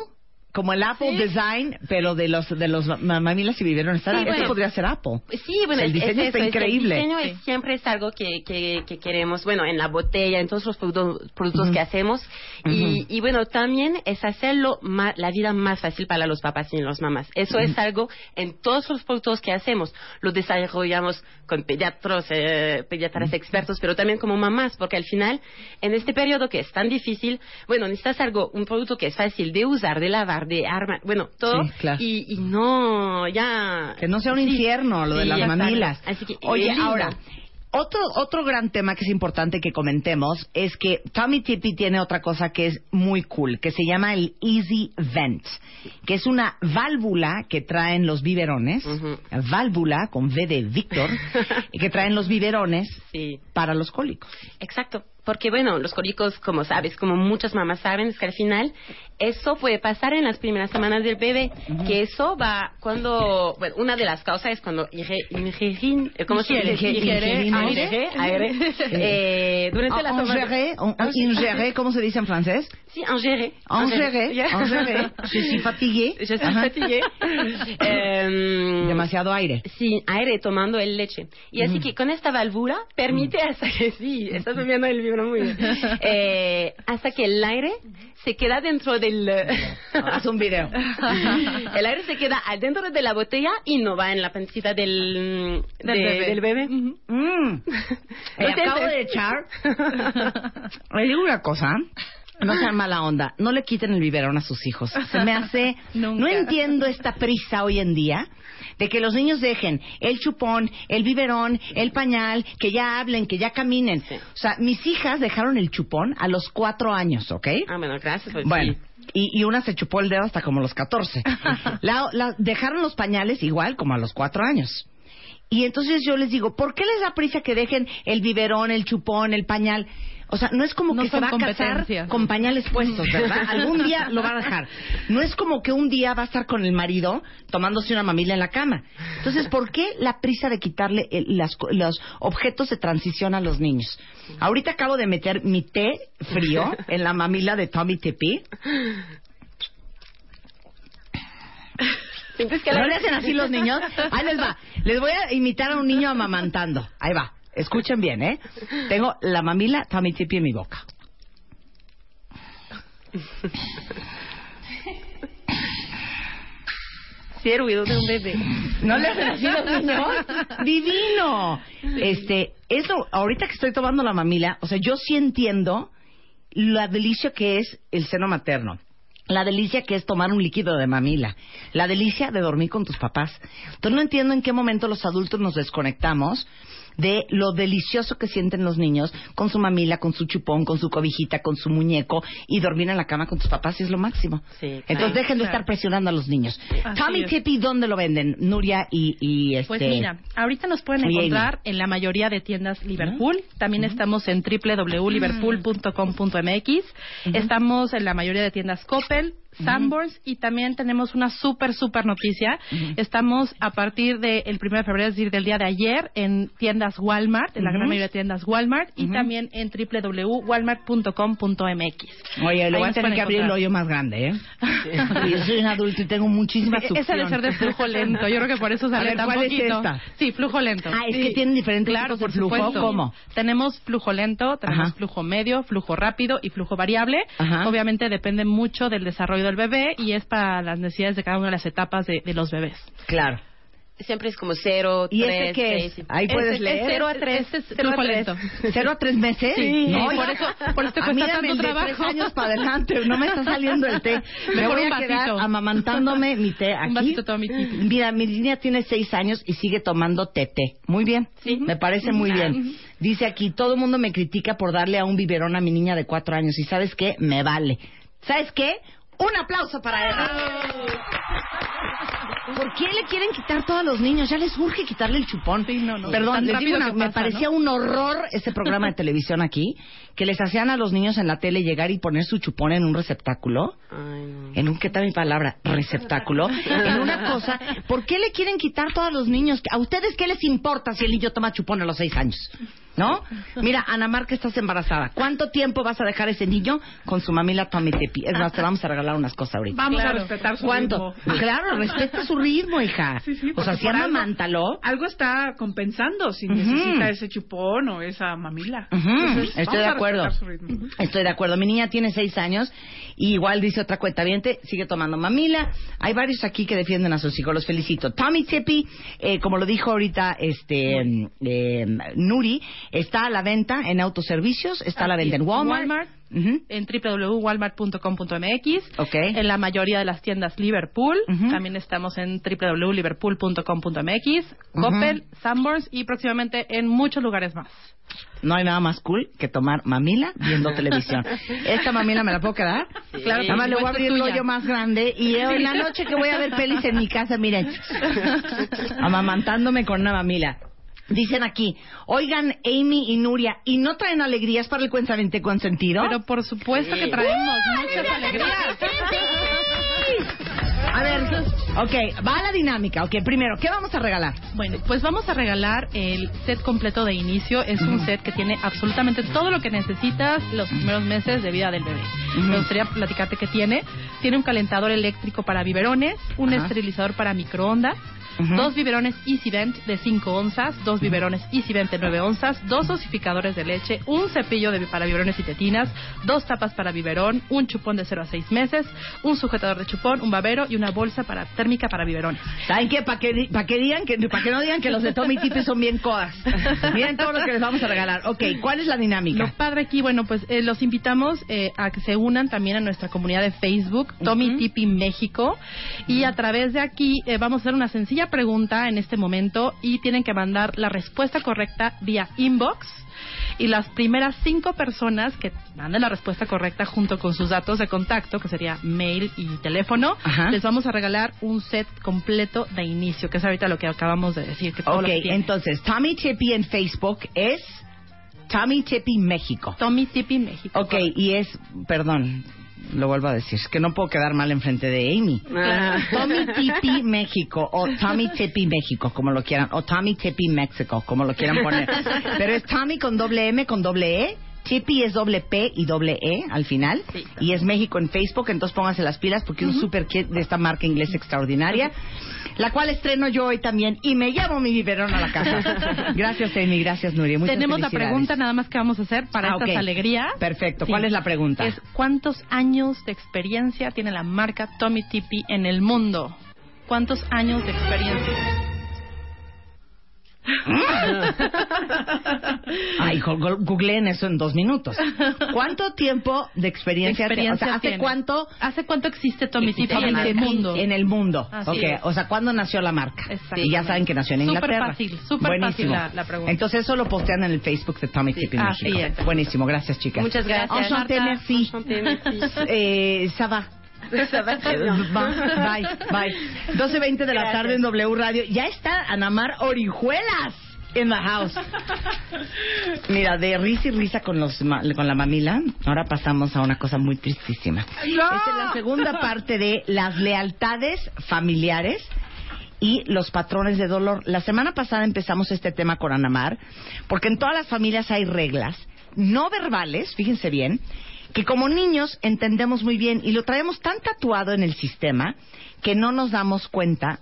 como el Apple Sí. Design, pero de los de los ma- mamilas y biberones. Sí, Esto bueno. podría ser Apple. Sí, bueno, El diseño es está es increíble. El diseño Sí. siempre es algo que, que, que queremos, bueno, en la botella, en todos los productos, productos que hacemos. y, y bueno, también es hacerlo ma- la vida más fácil para los papás y las mamás. Eso es algo en todos los productos que hacemos. Lo desarrollamos con pediatros, eh, pediatras expertos, pero también como mamás, porque al final, en este periodo que es tan difícil, bueno, necesitas algo, un producto que es fácil de usar, de lavar, de armar, bueno, todo. Sí, claro. y, y no, ya... Que no sea un Sí. infierno lo de las mamilas. Así que, Oye, ahora, otro, otro gran tema que es importante que comentemos es que Tommy Tippy tiene otra cosa que es muy cool, que se llama el Easy Vent, que es una válvula que traen los biberones, válvula con V de Víctor, que traen los biberones Sí, para los cólicos. exacto. Porque bueno, los cólicos, como sabes, como muchas mamás saben, es que al final eso puede pasar en las primeras semanas del bebé, que eso va cuando, bueno, una de las causas es cuando inge- ingerin, eh, ¿cómo se dice? Ingerimos. aire, aire, eh, durante la toma de- Ingéré, on- on- ingéré, ¿cómo se dice en francés? Sí, ingérer. Ingéré, Yeah. ingéré. Je suis fatigué. Je suis Ajá. fatiguée. Em, Demasiado aire. Sí, aire tomando el leche. Y así que con esta válvula permite hasta que sí, estás subiendo el vibro muy bien. Eh, hasta que el aire se queda dentro del Haz un video. el aire se queda adentro de la botella y no va en la pancita del Del de- bebé. del bebé. Mm. Acabo de echar. Le digo una cosa. No sean mala onda. No le quiten el biberón a sus hijos. Se me hace. Nunca. No entiendo esta prisa hoy en día de que los niños dejen el chupón, el biberón, el pañal, que ya hablen, que ya caminen. Sí. O sea, mis hijas dejaron el chupón a los cuatro años, ¿ok? Ah, bueno, gracias. pues, Bueno, y, y una se chupó el dedo hasta como los 14. la, la- dejaron los pañales igual como a los cuatro años. Y entonces yo les digo, ¿por qué les da prisa que dejen el biberón, el chupón, el pañal? O sea, no es como No que se va a casar con pañales puestos, ¿verdad? Algún día lo va a dejar. No es como que un día va a estar con el marido tomándose una mamila en la cama. Entonces, ¿por qué la prisa de quitarle el- las los objetos de transición a los niños? Ahorita acabo de meter mi té frío en la mamila de Tommy Tippy. ¿No le hacen así los niños? Ahí les va. Les voy a imitar a un niño amamantando. Ahí va. Escuchen bien, ¿eh? Tengo la mamila Tommy Tippy en mi boca. Sí, el de un bebé. ¿No le hacen así los niños? ¡Divino! Este, eso, ahorita que estoy tomando la mamila, o sea, yo sí entiendo la delicia que es el seno materno. La delicia que es tomar un líquido de mamila. La delicia de dormir con tus papás. Entonces no entiendo en qué momento los adultos nos desconectamos de lo delicioso que sienten los niños con su mamila, con su chupón, con su cobijita, con su muñeco y dormir en la cama con tus papás y es lo máximo. Entonces dejen de estar presionando a los niños. Así Tommy es. Tippy, ¿dónde lo venden? Nuria y, y este... Pues mira, ahorita nos pueden encontrar en la mayoría de tiendas Liverpool. También estamos en www.liverpool.com.mx. Estamos en la mayoría de tiendas Coppel, Sanborns y también tenemos una súper, súper noticia. Estamos a partir del 1 de febrero, es decir, del día de ayer, en tiendas Walmart, en la gran mayoría de tiendas Walmart y también en www.walmart.com.mx. Oye, le voy a tener que abrir el hoyo más grande, ¿eh? Porque yo soy un adulto y tengo muchísima Sí, succión. Esa debe ser de flujo lento. Yo creo que por eso A sale ver, tan ¿cuál es poquito. esta? Sí, flujo lento. Ah, es Sí. que tienen diferentes claro, tipos de por flujo. supuesto. ¿Cómo? Tenemos flujo lento, tenemos Ajá. flujo medio, flujo rápido y flujo variable. Ajá. Obviamente depende mucho del desarrollo del bebé y es para las necesidades de cada una de las etapas de, de los bebés. Claro. Siempre es como cero, ¿Y tres, ese qué es? seis. Ahí puedes Es- leer. Es 0 a 3. Este es es cero a tres. ¿Cero a tres meses? Sí, no, por eso, por eso te a cuesta tanto el de trabajo. tres años para adelante, no me está saliendo el té. Me Mejor voy un a quedar amamantándome mi té aquí. Un vasito Tommy Tippy. Mira, mi niña tiene seis años y sigue tomando tete. Muy bien, me parece muy bien. Dice aquí, todo el mundo me critica por darle a un biberón a mi niña de cuatro años y ¿sabes qué? Me vale. ¿Sabes qué? Un aplauso para ella. ¿Por qué le quieren quitar todo a los niños? Ya les urge quitarle el chupón. no. Perdón, les digo una- me parecía ¿no? un horror ese programa de televisión aquí, que les hacían a los niños en la tele llegar y poner su chupón en un receptáculo. En un, ¿qué tal mi palabra? Receptáculo. en una cosa. ¿Por qué le quieren quitar todo a los niños? ¿A ustedes qué les importa si el niño toma chupón a los seis años? ¿No? Mira, Ana Mar, que estás embarazada. ¿Cuánto tiempo vas a dejar ese niño con su mamila Tommy Tippy? Es más, te vamos a regalar unas cosas ahorita. Vamos Claro. a respetar su ¿Cuánto? ritmo. Claro, respeta su ritmo, hija. Sí, sí, o sea, si amamántalo. Algo está compensando si necesita ese chupón o esa mamila. Entonces, Estoy vamos de acuerdo. respetar su ritmo. Estoy de acuerdo. Mi niña tiene seis años y igual dice otra cuenta sigue tomando mamila. Hay varios aquí que defienden a sus hijos. Los felicito. Tommy Tippy, eh, como lo dijo ahorita este eh, Nuri, está a la venta en autoservicios, está a la venta en. Walmart. Walmart, Ujú. en www.walmart.com.mx. En la mayoría de las tiendas Liverpool. También estamos en www.liverpool.com.mx. Coppel, Sanborns y próximamente en muchos lugares más. No hay nada más cool que tomar mamila viendo televisión. ¿Esta mamila me la puedo quedar? Claro, Nada más le voy a abrir el hoyo más grande y en la noche que voy a ver pelis en mi casa, miren, amamantándome con una mamila. Dicen aquí, oigan Amy y Nuria, ¿y no traen alegrías para el cuentamente consentido? Pero por supuesto que traemos muchas alegrías. A ver, ok, va la dinámica. Ok, primero, ¿qué vamos a regalar? Bueno, pues vamos a regalar el set completo de inicio. Es un set que tiene absolutamente todo lo que necesitas los primeros meses de vida del bebé. Me gustaría platicarte que tiene. Tiene un calentador eléctrico para biberones, un esterilizador para microondas, Dos biberones EasyVent de 5 onzas, dos biberones EasyVent de 9 onzas, dos dosificadores de leche, un cepillo de, para biberones y tetinas, dos tapas para biberón, un chupón de 0 a 6 meses, un sujetador de chupón, un babero y una bolsa para térmica para biberones. ¿Saben qué? Para que, pa' que digan que, para que no digan que los de Tommy Tippy son bien codas. Miren todo lo que les vamos a regalar. Ok, ¿cuál es la dinámica? Lo padre aquí, bueno, pues eh, los invitamos eh, a que se unan también a nuestra comunidad de Facebook, Tommy Tippy México, y a través de aquí eh, vamos a hacer una sencilla pregunta en este momento y tienen que mandar la respuesta correcta vía inbox. Y las primeras cinco personas que manden la respuesta correcta junto con sus datos de contacto, que sería mail y teléfono, Ajá. les vamos a regalar un set completo de inicio, que es ahorita lo que acabamos de decir. Que Ok, que entonces, Tommy Tippy en Facebook es Tommy Tippy México. Tommy Tippy México. Ok, y es, perdón, lo vuelvo a decir, es que no puedo quedar mal enfrente de Amy. Ah. Tommy Tippy México o Tommy Tippy México, como lo quieran, o Tommy Tippy México, como lo quieran poner. Pero es Tommy con doble M, con doble E. Tippy es doble P y doble E al final. Y es México en Facebook, entonces pónganse las pilas porque es un super kit de esta marca inglesa extraordinaria. La cual estreno yo hoy también y me llevo mi biberón a la casa. gracias, Amy, gracias, Nuria. Muchas Tenemos la pregunta nada más que vamos a hacer para Ah, estas ok. alegrías. Perfecto. Sí. ¿Cuál es la pregunta? Es ¿cuántos años de experiencia tiene la marca Tommy Tippy en el mundo? ¿Cuántos años de experiencia? Ay, go- go- googleen eso en dos minutos. ¿Cuánto tiempo de experiencia? Experiencia o sea, ¿hace tiene. cuánto? ¿Hace cuánto existe Tommy en el mundo? En el mundo. Así ok, es. o sea, ¿cuándo nació la marca? Y ya saben que nació en Súper Inglaterra. fácil, súper fácil la- la pregunta. Entonces eso lo postean en el Facebook de Tommy Tippy así México. es. Buenísimo, gracias chicas. Muchas gracias. Enchanté, Marta. merci. Enchanté, merci. Eh, ça Eh, Bye, bye. 12.20 de la tarde en W Radio. Ya está Anamar Orijuelas in the house. Mira, de risa y risa con, los, con la mamila, ahora pasamos a una cosa muy tristísima. Esta es la segunda parte de las lealtades familiares y los patrones de dolor. La semana pasada empezamos este tema con Anamar, porque en todas las familias hay reglas no verbales, fíjense bien, que como niños entendemos muy bien y lo traemos tan tatuado en el sistema que no nos damos cuenta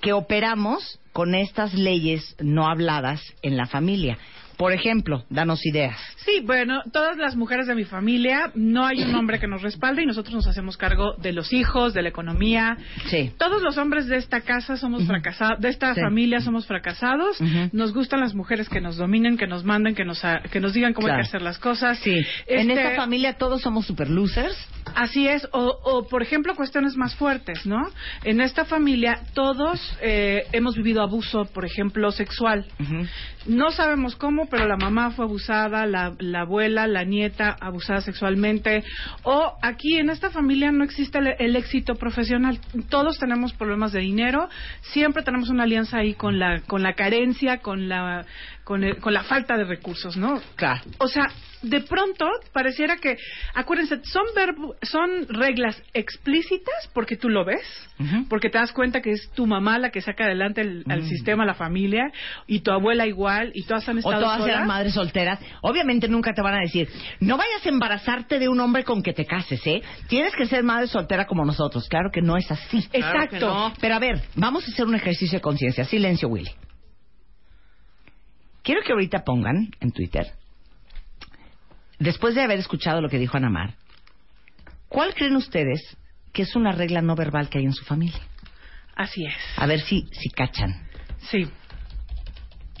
que operamos con estas leyes no habladas en la familia. Por ejemplo, danos ideas. Sí, bueno, todas las mujeres de mi familia, no hay un hombre que nos respalde y nosotros nos hacemos cargo de los hijos, de la economía. Sí. Todos los hombres de esta casa somos fracasados, de esta Sí. familia somos fracasados. Nos gustan las mujeres que nos dominen, que nos manden, que nos, a- que nos digan cómo hay que hacer las cosas. Sí. En Este, esta familia todos somos super losers. Así es, o, o, por ejemplo cuestiones más fuertes, ¿no? En esta familia todos eh, hemos vivido abuso, por ejemplo, sexual. No sabemos cómo, pero la mamá fue abusada, la, la abuela, la nieta abusada sexualmente. O aquí en esta familia no existe el, el éxito profesional. Todos tenemos problemas de dinero. Siempre tenemos una alianza ahí con la con la carencia, con la con, el- con la falta de recursos, ¿no? Claro. O sea, de pronto pareciera que, acuérdense, son verbo- son reglas explícitas porque tú lo ves, porque te das cuenta que es tu mamá la que saca adelante el, al sistema, la familia, y tu abuela igual, y todas han O estado todas solas. eran madres solteras. Obviamente nunca te van a decir, no vayas a embarazarte de un hombre con que te cases, ¿eh? Tienes que ser madre soltera como nosotros. Claro que no es así. Claro Exacto. no. Pero a ver, vamos a hacer un ejercicio de conciencia. Silencio, Willy. Quiero que ahorita pongan en Twitter, después de haber escuchado lo que dijo Anamar, ¿cuál creen ustedes que es una regla no verbal que hay en su familia? Así es. A ver si, si cachan. Sí.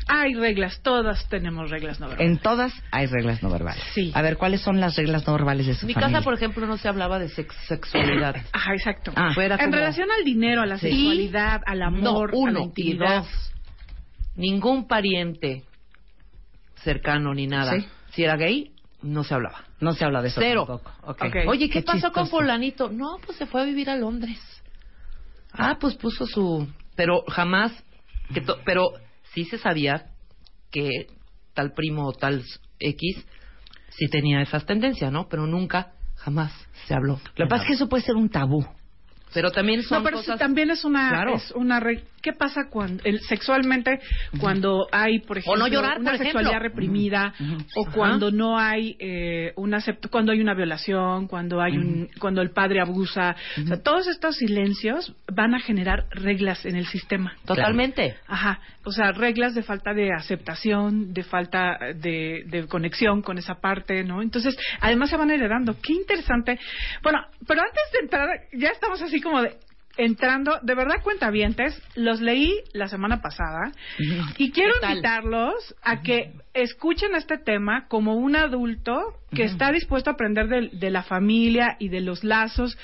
Hay reglas, todas tenemos reglas no verbales. En todas hay reglas no verbales. Sí. A ver, ¿cuáles son las reglas no verbales de su En mi familia? casa, por ejemplo, no se hablaba de sex- sexualidad. Ajá, exacto. Ah. Fuera en como- relación al dinero, a la Sí. sexualidad, al amor, no, a la uno y intimidad. dos. Ningún pariente cercano ni nada. Sí. Si era gay, no se hablaba. No se habla de eso Cero. tampoco. Oye, ¿qué, pasó con fulanito? No, pues se fue a vivir a Londres. Ah, pues puso su... Pero jamás... Que to- Pero sí se sabía que tal primo o tal X sí tenía esas tendencias, ¿no? Pero nunca, jamás se habló. Lo que pasa es que eso puede ser un tabú. Pero también son No, pero cosas... también es una, Claro. es una re- ¿Qué pasa cuando el- sexualmente cuando hay, por ejemplo, no llorar, una ejemplo. sexualidad reprimida o cuando no hay eh, una cuando hay una violación, cuando hay un cuando el padre abusa, o sea, todos estos silencios van a generar reglas en el sistema. Totalmente. Ajá, o sea, reglas de falta de aceptación, de falta de, de conexión con esa parte, ¿no? Entonces, además se van heredando. Qué interesante. Bueno, pero antes de entrar, ya estamos así como de entrando, de verdad cuentavientes, los leí la semana pasada y quiero invitarlos a que escuchen este tema como un adulto que está dispuesto a aprender de, de la familia y de los lazos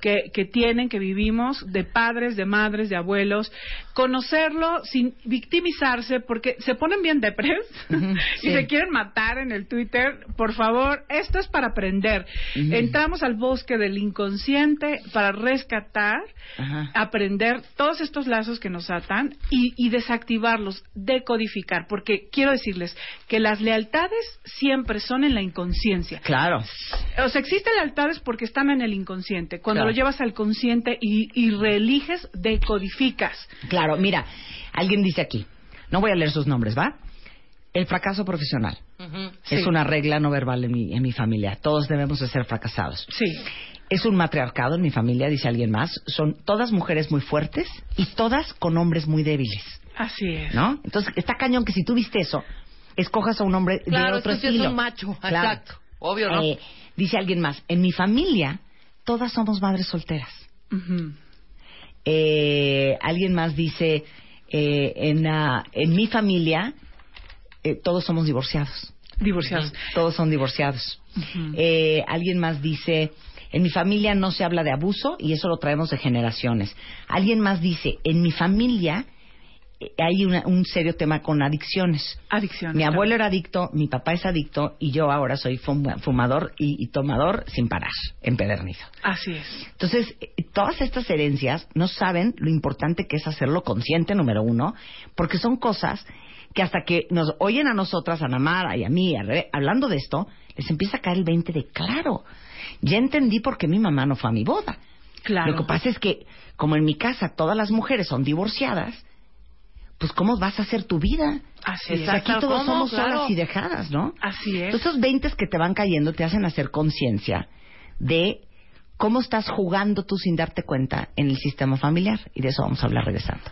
que, que tienen, que vivimos, de padres, de madres, de abuelos, conocerlo sin victimizarse, porque se ponen bien depres y sí. se quieren matar en el Twitter. Por favor, esto es para aprender. Entramos al bosque del inconsciente para rescatar, aprender todos estos lazos que nos atan y, y desactivarlos, decodificar, porque quiero decirles que las lealtades siempre son en la inconsciencia. Claro. O sea, existen lealtades porque están en el inconsciente. Cuando Claro. lo llevas al consciente y, y reeliges, decodificas. Claro, mira, alguien dice aquí, no voy a leer sus nombres, ¿va? El fracaso profesional es Sí. una regla no verbal en mi, en mi familia. Todos debemos de ser fracasados. Sí. Es un matriarcado en mi familia, dice alguien más. Son todas mujeres muy fuertes y todas con hombres muy débiles, Así es. ¿no? Entonces, está cañón que si tú viste eso, escojas a un hombre Claro, de otro es que sí es estilo. un macho, Claro. exacto. Obvio, ¿no? Eh, dice alguien más, en mi familia todas somos madres solteras. Eh, alguien más dice, eh, en, ah, en mi familia todos somos divorciados. Divorciados. Todos son divorciados. Eh, alguien más dice, en mi familia no se habla de abuso y eso lo traemos de generaciones. Alguien más dice, en mi familia hay una- un serio tema con adicciones. Adicciones. Mi abuelo era adicto, mi papá es adicto y yo ahora soy fuma- fumador y, y tomador sin parar, empedernido. Así es. Entonces, eh, todas estas herencias no saben lo importante que es hacerlo consciente, número uno, porque son cosas que hasta que nos oyen a nosotras, a Namara y a mí, a hablando de esto, les empieza a caer el 20 de claro. Ya entendí por qué mi mamá no fue a mi boda. Claro. Lo que pasa es que, como en mi casa todas las mujeres son divorciadas, pues ¿cómo vas a hacer tu vida? Así O es. aquí todos ¿Cómo? somos Claro. solas y dejadas, ¿no? Así es. Entonces, Estos 20 que te van cayendo te hacen hacer conciencia de cómo estás jugando tú sin darte cuenta en el sistema familiar. Y de eso vamos a hablar regresando.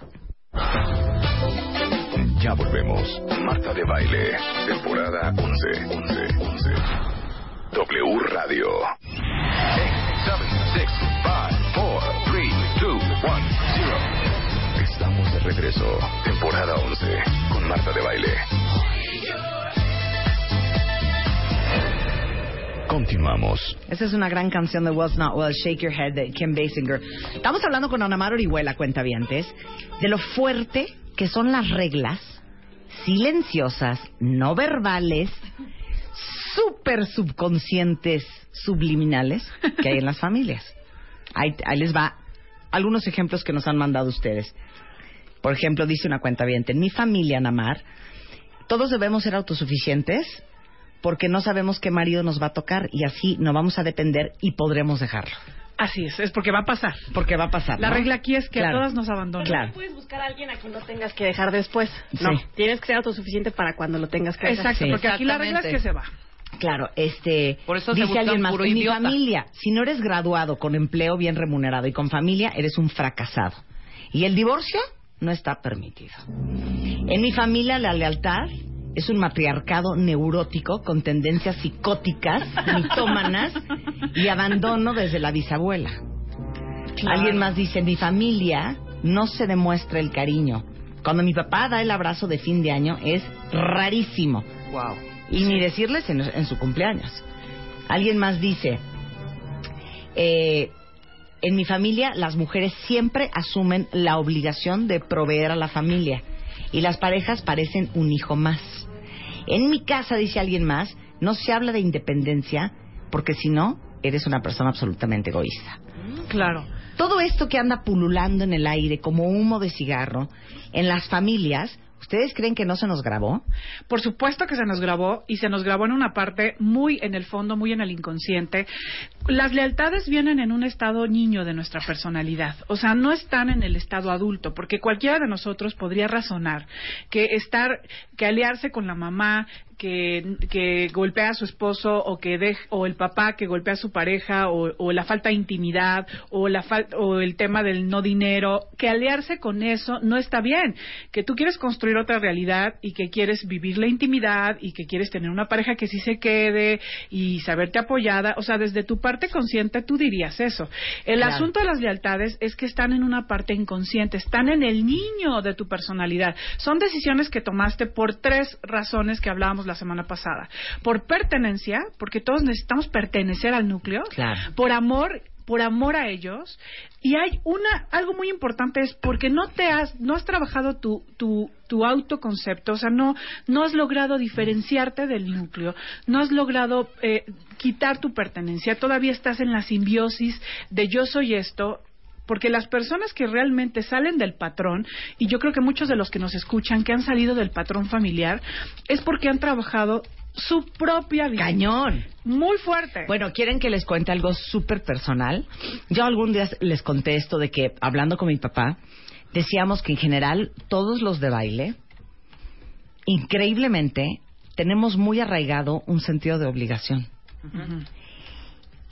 Ya volvemos. Marta de Baile, temporada 11. 11, 11. W Radio. Regreso. Temporada 11 con Marta de Baile. Continuamos. Esa es una gran canción de What's Not Well, Shake Your Head de Kim Basinger. Estamos hablando con Ana Mar Orihuela, cuentavientes, de lo fuerte que son las reglas silenciosas, no verbales, súper subconscientes, subliminales que hay en las familias. Ahí les va algunos ejemplos que nos han mandado ustedes. Por ejemplo, dice una cuenta en mi familia, Namar, todos debemos ser autosuficientes porque no sabemos qué marido nos va a tocar y así no vamos a depender y podremos dejarlo. Así es. Es porque va a pasar. Porque va a pasar. La ¿no? regla aquí es que Claro. a todas nos abandonan. Claro. Puedes buscar a alguien a quien no tengas que dejar después. No, Sí. tienes que ser autosuficiente para cuando lo tengas que dejar. Exacto, Sí. porque aquí la regla es que se va. Claro, este Por eso dice alguien más, en mi idiota". familia, si no eres graduado con empleo bien remunerado y con familia, eres un fracasado. Y el divorcio no está permitido. En mi familia la lealtad es un matriarcado neurótico con tendencias psicóticas, mitómanas y abandono desde la bisabuela. Alguien más dice, en mi familia no se demuestra el cariño. Cuando mi papá da el abrazo de fin de año es rarísimo. Wow. Y ni decirles en, en su cumpleaños. Alguien más dice, eh, en mi familia las mujeres siempre asumen la obligación de proveer a la familia y las parejas parecen un hijo más. En mi casa, dice alguien más, no se habla de independencia porque si no, eres una persona absolutamente egoísta. Claro. Todo esto que anda pululando en el aire como humo de cigarro en las familias, ¿ustedes creen que no se nos grabó? Por supuesto que se nos grabó y se nos grabó en una parte muy en el fondo, muy en el inconsciente. Las lealtades vienen en un estado niño de nuestra personalidad, o sea, no están en el estado adulto, porque cualquiera de nosotros podría razonar que estar, que aliarse con la mamá, que, que golpea a su esposo o que dej- o el papá que golpea a su pareja o, o la falta de intimidad o la fal- o el tema del no dinero que aliarse con eso no está bien que tú quieres construir construir otra realidad y que quieres vivir la intimidad y que quieres tener una pareja que sí se quede y saberte apoyada, o sea, desde tu parte consciente tú dirías eso. El Claro. asunto de las lealtades es que están en una parte inconsciente, están en el niño de tu personalidad. Son decisiones que tomaste por tres razones que hablábamos la semana pasada. Por pertenencia, porque todos necesitamos pertenecer al núcleo. Claro. Por amor por amor a ellos y hay una algo muy importante es porque no te has no has trabajado tu tu tu autoconcepto o sea no no has logrado diferenciarte del núcleo no has logrado eh, quitar tu pertenencia todavía estás en la simbiosis de yo soy esto porque las personas que realmente salen del patrón, y yo creo que muchos de los que nos escuchan que han salido del patrón familiar, es porque han trabajado su propia vida. Cañón. Muy fuerte. Bueno, ¿quieren que les cuente algo súper personal? Yo algún día les conté esto de que, hablando con mi papá, decíamos que en general todos los de baile, increíblemente, tenemos muy arraigado un sentido de obligación.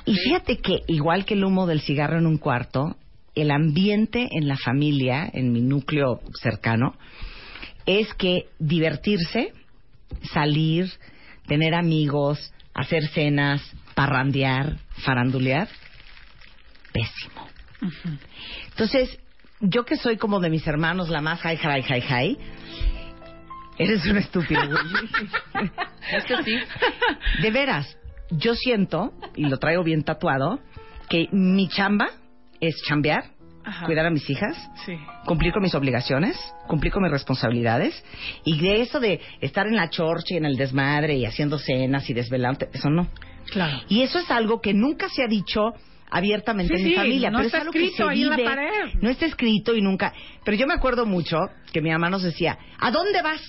Y fíjate que, igual que el humo del cigarro en un cuarto, el ambiente en la familia, en mi núcleo cercano, es que divertirse, salir, tener amigos, hacer cenas, parrandear, farandulear, pésimo. Entonces, yo que soy como de mis hermanos la más high, high, high, high, eres un estúpido. Es que sí. De veras, yo siento, y lo traigo bien tatuado, que mi chamba es chambear, Ajá. cuidar a mis hijas, Sí. cumplir con mis obligaciones, cumplir con mis responsabilidades, y de eso de estar en la chorcha y en el desmadre y haciendo cenas y desvelante, eso no. Claro. Y eso es algo que nunca se ha dicho abiertamente Sí, en mi sí, familia, no pero está es algo que escrito se ahí en la vive, pared. no está escrito y nunca. Pero yo me acuerdo mucho que mi mamá nos decía, ¿a dónde vas?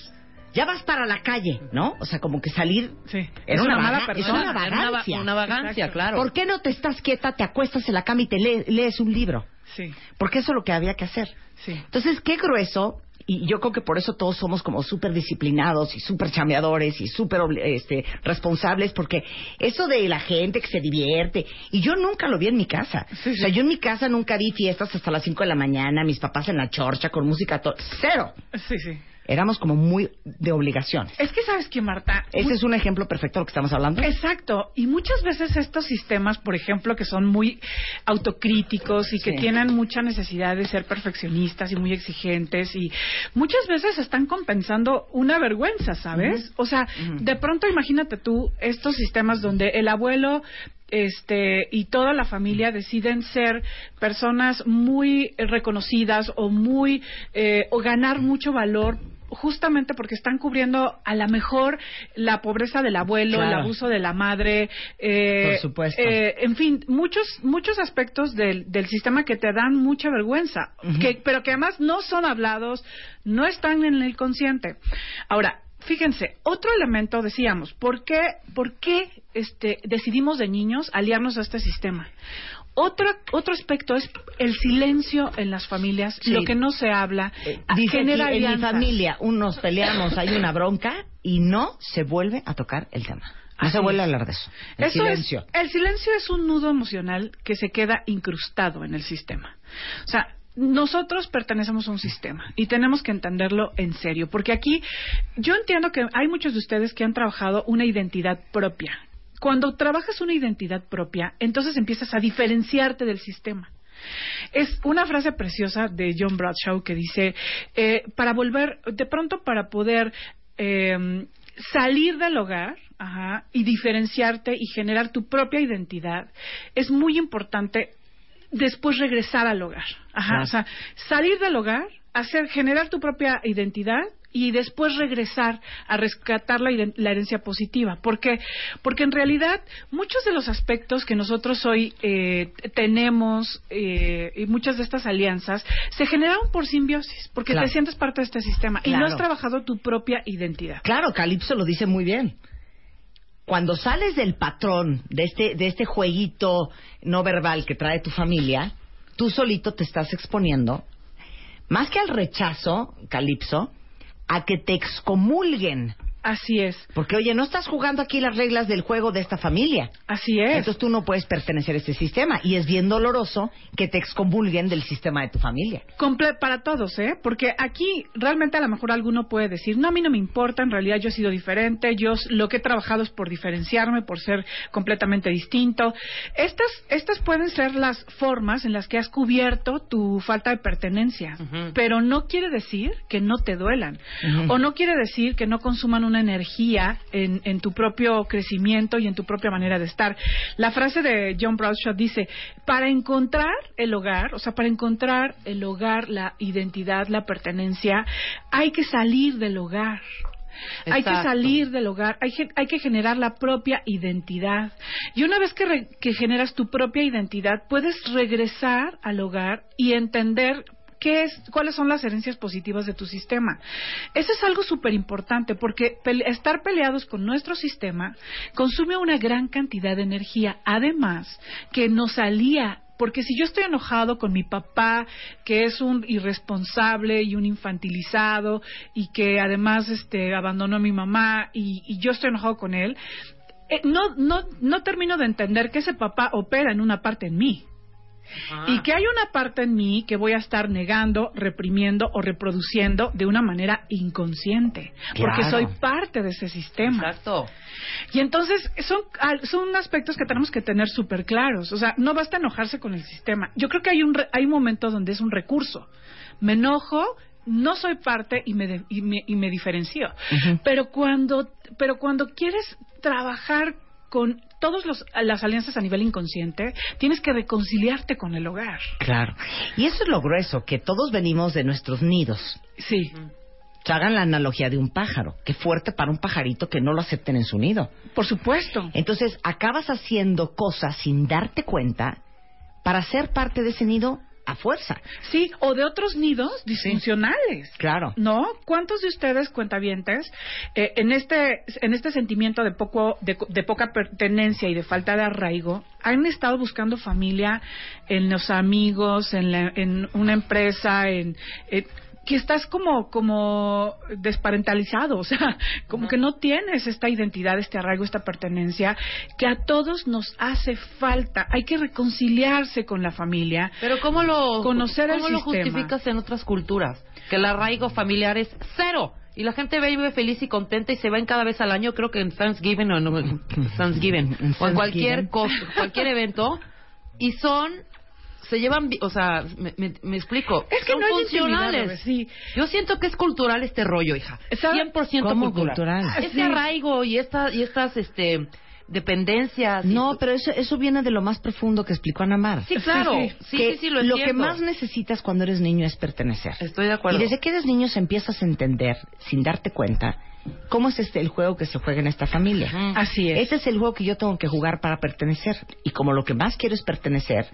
Ya vas para la calle, ¿no? O sea, como que salir Sí. era Es una, una mala vaga- es persona. una Era una va- vagancia. una vagancia, Exacto. claro. ¿Por qué no te estás quieta, te acuestas en la cama y te lee- lees un libro? Sí. Porque eso es lo que había que hacer. Sí. Entonces, qué grueso, y yo creo que por eso todos somos como súper disciplinados y súper chambeadores y súper este, responsables, porque eso de la gente que se divierte, y yo nunca lo vi en mi casa. Sí, O sea, sí. yo en mi casa nunca vi fiestas hasta las 5 de la mañana, mis papás en la chorcha con música, to- cero. Sí, sí. Éramos como muy de obligaciones. Es que sabes que Marta, Ese es un ejemplo perfecto de lo que estamos hablando. Exacto, y muchas veces estos sistemas, por ejemplo, que son muy autocríticos y que Sí. tienen mucha necesidad de ser perfeccionistas y muy exigentes y muchas veces están compensando una vergüenza, ¿sabes? O sea, de pronto imagínate tú estos sistemas donde el abuelo este y toda la familia deciden ser personas muy reconocidas o muy eh, o ganar mucho valor justamente porque están cubriendo a la mejor la pobreza del abuelo, Claro. el abuso de la madre, eh, Por supuesto. eh, en fin, muchos muchos aspectos del, del sistema que te dan mucha vergüenza, que, pero que además no son hablados, no están en el consciente. Ahora, fíjense, otro elemento decíamos, ¿por qué, por qué este, decidimos de niños aliarnos a este sistema? Otro, otro aspecto es el silencio en las familias, Sí. lo que no se habla, Dice genera aquí, en mi familia, unos peleamos, hay una bronca y no se vuelve a tocar el tema. No Así se vuelve a hablar de eso. El Eso es- silencio. el silencio es un nudo emocional que se queda incrustado en el sistema. O sea, nosotros pertenecemos a un sistema y tenemos que entenderlo en serio, porque aquí yo entiendo que hay muchos de ustedes que han trabajado una identidad propia. Cuando trabajas una identidad propia, entonces empiezas a diferenciarte del sistema. Es una frase preciosa de John Bradshaw que dice, eh, para volver, de pronto para poder eh, salir del hogar ajá, y diferenciarte y generar tu propia identidad, es muy importante después regresar al hogar. Ajá. O sea, salir del hogar, hacer, generar tu propia identidad y después regresar a rescatar la, herencia positiva. ¿Por qué? Porque en realidad muchos de los aspectos que nosotros hoy eh, tenemos eh, y muchas de estas alianzas se generaron por simbiosis, porque Claro. te sientes parte de este sistema y no has trabajado tu propia identidad. Claro, Calipso lo dice muy bien. Cuando sales del patrón, de este, de este jueguito no verbal que trae tu familia, tú solito te estás exponiendo, más que al rechazo, Calipso, a que te excomulguen Así es. Porque, oye, no estás jugando aquí las reglas del juego de esta familia. Así es. Entonces tú no puedes pertenecer a este sistema. Y es bien doloroso que te excomulguen del sistema de tu familia. Comple- para todos, ¿eh? Porque aquí realmente a lo mejor alguno puede decir, no, a mí no me importa, en realidad yo he sido diferente, yo lo que he trabajado es por diferenciarme, por ser completamente distinto. Estas, estas pueden ser las formas en las que has cubierto tu falta de pertenencia, pero no quiere decir que no te duelan, o no quiere decir que no consuman una energía en, en tu propio crecimiento y en tu propia manera de estar. La frase de John Bradshaw dice, para encontrar el hogar, o sea, para encontrar el hogar, la identidad, la pertenencia, hay que salir del hogar. Hay que salir del hogar, hay, hay que generar la propia identidad. Y una vez que, re- que generas tu propia identidad, puedes regresar al hogar y entender qué es, cuáles son las herencias positivas de tu sistema. Eso es algo súper importante porque estar peleados con nuestro sistema consume una gran cantidad de energía. Además, que nos alía porque si yo estoy enojado con mi papá, que es un irresponsable y un infantilizado y que además este abandonó a mi mamá y, y yo estoy enojado con él, eh, no, no, no termino de entender que ese papá opera en una parte en mí. Y que hay una parte en mí que voy a estar negando, reprimiendo o reproduciendo de una manera inconsciente. Porque soy parte de ese sistema. Exacto. Y entonces son, son aspectos que tenemos que tener súper claros. O sea, no basta enojarse con el sistema. Yo creo que hay un, hay un momento donde es un recurso. Me enojo, no soy parte y me, de- y me, y me diferencio. Pero cuando, pero cuando quieres trabajar con todas las alianzas a nivel inconsciente, tienes que reconciliarte con el hogar. Claro. Y eso es lo grueso, que todos venimos de nuestros nidos. Sí. Se hagan la analogía de un pájaro. Qué fuerte para un pajarito que no lo acepten en su nido. Por supuesto. Entonces, acabas haciendo cosas sin darte cuenta para ser parte de ese nido a fuerza. Sí, o de otros nidos disfuncionales. Claro. ¿No? ¿Cuántos de ustedes, cuentavientes, eh, en este en este sentimiento de poco de, de poca pertenencia y de falta de arraigo, han estado buscando familia en los amigos, en, la- en una empresa, en, en- que estás como como desparentalizado, o sea, como que no tienes esta identidad, este arraigo, esta pertenencia que a todos nos hace falta. Hay que reconciliarse con la familia. Pero ¿cómo lo, conocer el ¿cómo lo sistema. justificas en otras culturas? Que el arraigo familiar es cero. Y la gente ve y vive feliz y contenta y se ven cada vez al año, creo que en Thanksgiving o en Thanksgiving, o en cualquier cosa, cualquier evento, y son, se llevan, o sea, me, me- me explico, Es que son no funcionales. sí. Yo siento que es cultural este rollo, hija. 100% ¿Cómo cultural. cultural? Este Sí. arraigo y, esta, y estas este, dependencias. y- No, pero eso, eso viene de lo más profundo que explicó Ana Mar. Sí, claro. Sí, Que sí, sí, lo lo que más necesitas cuando eres niño es pertenecer. Estoy de acuerdo. Y desde que eres niño se empiezas a entender, sin darte cuenta, cómo es este el juego que se juega en esta familia. Así es. Este es el juego que yo tengo que jugar para pertenecer. Y como lo que más quiero es pertenecer,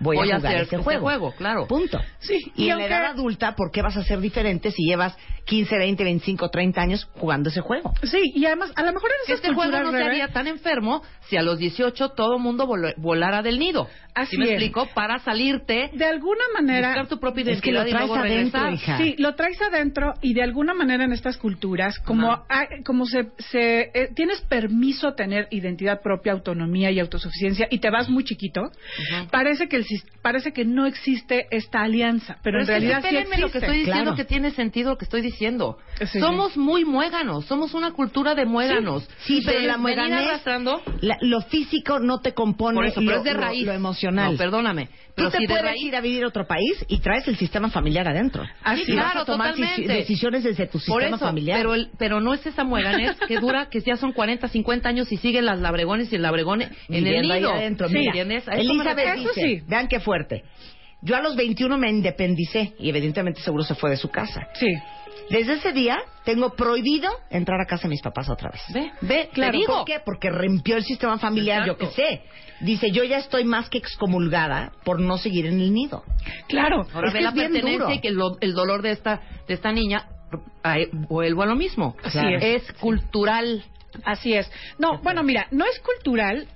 voy, Voy a a jugar hacer ese este juego. juego, claro. Punto. Sí, Y, y en la aunque- edad adulta, ¿por qué vas a ser diferente si llevas 15, 20, 25, 30 años jugando ese juego? Sí, y además, a lo mejor en esas este juego no se bebé, haría tan enfermo si a los 18 todo mundo vol- volara del nido. Así ¿Sí me es. explico? Para salirte, de alguna manera buscar tu propia Es que identidad lo y traes luego adentro, regresar. hija. Sí, lo traes adentro y de alguna manera en estas culturas, como, como se, se eh, tienes permiso a tener identidad propia, autonomía y autosuficiencia y te vas muy chiquito, parece que el parece que no existe esta alianza, pero, en es que realidad sí espérenme existe. lo que estoy diciendo Claro. que tiene sentido lo que estoy diciendo. Sí, somos muy muéganos, somos una cultura de muéganos. Sí, pero De la mueganés, arrastrando la- lo físico no te compone por eso, lo, pero es de lo- raíz. lo emocional. No, perdóname. Pero Tú te si de puedes raíz ir a vivir a otro país y traes el sistema familiar adentro. Así y vas claro, a tomar totalmente. deci- decisiones desde tu Por sistema eso, familiar. Pero, el- pero no es esa mueganés que dura, que ya son 40, 50 años y siguen las labregones y el labregón en el Viviendo ahí nido. adentro. Sí, Mira, Elizabeth dice, sí. Vean qué fuerte. Yo a los 21 me independicé y evidentemente seguro se fue de su casa. Sí. Desde ese día tengo prohibido entrar a casa de mis papás otra vez. Ve, ve, Claro, te digo. ¿por qué? Porque rompió el sistema familiar, yo qué sé. Dice, yo ya estoy más que excomulgada por no seguir en el nido. Claro. Ahora Es ve que la es bien pertenencia duro. y que el, lo- el dolor de esta, de esta niña, ahí vuelvo a lo mismo. Así es. Es cultural. Así es. No, bueno, mira, no es cultural.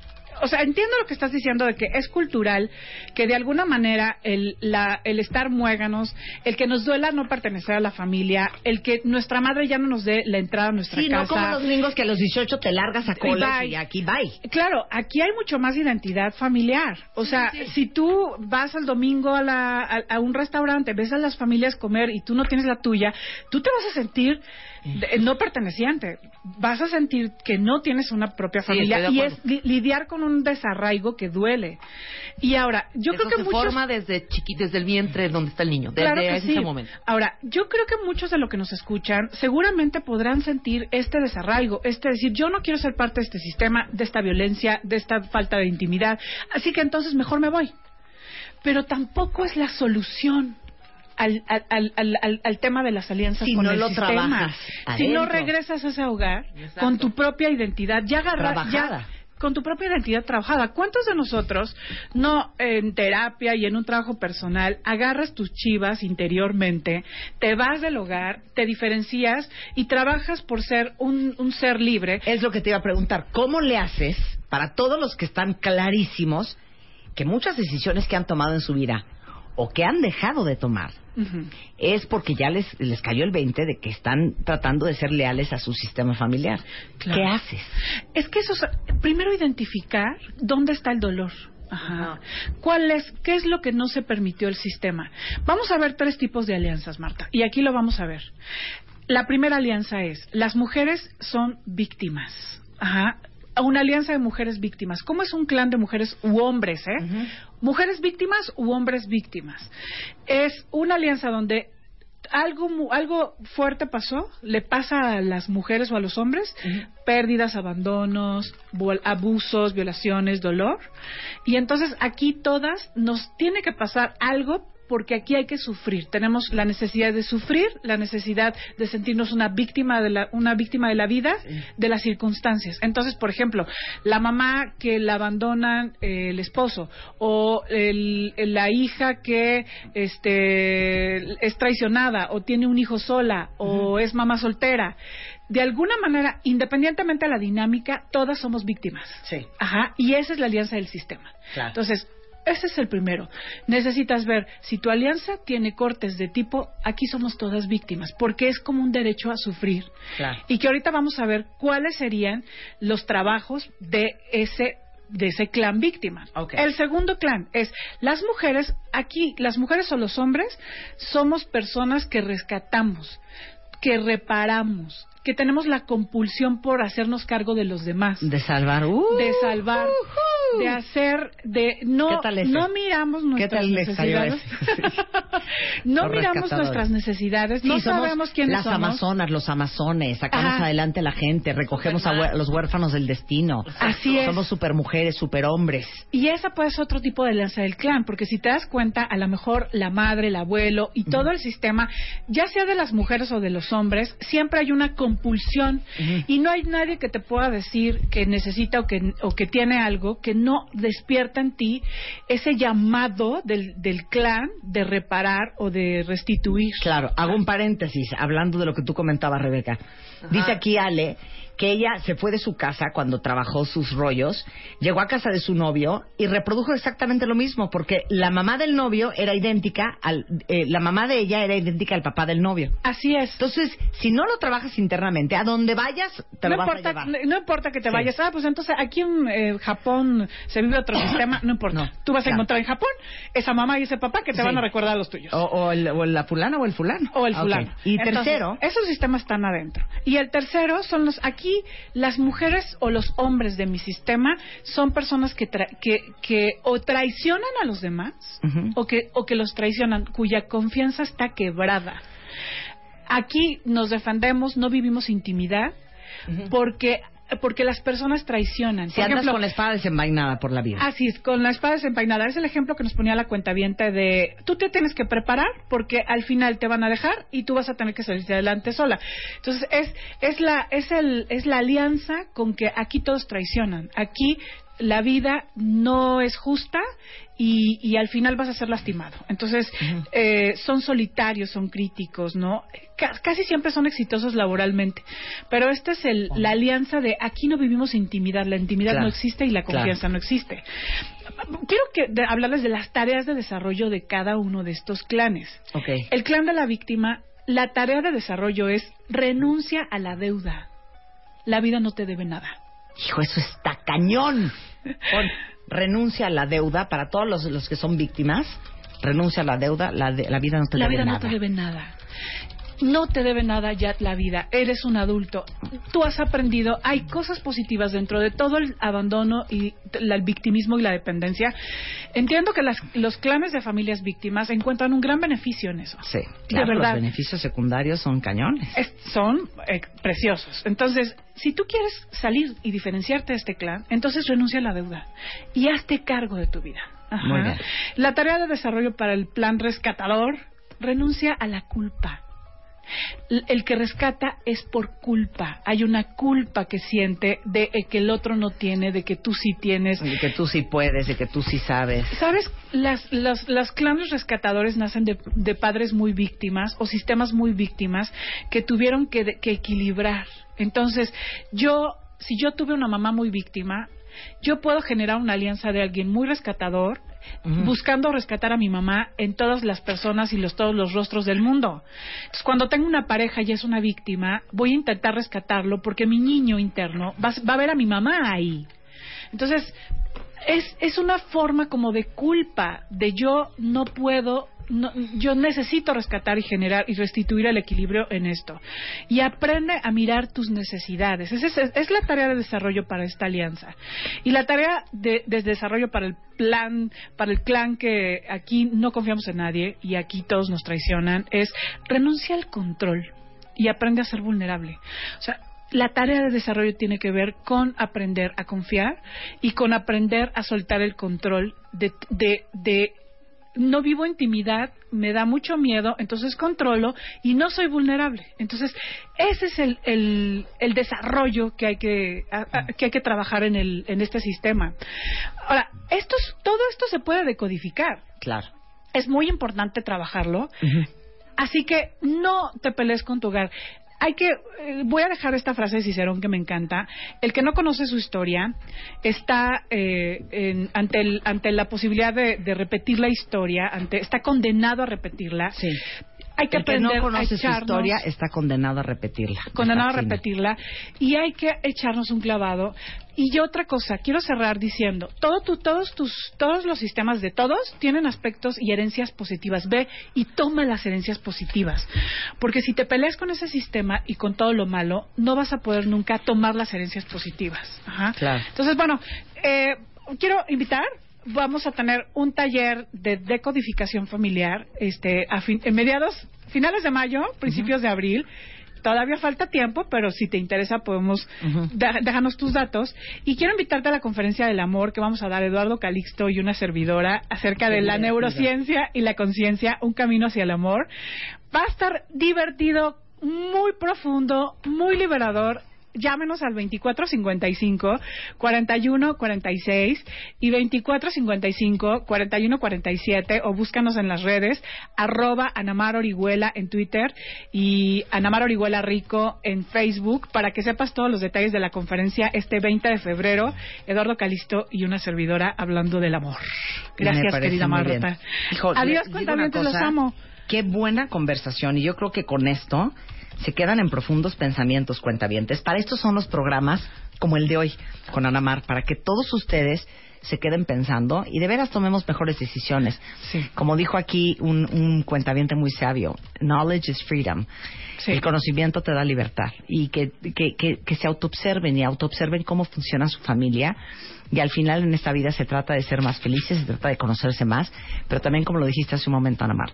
O sea, entiendo lo que estás diciendo de que es cultural, que de alguna manera el, la, el estar muéganos, el que nos duela no pertenecer a la familia, el que nuestra madre ya no nos dé la entrada a nuestra Sí, casa. no como los gringos que a los 18 te largas a colas y aquí bye. Claro, aquí hay mucho más identidad familiar. O sea, si tú vas al domingo a, la, a, a un restaurante, ves a las familias comer y tú no tienes la tuya, tú te vas a sentir de- no perteneciente. Vas a sentir que no tienes una propia familia y es li- lidiar con un desarraigo que duele. Y ahora, yo Eso creo que se muchos forma desde chiqui, desde el vientre donde está el niño, desde Claro que ese sí. momento. Ahora, yo creo que muchos de los que nos escuchan seguramente podrán sentir este desarraigo, este decir, yo no quiero ser parte de este sistema, de esta violencia, de esta falta de intimidad, así que entonces mejor me voy. Pero tampoco es la solución. Al, al, al, al- tema de las alianzas Si con no el lo sistema. trabajas Si no regresas a ese hogar Exacto. con tu propia identidad, ya agarra, Trabajada. ya, con tu propia identidad trabajada. ¿Cuántos de nosotros, no en terapia y en un trabajo personal, agarras tus chivas interiormente, te vas del hogar, te diferencias y trabajas por ser un, un ser libre? Es lo que te iba a preguntar. ¿Cómo le haces para todos los que están clarísimos que muchas decisiones que han tomado en su vida o que han dejado de tomar es porque ya les, les cayó el 20 de que están tratando de ser leales a su sistema familiar? Claro. ¿Qué haces? Es que eso es, primero identificar dónde está el dolor. Ajá. ¿Cuál es, qué es lo que no se permitió el sistema? Vamos a ver tres tipos de alianzas, Marta, y aquí lo vamos a ver. La primera alianza es, las mujeres son víctimas. Ajá. Una alianza de mujeres víctimas. ¿Cómo es un clan de mujeres u hombres, eh? Mujeres víctimas u hombres víctimas. Es una alianza donde algo algo fuerte pasó, le pasa a las mujeres o a los hombres, pérdidas, abandonos, abusos, violaciones, dolor. Y entonces aquí todas nos tiene que pasar algo porque aquí hay que sufrir. Tenemos la necesidad de sufrir, la necesidad de sentirnos una víctima de la, una víctima de la vida, de las circunstancias. Entonces, por ejemplo, la mamá que la abandonan eh, el esposo o el- la hija que este, es traicionada o tiene un hijo sola o es mamá soltera. De alguna manera, independientemente de la dinámica, todas somos víctimas. Sí. Ajá, y esa es la alianza del sistema. Claro. Entonces, ese es el primero. Necesitas ver si tu alianza tiene cortes de tipo, aquí somos todas víctimas, porque es como un derecho a sufrir. Claro. Y que ahorita vamos a ver cuáles serían los trabajos de ese de ese clan víctima. El segundo clan es las mujeres, aquí las mujeres o los hombres somos personas que rescatamos, que reparamos, que tenemos la compulsión por hacernos cargo de los demás De salvar. Uh, de salvar, de hacer, de no, no miramos ¿Qué nuestras necesidades, no miramos nuestras necesidades, no sabemos quiénes las somos. amazonas, los amazones, sacamos Ajá. adelante a la gente, recogemos a, los huérfanos del destino. Así es. Somos supermujeres, superhombres. Y esa puede ser otro tipo de alianza del clan, porque si te das cuenta, a lo mejor la madre, el abuelo y todo el sistema, ya sea de las mujeres o de los hombres, siempre hay una compulsión y no hay nadie que te pueda decir que necesita o que, o que tiene algo que no despierta en ti ese llamado del, del clan de reparar o de restituir. Claro, hago un paréntesis, hablando de lo que tú comentabas, Rebeca. Dice aquí Ale que ella se fue de su casa cuando trabajó sus rollos, llegó a casa de su novio y reprodujo exactamente lo mismo, porque la mamá del novio era idéntica al, eh, la mamá de ella era idéntica al papá del novio. Así es. Entonces, si no lo trabajas internamente, a donde vayas, te no lo vas importa, a llevar. no- no importa que te Sí. vayas, ah, pues entonces aquí en eh, Japón se vive otro sistema, no importa. Tú vas a encontrar en Japón esa mamá y ese papá que te Sí. van a recordar a los tuyos. O, o el- o la fulana o el fulano. O el Ah, fulano. Y Entonces, tercero, esos sistemas están adentro. Y el tercero son los, aquí las mujeres o los hombres de mi sistema son personas que, tra- que, que o traicionan a los demás o, que, o que los traicionan, cuya confianza está quebrada. Aquí nos defendemos, no vivimos intimidad, porque porque las personas traicionan. si Por andas ejemplo, con la espada desenvainada por la vida. Así es, con la espada desempainada. Es el ejemplo que nos ponía la cuenta de tú te tienes que preparar porque al final te van a dejar y tú vas a tener que salir adelante sola. Entonces es es la es el es la alianza con que aquí todos traicionan. Aquí la vida no es justa y, y al final vas a ser lastimado. Entonces, eh, son solitarios, son críticos, ¿no? Ca- casi siempre son exitosos laboralmente. Pero esta es el, la alianza de aquí no vivimos intimidad, la intimidad Claro. no existe y la Claro. confianza no existe. Quiero que, de- hablarles de las tareas de desarrollo de cada uno de estos clanes. Ok. El clan de la víctima, la tarea de desarrollo es renuncia a la deuda. La vida no te debe nada. Hijo, eso está cañón. Renuncia a la deuda para todos los, los que son víctimas. Renuncia a la deuda, la, de- la vida no te la debe vida nada. no te debe nada. No te debe nada ya la vida. Eres un adulto. Tú has aprendido. Hay cosas positivas dentro de todo el abandono y el victimismo y la dependencia. Entiendo que las- los clanes de familias víctimas encuentran un gran beneficio en eso. Sí, claro, de verdad. los beneficios secundarios son cañones. Es- son eh, preciosos. Entonces, si tú quieres salir y diferenciarte de este clan, entonces renuncia a la deuda y hazte cargo de tu vida. Ajá. Muy bien. La tarea de desarrollo para el plan rescatador renuncia a la culpa. El que rescata es por culpa. Hay una culpa que siente de eh, que el otro no tiene, de que tú sí tienes. De que tú sí puedes, de que tú sí sabes. ¿Sabes? Las, las, las clanes rescatadores nacen de, de padres muy víctimas o sistemas muy víctimas que tuvieron que, que equilibrar. Entonces, yo, si yo tuve una mamá muy víctima, yo puedo generar una alianza de alguien muy rescatador, buscando rescatar a mi mamá en todas las personas y los, todos los rostros del mundo. Entonces, cuando tengo una pareja y es una víctima, voy a intentar rescatarlo porque mi niño interno va, va a ver a mi mamá ahí. Entonces, es, es una forma como de culpa, de yo no puedo, no- yo necesito rescatar y generar y restituir el equilibrio en esto. Y aprende a mirar tus necesidades. Esa es, la tarea de desarrollo para esta alianza. Y la tarea de, de desarrollo para el plan, para el clan que aquí no confiamos en nadie y aquí todos nos traicionan, es renuncia al control y aprende a ser vulnerable. O sea, la tarea de desarrollo tiene que ver con aprender a confiar y con aprender a soltar el control de, de, de no vivo intimidad, me da mucho miedo, entonces controlo y no soy vulnerable. Entonces, ese es el, el, el desarrollo que hay que, a- a- que hay que trabajar en, el, en este sistema. Ahora, esto es- todo esto se puede decodificar. Claro. Es muy importante trabajarlo. Así que no te pelees con tu hogar. Hay que, eh, voy a dejar esta frase de Cicerón que me encanta. El que no conoce su historia está eh, en- ante, el- ante la posibilidad de, repetir la historia, ante, está condenado a repetirla. Hay que el que aprender no conoce a su echarnos- historia está condenado a repetirla. condenado a repetirla y hay que echarnos un clavado y yo otra cosa quiero cerrar diciendo todo tu, todos tus todos los sistemas de todos tienen aspectos y herencias positivas ve y toma las herencias positivas porque si te peleas con ese sistema y con todo lo malo no vas a poder nunca tomar las herencias positivas Ajá. Claro. entonces bueno eh, quiero invitar vamos a tener un taller de decodificación familiar este a fin- en mediados finales de mayo principios de abril Todavía falta tiempo, pero si te interesa podemos da- déjanos tus datos. Y quiero invitarte a la conferencia del amor que vamos a dar Eduardo Calixto y una servidora acerca de la neurociencia y la conciencia, un camino hacia el amor. Va a estar divertido, muy profundo, muy liberador. Llámenos al 2455 4146 y 2455 4147 o búscanos en las redes arroba Anamar Orihuela en Twitter y Anamar Orihuela Rico en Facebook para que sepas todos los detalles de la conferencia este 20 de febrero. Eduardo Calisto y una servidora hablando del amor. Gracias, querida. Marta. Hijo, Adiós, cuentamientos, los amo. Qué buena conversación. Y yo creo que con esto se quedan en profundos pensamientos cuentavientes. Para esto son los programas como el de hoy con Ana Mar, para que todos ustedes se queden pensando y de veras tomemos mejores decisiones. Como dijo aquí un, un cuentaviente muy sabio, knowledge is freedom. El conocimiento te da libertad y que, que, que, que se autoobserven y autoobserven cómo funciona su familia. Y al final en esta vida se trata de ser más felices, se trata de conocerse más, pero también como lo dijiste hace un momento, Ana Mar,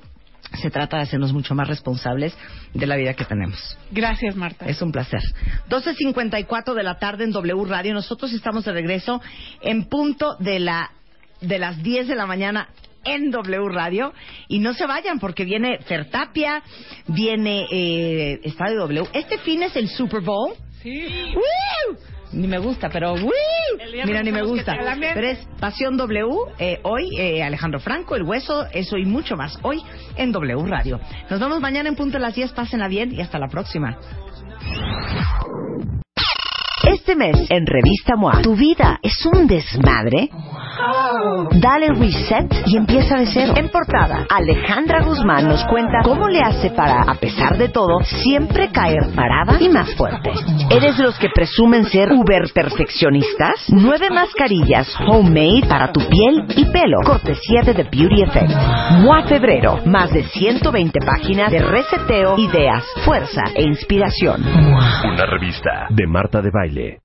se trata de hacernos mucho más responsables de la vida que tenemos. Gracias, Marta. Es un placer. 12.54 de la tarde en W Radio. Nosotros estamos de regreso en punto de, la, de las 10 de la mañana en W Radio. Y no se vayan porque viene Fertapia, viene eh, Estadio W. Este fin es el Super Bowl. Sí. ¡Woo! Ni me gusta, pero Mira, ni me gusta. Pero es Pasión W. eh, hoy, eh, Alejandro Franco, El Hueso, eso y mucho más. Hoy en W Radio. Nos vemos mañana en punto a las 10. Pásenla bien y hasta la próxima. Este mes en Revista MOA, ¿tu vida es un desmadre? Dale reset y empieza de cero. En portada, Alejandra Guzmán nos cuenta cómo le hace para, a pesar de todo, siempre caer parada y más fuerte. ¿Eres los que presumen ser uber perfeccionistas? Nueve mascarillas homemade para tu piel y pelo. Cortesía de The Beauty Effect. MOA Febrero. Más de 120 páginas de reseteo, ideas, fuerza e inspiración. Una revista de Marta de Baile posible.